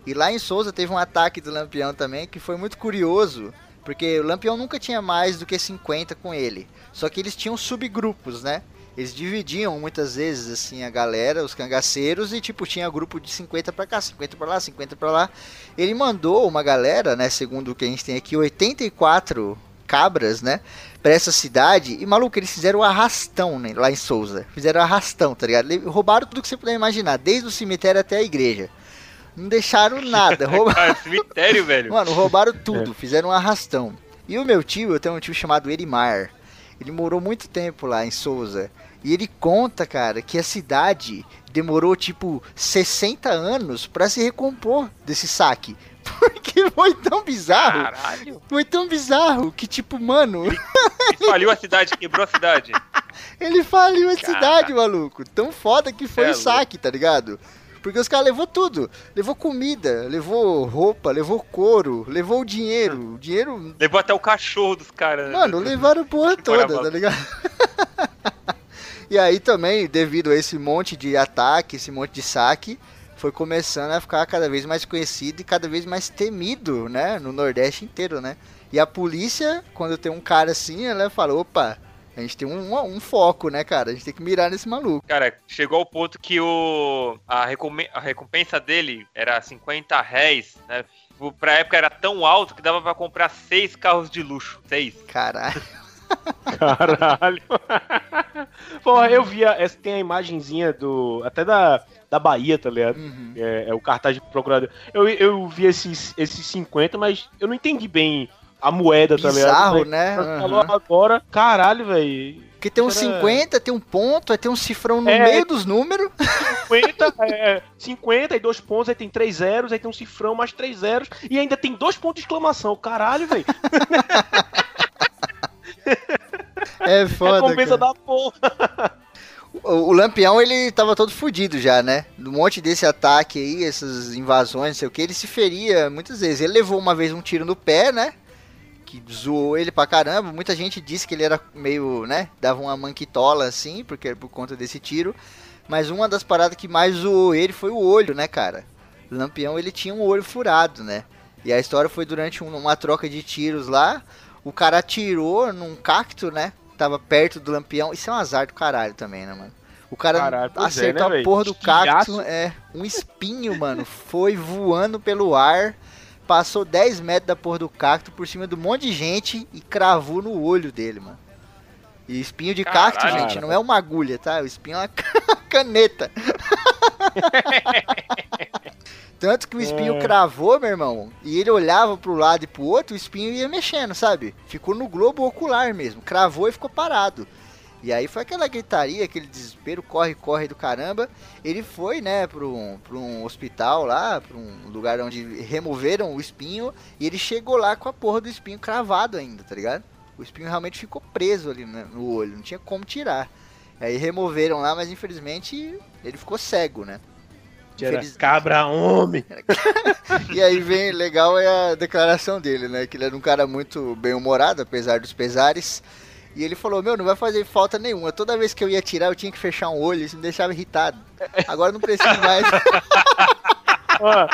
E lá em Souza teve um ataque do Lampião também, que foi muito curioso, porque o Lampião nunca tinha mais do que 50 com ele. Só que eles tinham subgrupos, né? Eles dividiam muitas vezes assim a galera, os cangaceiros e tipo tinha grupo de 50 pra cá, 50 pra lá, 50 pra lá. Ele mandou uma galera, né, segundo o que a gente tem aqui, 84 cabras, né, pra essa cidade. E maluco, eles fizeram o arrastão né, lá em Souza. Fizeram o arrastão, tá ligado? Roubaram tudo que você puder imaginar, desde o cemitério até a igreja. Não deixaram nada. roubaram cemitério, velho. Mano, roubaram tudo, fizeram um arrastão. E o meu tio, eu tenho um tio chamado Erimar. Ele morou muito tempo lá em Souza. E ele conta, cara, que a cidade demorou tipo 60 anos pra se recompor desse saque. Porque foi tão bizarro, Caralho. foi tão bizarro que tipo, mano, E faliu a cidade, quebrou a cidade. ele faliu a Caraca. cidade, maluco. Tão foda que foi é o saque, tá ligado? Porque os caras levou tudo. Levou comida, levou roupa, levou couro, levou o dinheiro. O dinheiro Levou até o cachorro dos caras. né? Mano, levaram porra toda, tá ligado? e aí também, devido a esse monte de ataque, esse monte de saque, foi começando a ficar cada vez mais conhecido e cada vez mais temido, né? No Nordeste inteiro, né? E a polícia, quando tem um cara assim, ela fala, opa, a gente tem um, um foco, né, cara? A gente tem que mirar nesse maluco. Cara, chegou ao ponto que o a, recome- a recompensa dele era 50 réis, né? pra época era tão alto que dava pra comprar seis carros de luxo. Seis. Caralho. Caralho. Porra, eu via. essa- Tem a imagenzinha do. Até da, da Bahia, tá ligado? Uhum. É, é o cartaz de procurador. Eu, eu vi esses, esses 50, mas eu não entendi bem a moeda, tá ligado? Bizarro, né? Uhum. Falou agora, caralho, velho. Porque tem uns Era- 50, tem um ponto, aí tem um cifrão no É. meio dos números. 50, é, 50 e dois pontos, aí tem três zeros, aí tem um cifrão mais três zeros, e ainda tem dois pontos de exclamação. Caralho, velho. É foda, Recompensa cara. da porra. O, o Lampião, ele tava todo fudido já, né? Um monte desse ataque aí, essas invasões, não sei o que, ele se feria muitas vezes. Ele levou uma vez um tiro no pé, né? Que zoou ele pra caramba. Muita gente disse que ele era meio, né? Dava uma manquitola assim, porque por conta desse tiro. Mas uma das paradas que mais zoou ele foi o olho, né, cara? O Lampião, ele tinha um olho furado, né? E a história foi durante um- uma troca de tiros lá. O cara atirou num cacto, né? Tava perto do Lampião. Isso é um azar do caralho também, né, mano? O cara Caralho, é, acertou né, a porra do cacto. É, um espinho, mano. Foi voando pelo ar. Passou 10 metros da porra do cacto por cima de um monte de gente e cravou no olho dele, mano. E espinho de cacto, Caralho. gente, não é uma agulha, tá? O espinho é uma caneta. Tanto que o espinho É. cravou, meu irmão, e ele olhava pro lado e pro outro, o espinho ia mexendo, sabe? Ficou no globo ocular mesmo, cravou e ficou parado. E aí foi aquela gritaria, aquele desespero, corre, corre do caramba. Ele foi, né, pra um, pra um hospital lá, pra um lugar onde removeram o espinho, e ele chegou lá com a porra do espinho cravado ainda, tá ligado? O espinho realmente ficou preso ali né, no olho, não tinha como tirar. Aí removeram lá, mas infelizmente ele ficou cego, né? Era Infeliz- cabra homem. E aí vem, legal é a declaração dele, né? Que ele era um cara muito bem-humorado, apesar dos pesares. E ele falou, meu, não vai fazer falta nenhuma. Toda vez que eu ia tirar, eu tinha que fechar um olho, isso me deixava irritado. Agora não preciso mais. Ó,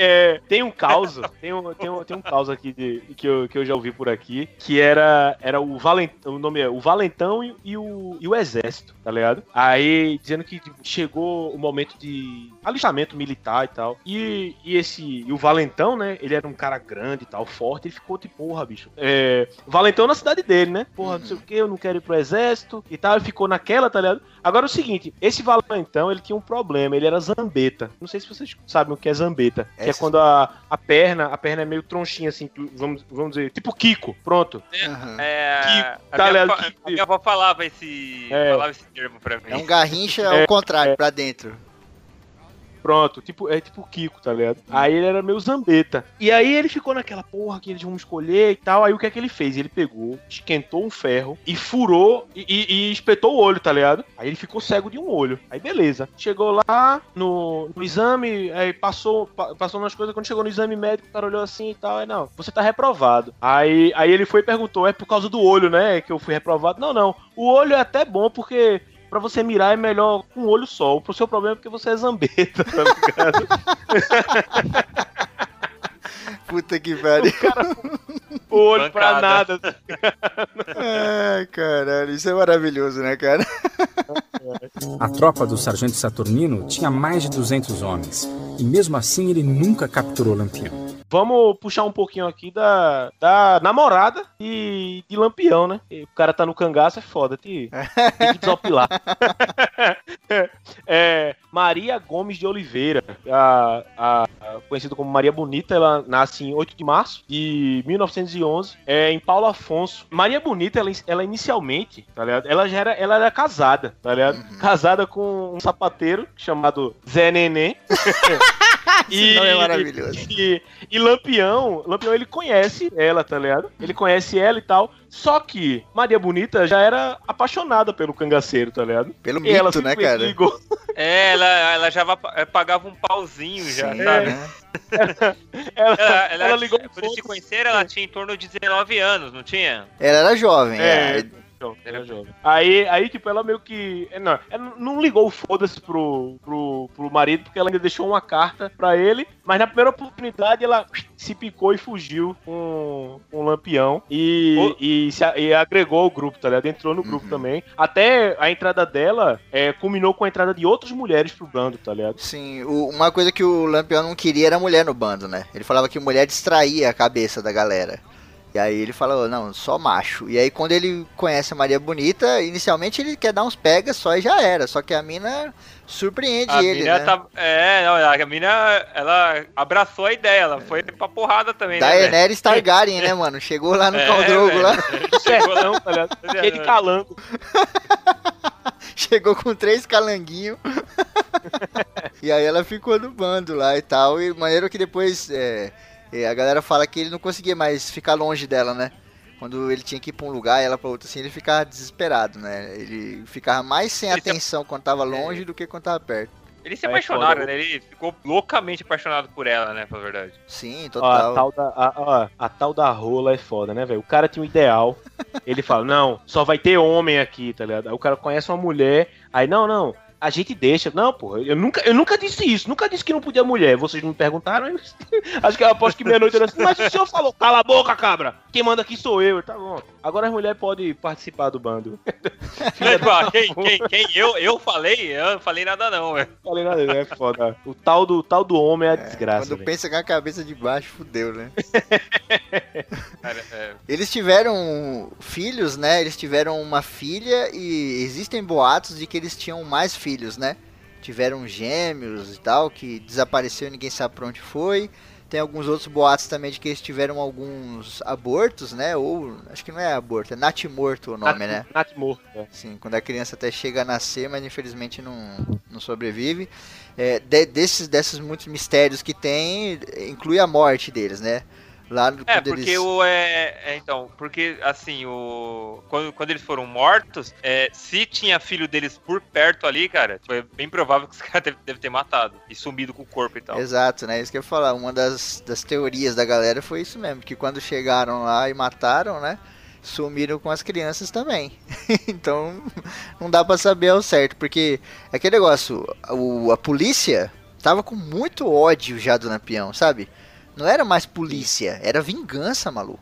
é, tem um caos, tem um, tem um, tem um caos aqui de, que, eu, que eu já ouvi por aqui, que era, era o Valentão, o nome é o Valentão e, e o, e o Exército, tá ligado? Aí dizendo que chegou o momento de alistamento militar e tal. E, e esse, e o Valentão, né? Ele era um cara grande e tal, forte, ele ficou tipo, porra, bicho. É, Valentão na cidade dele, né? Porra, não sei o que, eu não quero ir pro exército e tal, ele ficou naquela, tá ligado? Agora é o seguinte, esse Valentão, ele tinha um problema, ele era zambeta. Não sei se vocês sabem o que é zambeta. Que é quando a, a perna, a perna é meio tronchinha, assim, vamos, vamos dizer, tipo Kiko, pronto. Aham. É. Que- a, tá minha, Que- a minha avó falava esse. É. Falava esse termo pra mim. É um garrincha ao contrário, pra dentro. Pronto, tipo, é tipo Kiko, tá ligado? Aí ele era meio zambeta. E aí ele ficou naquela porra que eles vão escolher e tal. Aí o que é que ele fez? Ele pegou, esquentou um ferro e furou e, e- e espetou o olho, tá ligado? Aí ele ficou cego de um olho. Aí beleza. Chegou lá no, no exame, aí passou, pa- passou nas coisas. Quando chegou no exame médico, o cara olhou assim e tal. Aí não, você tá reprovado. Aí, aí ele foi e perguntou: é por causa do olho, né? Que eu fui reprovado? Não, não. O olho é até bom porque. Pra você mirar é melhor com um olho só. O seu problema é porque você é zambeta, tá ligado? Puta que pariu. o olho pra Bancada. nada. Ai, caralho, isso é maravilhoso, né, cara? A tropa do sargento Saturnino tinha mais de 200 homens, e mesmo assim ele nunca capturou Lampião. Vamos puxar um pouquinho aqui da, da namorada de, de Lampião, né? E O cara tá no cangaço, é foda, tem, tem que desopilar. é, Maria Gomes de Oliveira, a, a, a- conhecida como Maria Bonita, ela nasce em 8 de março de 1911, é, em Paulo Afonso. Maria Bonita, ela, ela inicialmente, tá ligado? Ela já era, ela era casada, tá ligado? Casada com um sapateiro chamado Zé Neném. Esse nome é maravilhoso. E, e Lampião, Lampião ele conhece ela, tá ligado? Ele conhece ela e tal. Só que Maria Bonita já era apaixonada pelo cangaceiro, tá ligado? Pelo E ela mito, né, simplesmente cara? ligou. É, ela, ela já eh, pagava um pauzinho já, Sim, sabe? né? Ela, Ela, ela, ela, ligou eles se foda-se. conheceram, ela tinha em torno de 19 anos, não tinha? Ela era jovem, É. é. Jovem, era jovem. Aí, aí, tipo, ela meio que. é, Não, ela não ligou o foda-se pro, pro, pro marido, porque ela ainda deixou uma carta pra ele. Mas na primeira oportunidade ela se picou e fugiu com, com o lampião. E, e, se, e agregou ao grupo, tá ligado? Entrou no grupo também. Até a entrada dela é, culminou com a entrada de outras mulheres pro bando, tá ligado? Sim, o- uma coisa que o Lampião não queria era mulher no bando, né? Ele falava que mulher distraía a cabeça da galera. E aí ele falou, não, só macho. E aí quando ele conhece a Maria Bonita, inicialmente ele quer dar uns pegas só e já era. Só que a mina surpreende A ele, mina né? tá. É, não, a mina, ela abraçou a ideia, ela foi pra porrada também, né? Daenerys Targaryen, né, mano? Chegou lá no É, Khal Drogo velho. lá, Chegou lá. Não, tá ligado? Cheio de calango. chegou com três calanguinhos. e aí ela ficou no bando lá e tal. E maneiro que depois é, é, a galera fala que ele não conseguia mais ficar longe dela, né? Quando ele tinha que ir pra um lugar e ela pra outro assim, ele ficava desesperado, né? Ele ficava mais sem Ele se- atenção quando tava longe do que quando tava perto. Eles se É apaixonaram, né? Ele ficou loucamente apaixonado por ela, né? Pra verdade. Sim, Ó, a, total. tal da, a, ó, a tal da rola é foda, né, velho? O cara tinha um ideal. Ele fala, não, só vai ter homem aqui, tá ligado? Aí o cara conhece uma mulher, aí, não, não, a gente deixa. Não, porra, eu nunca, eu nunca disse isso, nunca disse que não podia mulher. Vocês não me perguntaram? Acho que eu aposto que meia-noite era assim, mas o senhor falou, cala a boca, cabra! Quem manda aqui sou eu, tá bom. Agora as mulheres podem participar do bando. Mas, pô, quem, quem, quem? Eu, eu falei? Eu não falei nada não, velho. Falei nada, é foda. O tal do, tal do homem é a desgraça, Quando velho. pensa com a cabeça de baixo, fudeu, né? Cara, é, Eles tiveram filhos, né? Eles tiveram uma filha e existem boatos de que eles tinham mais filhos, né? Tiveram gêmeos e tal, que desapareceu e ninguém sabe pra onde foi. Tem alguns outros boatos também de que eles tiveram alguns abortos, né? Ou, acho que não é aborto, é natimorto o nome, né? Nath morto, é. Sim, quando a criança até chega a nascer, mas infelizmente não, não sobrevive. É, de- desses, desses muitos mistérios que tem, inclui a morte deles, né? Lá no- É, porque eles... o. É, é, então, porque assim, o. Quando, quando eles foram mortos, é, se tinha filho deles por perto ali, cara, foi bem provável que os caras devem deve ter matado e sumido com o corpo e tal. Exato, né? Isso que eu ia falar. Uma das, das teorias da galera foi isso mesmo, que quando chegaram lá e mataram, né? Sumiram com as crianças também. então, não dá pra saber ao certo, porque é aquele negócio, o, a polícia tava com muito ódio já do Lampião, sabe? Não era mais polícia, era vingança, maluco.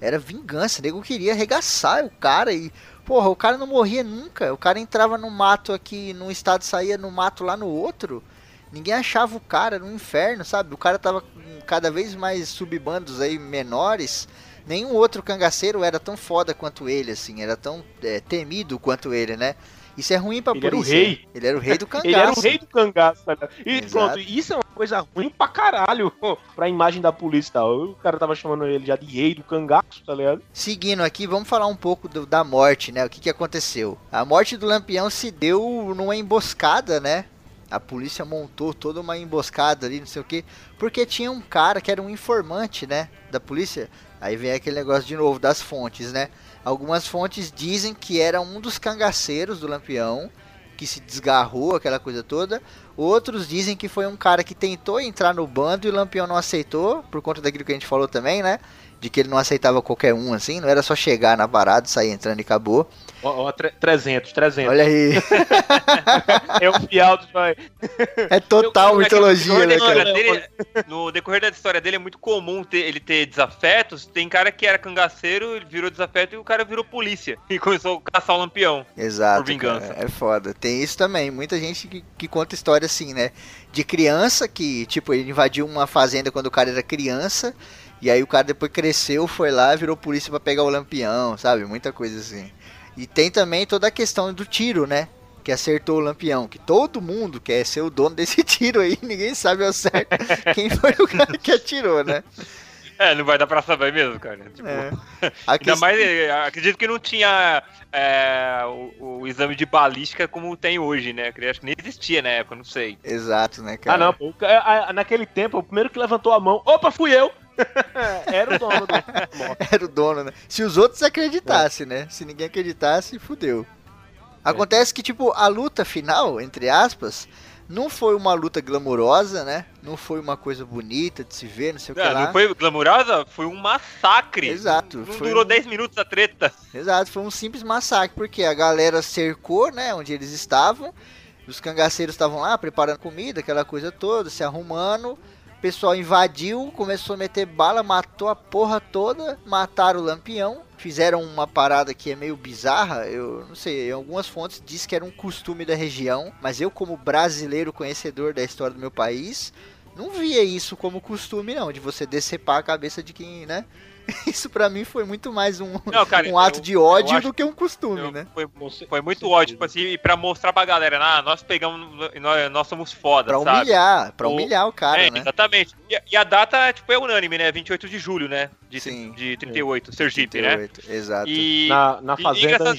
Era vingança, o nego queria arregaçar o cara e. Porra, o cara não morria nunca. O cara entrava no mato aqui num estado, saía no mato lá no outro. Ninguém achava o cara no inferno, sabe? O cara tava com cada vez mais subbandos aí menores. Nenhum outro cangaceiro era tão foda quanto ele, assim. Era tão é, temido quanto ele, né? Isso é ruim pra Ele era o polícia. rei. Ele era o rei do cangaço. Ele era o rei do cangaço, ligado? E Exato. pronto, isso é uma coisa ruim pra caralho pra imagem da polícia e tal. O cara tava chamando ele já de rei do cangaço, tá ligado? Seguindo aqui, vamos falar um pouco do- da morte, né? O que, que aconteceu? A morte do Lampião se deu numa emboscada, né? A polícia montou toda uma emboscada ali, não sei o que, porque tinha um cara que era um informante, né? Da polícia. Aí vem aquele negócio de novo das fontes, né? Algumas fontes dizem que era um dos cangaceiros do Lampião, que se desgarrou, aquela coisa toda. Outros dizem que foi um cara que tentou entrar no bando e o Lampião não aceitou, por conta daquilo que a gente falou também, né? De que ele não aceitava qualquer um, assim, não era só chegar na parada, sair entrando e acabou. Ó, ó, tre- 300, 300. Olha aí, É o fiel vai. é total Eu- eu- mitologia, né, cara? dele- no decorrer da história dele é muito comum ter- ele ter desafetos. Tem cara que era cangaceiro, ele virou desafeto e o cara virou polícia. E começou a caçar o lampião. Exato, por vingança. cara, é foda. Tem isso também, muita gente que, que conta história assim, né? De criança que, tipo, ele invadiu uma fazenda quando o cara era criança, e aí o cara depois cresceu, foi lá, virou polícia pra pegar o lampião, sabe? Muita coisa assim. E tem também toda a questão do tiro, né? Que acertou o lampião, que todo mundo quer ser o dono desse tiro aí, ninguém sabe ao certo quem foi o cara que atirou, né? É, não vai dar pra saber mesmo, cara. Tipo, É. Ainda questão- mais, acredito que não tinha é, o, o exame de balística como tem hoje, né? Acho que nem existia na época, não sei. Exato, né, cara? Ah, não, Naquele tempo, o primeiro que levantou a mão, opa, fui eu! Era o dono do. Era o dono, né? Se os outros acreditassem, né? Se ninguém acreditasse, fudeu. Acontece que, tipo, a luta final, entre aspas, Não foi uma luta glamurosa, né? Não foi uma coisa bonita de se ver, não sei o que Não, lá. não foi glamurosa, foi um massacre. Exato. Não foi durou um- 10 minutos a treta. Exato, foi um simples massacre, porque a galera cercou, né, onde eles estavam. Os cangaceiros estavam lá preparando comida, aquela coisa toda, se arrumando. O pessoal invadiu, começou a meter bala, matou a porra toda, mataram o lampião. Fizeram uma parada que é meio bizarra, eu não sei, em algumas fontes diz que era um costume da região, mas eu como brasileiro conhecedor da história do meu país, não via isso como costume não, de você decepar a cabeça de quem, né? Isso pra mim foi muito mais um, Não, cara, um ato eu- de ódio acho- do que um costume, Eu- né? Foi, foi muito certeza. ódio, tipo assim, e pra mostrar pra galera, ah, nós pegamos, nós, nós somos foda, Pra sabe? humilhar, pra O- humilhar o cara, é, né? exatamente. E, a- e a data, tipo, é unânime, né? 28 de julho, né? De, Sim. de 38, Sergipe, né? 38, Exato. E, Na, na e fazenda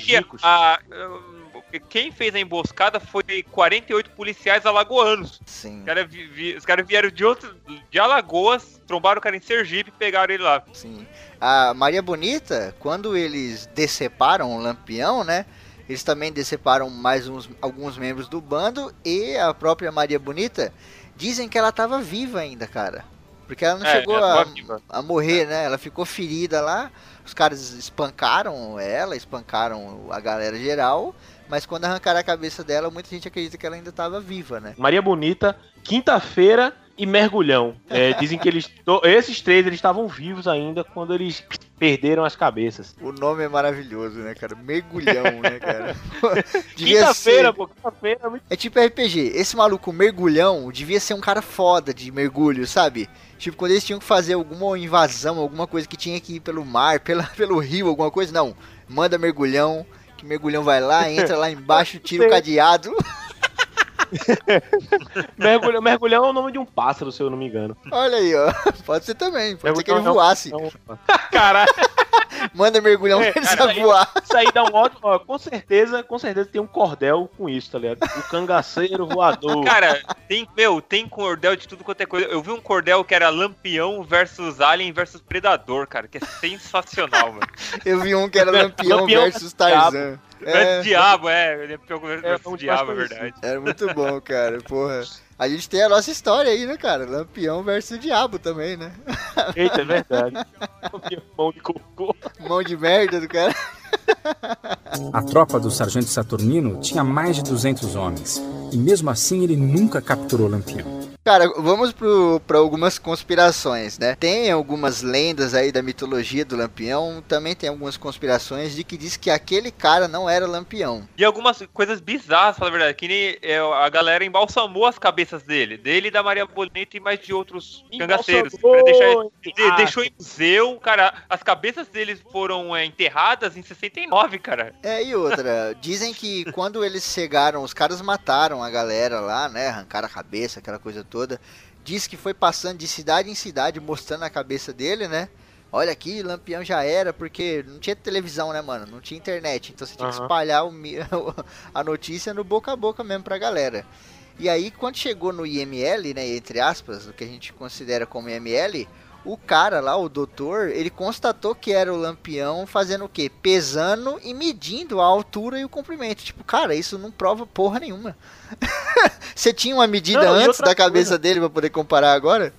a- a- quem fez a emboscada foi 48 policiais alagoanos. Sim, Os caras vi- vi- os caras vieram de outro, de Alagoas, trombaram o cara em Sergipe e pegaram ele lá. sim. A Maria Bonita, quando eles deceparam o Lampião, né? Eles também deceparam mais uns, alguns membros do bando e a própria Maria Bonita dizem que ela tava viva ainda, cara. Porque ela não É, chegou ela a, a morrer, né? Ela ficou ferida lá. Os caras espancaram ela, espancaram a galera geral. Mas quando arrancaram a cabeça dela, muita gente acredita que ela ainda tava viva, né? Maria Bonita, quinta-feira e mergulhão. É, dizem que eles. Esses três eles estavam vivos ainda quando eles perderam as cabeças. O nome é maravilhoso, né, cara? Mergulhão, né, cara? Quinta-feira, pô, quinta-feira é muito. É tipo RPG. Esse maluco mergulhão devia ser um cara foda de mergulho, sabe? Tipo, quando eles tinham que fazer alguma invasão, alguma coisa que tinha que ir pelo mar, pela, pelo rio, alguma coisa, não. Manda mergulhão, que mergulhão vai lá, entra lá embaixo, tira o cadeado. Mergulhão, mergulhão é o nome de um pássaro, se eu não me engano. Olha aí, ó. Pode ser também. Pode ser que ele Mergulhão é voasse. é um- Caralho, Manda mergulhão É, pra ele cara, voar. isso aí dá um ótimo. Ó, com certeza, com certeza tem um cordel com isso, tá ligado? O cangaceiro voador. Cara, tem, meu, tem cordel de tudo quanto é coisa. Eu vi um cordel que era Lampião versus Alien versus Predador, cara, que é sensacional, mano. Eu vi um que era Lampião, Lampião versus versus Tarzan. Versus É, Diabo, é. Lampião versus É, um Diabo, é verdade. era muito bom, cara. Porra. A gente tem a nossa história aí, né, cara? Lampião versus Diabo também, né? Eita, é verdade. Mão de cocô. Mão de merda do cara. A tropa do sargento Saturnino tinha mais de 200 homens, e mesmo assim ele nunca capturou Lampião. Cara, vamos para algumas conspirações, né? Tem algumas lendas aí da mitologia do Lampião, também tem algumas conspirações de que diz que aquele cara não era Lampião. E algumas coisas bizarras, pra falar a verdade, que nem é, a galera embalsamou as cabeças dele. Dele e da Maria Bonita e mais de outros cangaceiros. Deixar, de- deixou em museu, cara. As cabeças deles foram é, enterradas em 69, cara. É, e outra, dizem que quando eles chegaram, os caras mataram a galera lá, né? Arrancaram a cabeça, aquela coisa toda. Diz que foi passando de cidade em cidade mostrando a cabeça dele, né? Olha aqui, Lampião já era, porque não tinha televisão, né, mano? Não tinha internet. Então você tinha que Aham. espalhar o a notícia no boca a boca mesmo pra galera. E aí, quando chegou no IML, né, entre aspas, o que a gente considera como IML, o cara lá, o doutor, ele constatou que era o Lampião fazendo o quê? Pesando e medindo a altura e o comprimento. Tipo, cara, isso não prova porra nenhuma. Você tinha uma medida Não, antes da cabeça coisa. dele pra poder comparar agora?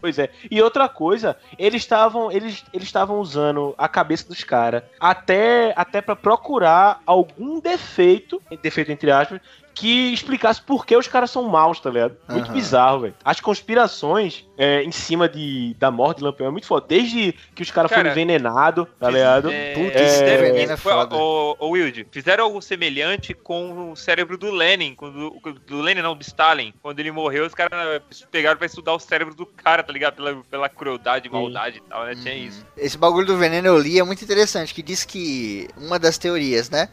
Pois é. E outra coisa, eles estavam eles eles estavam usando a cabeça dos caras até até para procurar algum defeito, defeito entre aspas, que explicasse por que os caras são maus, tá ligado? Muito Aham. bizarro, velho. As conspirações é, em cima de, da morte de Lampião é muito foda. Desde que os caras Cara, foram envenenados, tá ligado? É, Puta, veneno é foi- foda. Ô, ô, Wilde, fizeram algo semelhante com o cérebro do Lenin, quando, do Lenin não, do Stalin. Quando ele morreu, os caras pegaram pra estudar o cérebro do cara, tá ligado? Pela, pela crueldade, maldade e tal, né? Tinha Uhum. isso. Esse bagulho do veneno eu li é muito interessante, que diz que uma das teorias, né?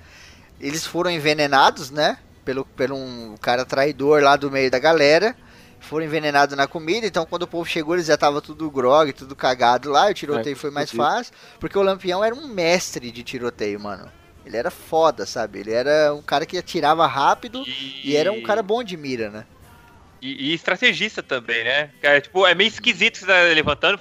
Eles foram envenenados, né? Pelo, pelo um cara traidor lá do meio da galera. Foram envenenados na comida, então quando o povo chegou eles já tava tudo grog, tudo cagado lá, e o tiroteio É, foi mais fácil, porque o Lampião era um mestre de tiroteio, mano. Ele era foda, sabe? Ele era um cara que atirava rápido e, era um cara bom de mira, né? E, e estrategista também, né? É, tipo, é meio esquisito que você tá levantando,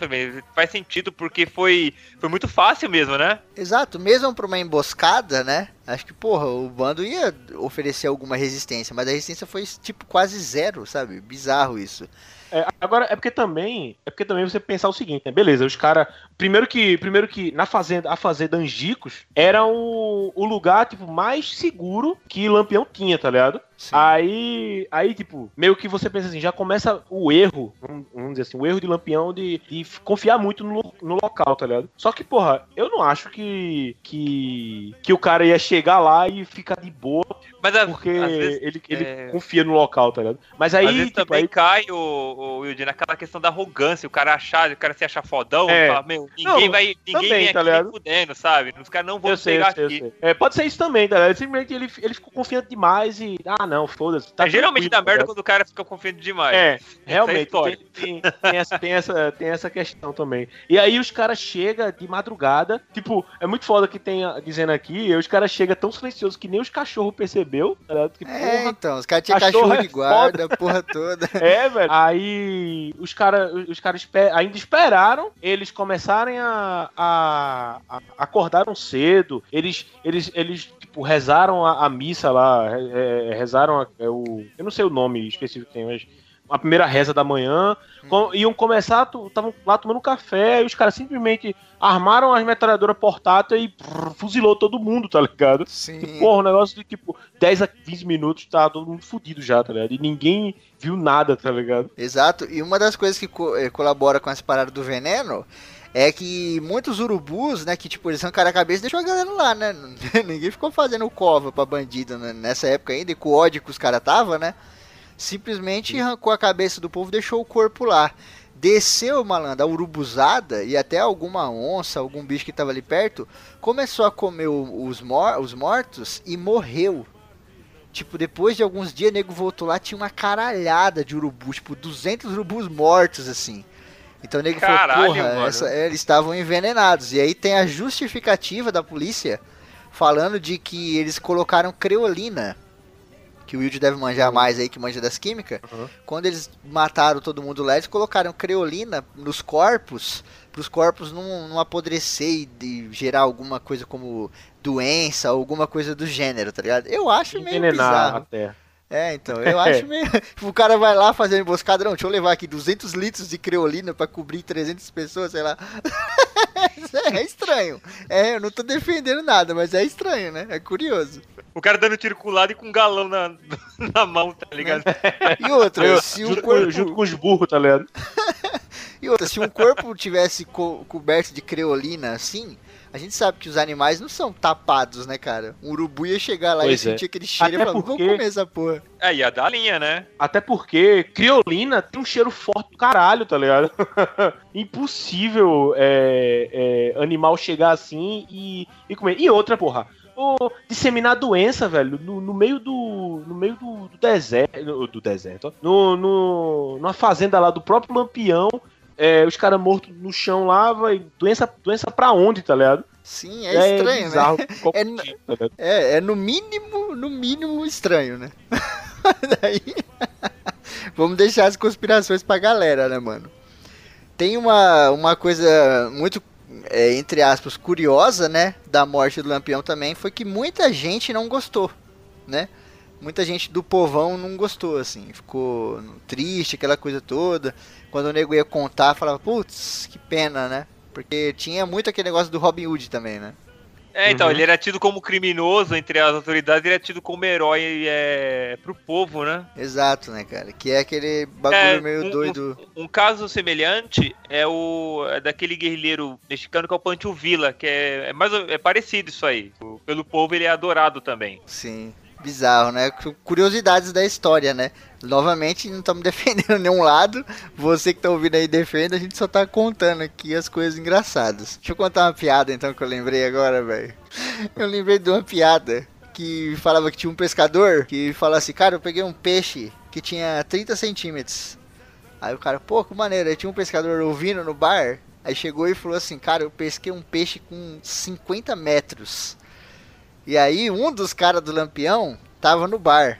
faz sentido porque foi, foi muito fácil mesmo, né? Exato, mesmo pra uma emboscada, né? Acho que, porra, o bando ia oferecer alguma resistência, mas a resistência foi tipo quase zero, sabe? Bizarro isso. É, agora, é porque também. É porque também você pensar o seguinte, né? Beleza, os caras. Primeiro que. Primeiro que na fazenda, a fazenda Angicos era o, o lugar, tipo, mais seguro que Lampião tinha, tá ligado? Sim. Aí, aí, tipo, meio que você pensa assim, já começa o erro, vamos dizer assim, o erro de Lampião de, de confiar muito no, no local, tá ligado? Só que, porra, eu não acho que, que, que o cara ia chegar lá e ficar de boa, Mas porque vezes, ele, ele é- confia no local, tá ligado? Mas aí, às vezes tipo, também aí cai o, o Wilde naquela questão da arrogância, o cara achar, o cara se achar fodão, É. fala, meu, ninguém Não, vai, ninguém também, vem tá aqui fudendo, sabe? Os caras não vão eu sei, eu pegar sei, eu aqui. sei. É, pode ser isso também, tá ligado? Simplesmente ele, ele ficou confiante demais e. Ah, não, foda-se. Tá É, geralmente dá tá merda quando o cara fica confiante demais. É, realmente, tem, tem- tem essa, tem, essa, tem essa questão também. E aí os caras chegam de madrugada, tipo, é muito foda que tem dizendo aqui, e os caras chegam tão silenciosos que nem os cachorros percebeu, tá? Que, É, porra, então, os caras tinham cachorro cachorro é de guarda, a porra toda. É, velho. Aí os caras os cara espe- ainda esperaram eles começarem a, a, a- acordaram cedo. Eles eles eles tipo rezaram a, a missa lá, é, é, rezaram a- é, o eu não sei o nome específico que tem, mas a primeira reza da manhã, com- iam começar, estavam lá tomando café, e os caras simplesmente armaram as metralhadoras portáteis e brrr, fuzilou todo mundo, tá ligado? Sim. Porra, um negócio de tipo 10 a 15 minutos, tá todo mundo fudido já, tá ligado? E ninguém viu nada, tá ligado? Exato, e uma das coisas que co- eh, colabora com essa parada do veneno é que muitos urubus, né, que tipo, eles arrancaram a cabeça e deixou a galera lá, né? Ninguém ficou fazendo cova pra bandido né, nessa época ainda, e com o ódio que os caras tava, né? Simplesmente arrancou a cabeça do povo e deixou o corpo lá. Desceu, malandro, a urubuzada e até alguma onça, algum bicho que tava ali perto, começou a comer os, mor os mortos e morreu. Tipo, depois de alguns dias, nego voltou lá, tinha uma caralhada de urubu, tipo, 200 urubus mortos, assim. Então o nego Caralho, falou, porra, essa- é, eles estavam envenenados. E aí tem a justificativa da polícia falando de que eles colocaram creolina, que o Wilde deve manjar mais aí, que manja das químicas. Uhum. Quando eles mataram todo mundo lá, eles colocaram creolina nos corpos, para os corpos não, não apodrecer e de gerar alguma coisa como doença, alguma coisa do gênero, tá ligado? Eu acho meio Envenenar a bizarro. terra. É, então, eu acho meio. O cara vai lá fazer emboscada, não, deixa eu levar aqui 200 litros de creolina pra cobrir 300 pessoas, sei lá. é estranho. É, eu não tô defendendo nada, mas é estranho, né? É curioso. O cara dando tiro com o lado e com um galão na, na mão, tá ligado? E outra, se o corpo. com, junto com os burros, tá ligado? E outra, se um corpo tivesse co- coberto de creolina assim, a gente sabe que os animais não são tapados, né, cara? Um urubu ia chegar lá Pois e é. sentir aquele cheiro e Até falar, vamos porque- comer essa porra. É, ia dar linha, né? Até porque criolina tem um cheiro forte do caralho, tá ligado? Impossível é, é, animal chegar assim e, e comer. E outra, porra. ô, disseminar doença, velho, no, no meio do. No meio do, do deserto. Do deserto, ó. No, no, numa fazenda lá do próprio Lampião. É, os caras mortos no chão lá, vai. Doença, doença pra onde, tá ligado? Sim, é, estranho, bizarro, né? É tipo, tá? É, é no mínimo, no mínimo estranho, né? Daí. Vamos deixar as conspirações pra galera, né, mano? Tem uma, uma coisa muito, é, entre aspas, curiosa, né? Da morte do Lampião também, foi que muita gente não gostou, né? Muita gente do povão não gostou, assim. Ficou triste, aquela coisa toda. Quando o nego ia contar, falava, putz, que pena, né? Porque tinha muito aquele negócio do Robin Hood também, né? É, então, Uhum. ele era tido como criminoso entre as autoridades, ele é tido como herói é, pro povo, né? Exato, né, cara? Que é aquele bagulho É, meio um- doido. Um caso semelhante é o é daquele guerrilheiro mexicano que é o Pancho Villa, que é, é mais é parecido isso aí. Pelo povo ele é adorado também. Sim. Bizarro, né? Cu- Curiosidades da história, né? Novamente, não estamos defendendo nenhum lado. Você que tá ouvindo aí defende, a gente só tá contando aqui as coisas engraçadas. Deixa eu contar uma piada então que eu lembrei agora, velho. Eu lembrei de uma piada que falava que tinha um pescador que falava assim, cara, eu peguei um peixe que tinha 30 centímetros. Aí o cara, pô, que maneiro. Aí tinha um pescador ouvindo no bar. Aí chegou e falou assim, cara, eu pesquei um peixe com 50 metros. E aí um dos caras do Lampião tava no bar.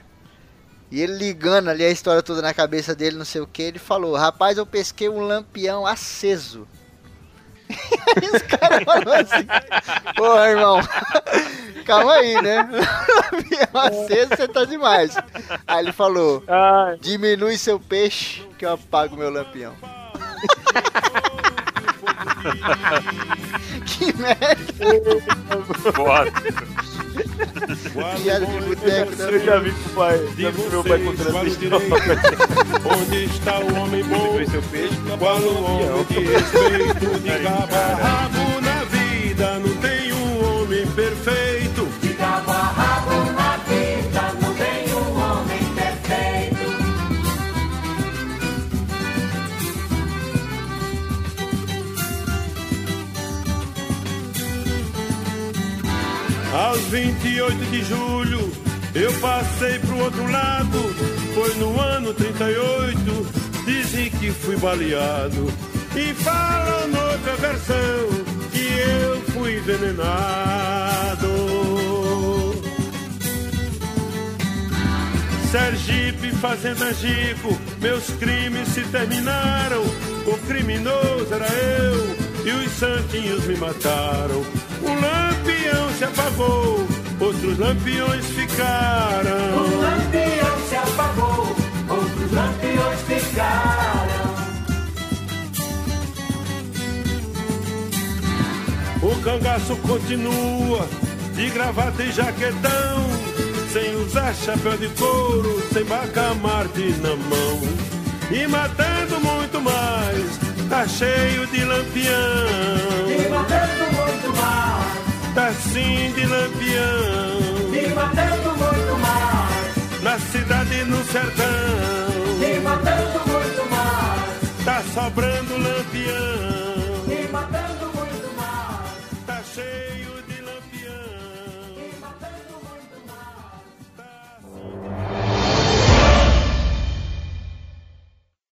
E ele ligando ali a história toda na cabeça dele, não sei o que, ele falou: Rapaz, eu pesquei um lampião aceso. aí os caras falaram assim: Porra, irmão, calma aí, né? Lampião aceso, você tá demais. Aí ele falou: Diminui seu peixe que eu apago meu lampião. que merda, Foda. piada de boteco, eu né? já vi com o pai, já vi meu pai contando essa história. Onde está o homem bom? Peixe, Qual o homem de respeito? De cabo na vida, não tem um homem perfeito. Aos 28 de julho eu passei pro outro lado. Foi no ano 38, dizem que fui baleado. E falam noutra versão que eu fui envenenado. Sergipe, Fazenda Gico, meus crimes se terminaram. O criminoso era eu e os santinhos me mataram. Um lampião se apagou, outros lampiões ficaram. Um lampião se apagou, outros lampiões ficaram. O cangaço continua de gravata e jaquetão, sem usar chapéu de couro, sem bacamarte na mão. E matando muito mais, tá cheio de lampião. E matando Tá Tarcim de Lampião. Me matando muito mais. Na cidade e no sertão. Me matando muito mais. Tá sobrando Lampião. Me matando muito mais. Tá cheio de Lampião. Me matando muito mais. Tá...